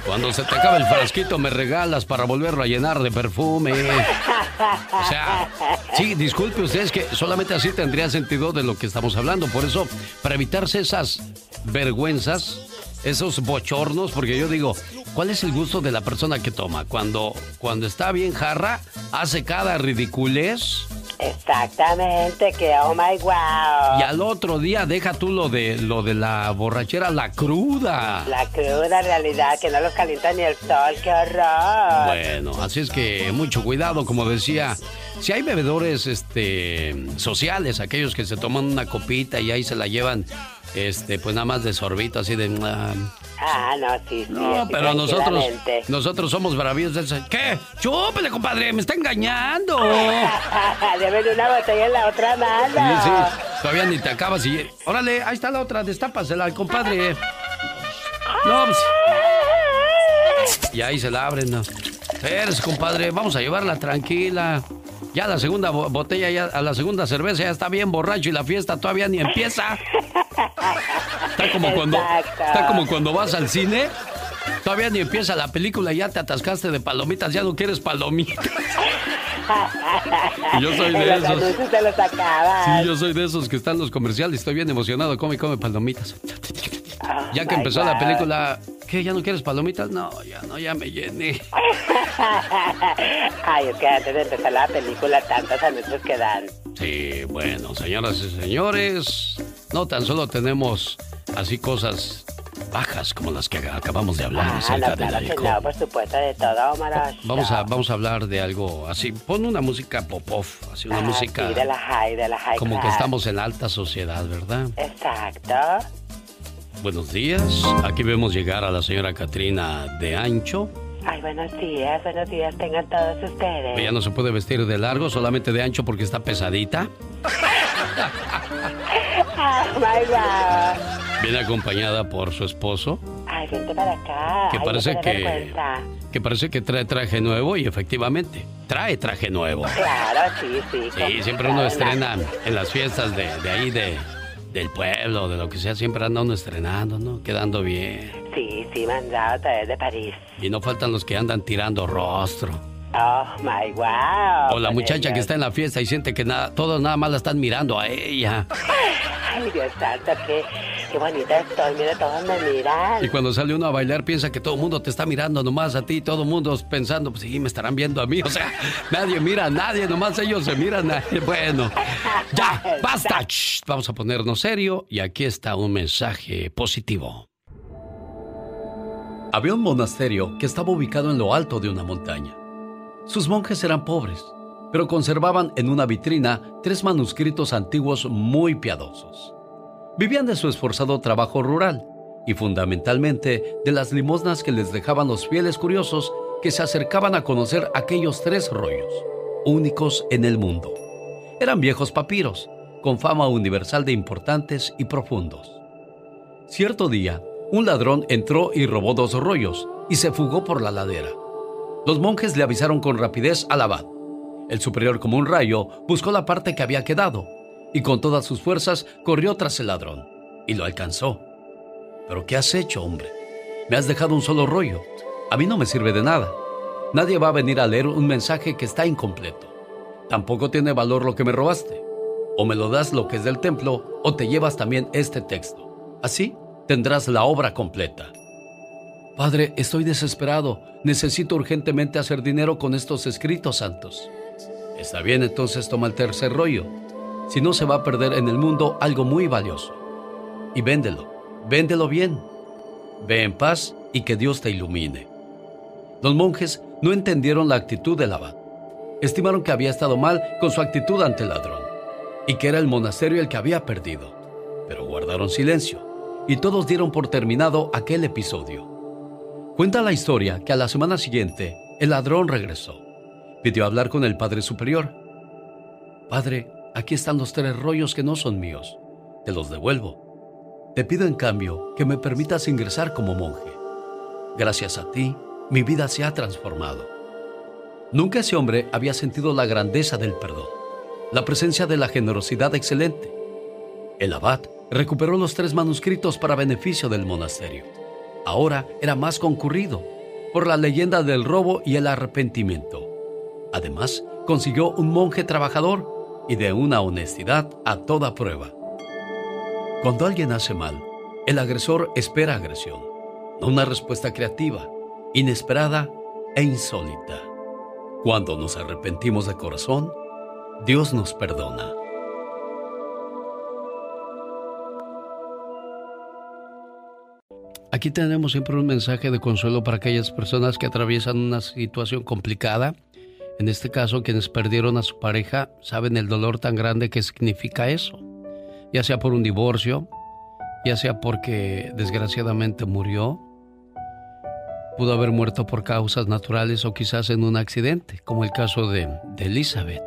Cuando se te acabe el frasquito me regalas para volverlo a llenar de perfume. O sea, sí, disculpe usted, es que solamente así tendría sentido de lo que estamos hablando. Por eso, para evitarse esas vergüenzas, esos bochornos, porque yo digo, ¿cuál es el gusto de la persona que toma? Cuando, cuando está bien jarra, hace cada ridiculez. Exactamente, que oh my wow. Y al otro día deja tú lo de lo de la borrachera, la cruda. La cruda realidad, que no los calienta ni el sol, qué horror. Bueno, así es que mucho cuidado, como decía, si hay bebedores este sociales, aquellos que se toman una copita y ahí se la llevan este pues nada más de sorbito así de ah, Ah, no, sí, sí. No, pero nosotros, nosotros somos bravíos. ¿Qué? ¡Chúpele, compadre! ¡Me está engañando! Deben una botella en la otra mano. Sí, sí. Todavía ni te acabas y. Órale, ahí está la otra, destápasela compadre. No, pues. Y ahí se la abren, ¿no? Espérese, compadre, vamos a llevarla tranquila. Ya la segunda bo- botella, ya, a la segunda cerveza ya está bien borracho y la fiesta todavía ni empieza. Está como cuando, está como cuando vas al cine. Todavía ni empieza la película y ya te atascaste de palomitas, ya no quieres palomitas. Yo soy de los esos. los acaban. Sí, yo soy de esos que están en los comerciales. Estoy bien emocionado. Come, come palomitas. Ya que empezó la película, ¿qué? ¿Ya no quieres palomitas? No, ya no, ya me llené. Ay, es que antes de empezar la película, tantos anuncios que dan. Sí, bueno, señoras y señores, no tan solo tenemos así cosas bajas como las que acabamos de hablar Ah, acerca no, claro alcohol. no, por supuesto, de todo, Omar. Vamos a, vamos a hablar de algo así. Pon una música pop-off, así una Ah, música Sí, de la high, de la high como que estamos en alta sociedad, ¿verdad? Exacto. Buenos días. Aquí vemos llegar a la señora Katrina de Ancho. Ay, buenos días, buenos días tengan todos ustedes. Ella no se puede vestir de largo, solamente de ancho porque está pesadita. Ah, my God. Viene acompañada por su esposo, Ay, vente para acá. que Ay, parece no que, que parece que trae traje nuevo y efectivamente trae traje nuevo. Claro, sí, sí. Sí, siempre uno estrena en las fiestas de, de ahí de del pueblo, de lo que sea, siempre anda uno estrenando, ¿no? Quedando bien. Sí, sí, mandado a través de París. Y no faltan los que andan tirando rostro. Oh, my wow. O la muchacha que está en la fiesta y siente que nada, todos nada más la están mirando a ella. Ay, Dios santo, qué, qué bonita estoy. Mira, todos me miran. Y cuando sale uno a bailar piensa que todo el mundo te está mirando nomás a ti, todo el mundo pensando, pues sí, me estarán viendo a mí. O sea, nadie mira a nadie, nomás ellos se miran a Bueno, ya, basta. Shh, vamos a ponernos serio y aquí está un mensaje positivo. Había un monasterio que estaba ubicado en lo alto de una montaña. Sus monjes eran pobres, pero conservaban en una vitrina tres manuscritos antiguos muy piadosos. Vivían de su esforzado trabajo rural y fundamentalmente de las limosnas que les dejaban los fieles curiosos que se acercaban a conocer aquellos tres rollos, únicos en el mundo. Eran viejos papiros, con fama universal de importantes y profundos. Cierto día, un ladrón entró y robó dos rollos y se fugó por la ladera. Los monjes le avisaron con rapidez al abad. El superior como un rayo buscó la parte que había quedado y con todas sus fuerzas corrió tras el ladrón y lo alcanzó. ¿Pero qué has hecho, hombre? Me has dejado un solo rollo. A mí no me sirve de nada. Nadie va a venir a leer un mensaje que está incompleto. Tampoco tiene valor lo que me robaste. O me lo das lo que es del templo o te llevas también este texto. Así tendrás la obra completa. Padre, estoy desesperado. Necesito urgentemente hacer dinero con estos escritos santos. Está bien, entonces toma el tercer rollo. Si no, se va a perder en el mundo algo muy valioso. Y véndelo. Véndelo bien. Ve en paz y que Dios te ilumine. Los monjes no entendieron la actitud del abad. Estimaron que había estado mal con su actitud ante el ladrón y que era el monasterio el que había perdido. Pero guardaron silencio y todos dieron por terminado aquel episodio. Cuenta la historia que a la semana siguiente el ladrón regresó. Pidió hablar con el Padre Superior. Padre, aquí están los tres rollos que no son míos. Te los devuelvo. Te pido en cambio que me permitas ingresar como monje. Gracias a ti, mi vida se ha transformado. Nunca ese hombre había sentido la grandeza del perdón, la presencia de la generosidad excelente. El abad recuperó los tres manuscritos para beneficio del monasterio. Ahora era más concurrido por la leyenda del robo y el arrepentimiento. Además, consiguió un monje trabajador y de una honestidad a toda prueba. Cuando alguien hace mal, el agresor espera agresión, no una respuesta creativa, inesperada e insólita. Cuando nos arrepentimos de corazón, Dios nos perdona. Aquí tenemos siempre un mensaje de consuelo para aquellas personas que atraviesan una situación complicada. En este caso, quienes perdieron a su pareja saben el dolor tan grande que significa eso. Ya sea por un divorcio, ya sea porque desgraciadamente murió, pudo haber muerto por causas naturales o quizás en un accidente, como el caso de, de Elizabeth.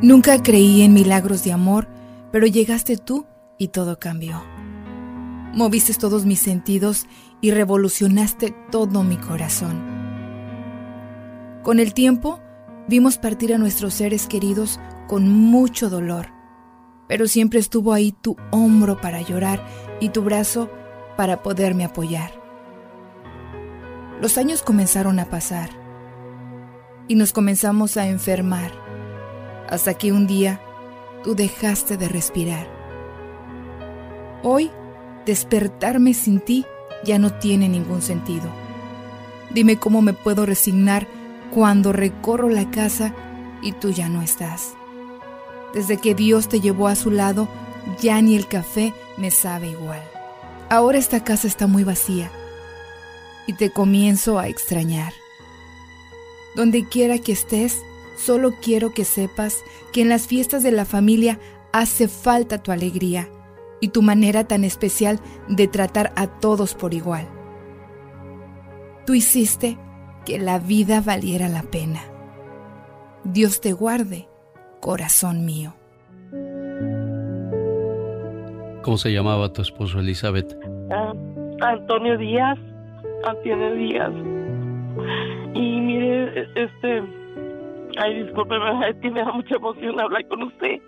Nunca creí en milagros de amor, pero llegaste tú y todo cambió. Moviste todos mis sentidos y revolucionaste todo mi corazón. Con el tiempo, vimos partir a nuestros seres queridos con mucho dolor, pero siempre estuvo ahí tu hombro para llorar y tu brazo para poderme apoyar. Los años comenzaron a pasar y nos comenzamos a enfermar, hasta que un día tú dejaste de respirar. Hoy, despertarme sin ti ya no tiene ningún sentido. Dime cómo me puedo resignar cuando recorro la casa y tú ya no estás. Desde que Dios te llevó a su lado, ya ni el café me sabe igual. Ahora esta casa está muy vacía y te comienzo a extrañar. Donde quiera que estés, solo quiero que sepas que en las fiestas de la familia hace falta tu alegría y tu manera tan especial de tratar a todos por igual. Tú hiciste que la vida valiera la pena. Dios te guarde, corazón mío. ¿Cómo se llamaba tu esposo, Elizabeth? Ah, Antonio Díaz. Antonio Díaz. Y mire, este. Ay, discúlpeme, es que me da mucha emoción hablar con usted.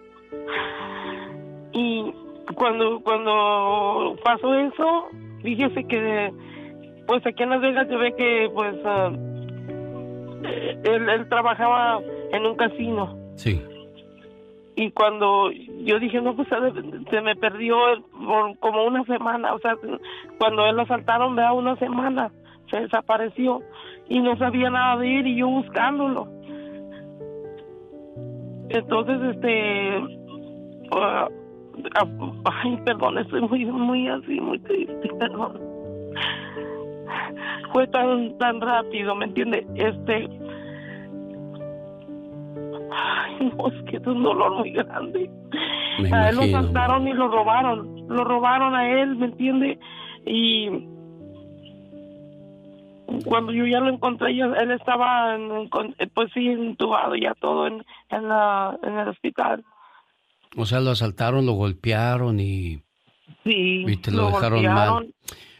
Y cuando cuando pasó eso, fíjese que pues aquí en Las Vegas se ve que pues ah, él, él trabajaba en un casino. Sí. Y cuando yo dije, no, pues se, me perdió por como una semana, o sea, cuando él lo asaltaron, vea, una semana, se desapareció y no sabía nada de él y yo buscándolo. Entonces, este, ah, ay, perdón, estoy muy, muy así, muy triste, perdón. Fue tan, tan rápido, ¿me entiende? Este, ay, no, es que es un dolor muy grande. Me a él lo imagino. asaltaron y lo robaron, lo robaron a él, ¿me entiende? Y cuando yo ya lo encontré, él estaba, en- eh, pues sí, entubado ya todo en, en, la, en el hospital. O sea, lo asaltaron, lo golpearon y, Sí, y te lo, dejaron golpearon. mal.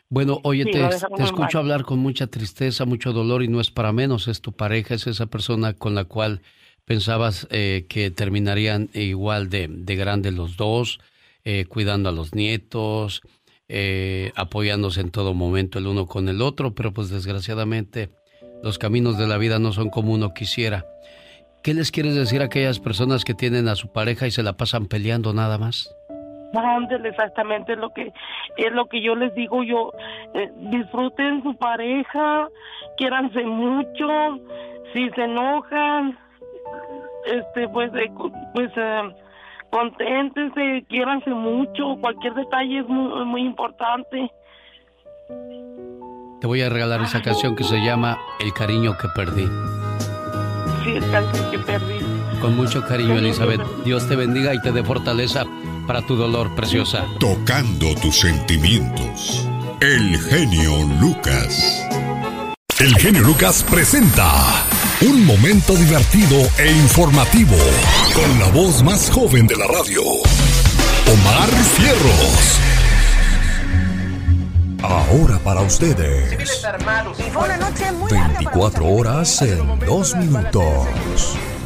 Bueno, oye, Sí, te, te escucho mal. hablar con mucha tristeza, mucho dolor y no es para menos, es tu pareja, es esa persona con la cual pensabas eh, que terminarían igual de, de grandes los dos, eh, cuidando a los nietos, eh, apoyándose en todo momento el uno con el otro, pero pues desgraciadamente los caminos de la vida no son como uno quisiera. ¿Qué les quieres decir a aquellas personas que tienen a su pareja y se la pasan peleando nada más? Ándale, exactamente es lo que es lo que yo les digo yo eh, disfruten su pareja quiéranse mucho si se enojan este pues eh, pues eh, conténtense quiéranse mucho cualquier detalle es muy, muy importante Te voy a regalar esa canción que se llama El cariño que perdí. Que perdí Con mucho cariño, Elizabeth. Dios te bendiga y te dé fortaleza para tu dolor, preciosa. Tocando tus sentimientos. El genio Lucas. El genio Lucas presenta un momento divertido e informativo con la voz más joven de la radio, Omar Fierros. Ahora para ustedes, Fue una noche muy 24 horas en 2 minutos.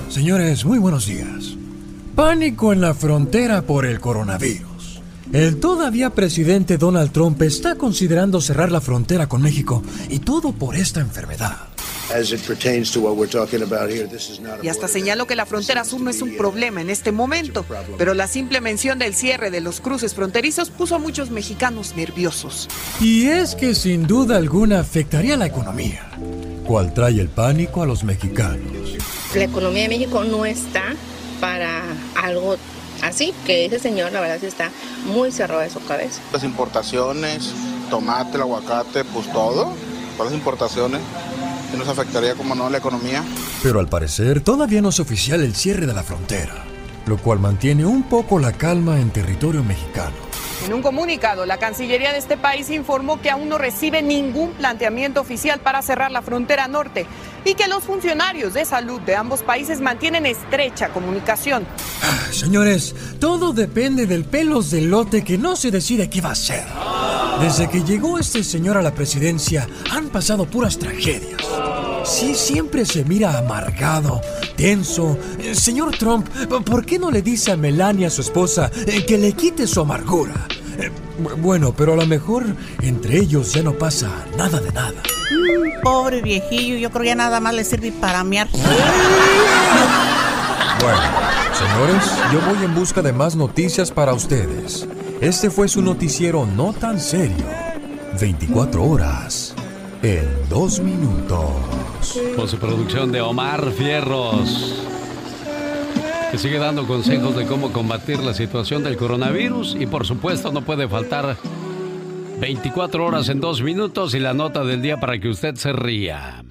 Señores, muy buenos días. Pánico en la frontera por el coronavirus. El todavía presidente Donald Trump está considerando cerrar la frontera con México y todo por esta enfermedad. Y hasta señaló que la frontera sur no es un problema en este momento, pero la simple mención del cierre de los cruces fronterizos puso a muchos mexicanos nerviosos. Y es que sin duda alguna afectaría la economía, cual trae el pánico a los mexicanos. La economía de México no está para algo así, que ese señor la verdad sí está muy cerrado de su cabeza. Las importaciones, tomate, el aguacate, pues todo. Todas las importaciones. ¿Qué nos afectaría, como no, la economía? Pero al parecer todavía no es oficial el cierre de la frontera, lo cual mantiene un poco la calma en territorio mexicano. En un comunicado, la Cancillería de este país informó que aún no recibe ningún planteamiento oficial para cerrar la frontera norte y que los funcionarios de salud de ambos países mantienen estrecha comunicación. Señores, todo depende del pelos del lote que no se decide qué va a hacer. Desde que llegó este señor a la presidencia, han pasado puras tragedias. Sí, siempre se mira amargado, tenso. Eh, Señor Trump, ¿por qué no le dice a Melania, su esposa, eh, que le quite su amargura? Eh, bu- Bueno, pero a lo mejor entre ellos ya no pasa nada de nada. Mm, pobre viejillo, yo creo que ya nada más le sirve para mear. Bueno, señores, yo voy en busca de más noticias para ustedes. Este fue su noticiero no tan serio. 24 horas en dos minutos. Con su producción de Omar Fierros, que sigue dando consejos de cómo combatir la situación del coronavirus y por supuesto no puede faltar 24 horas en dos minutos y la nota del día para que usted se ría.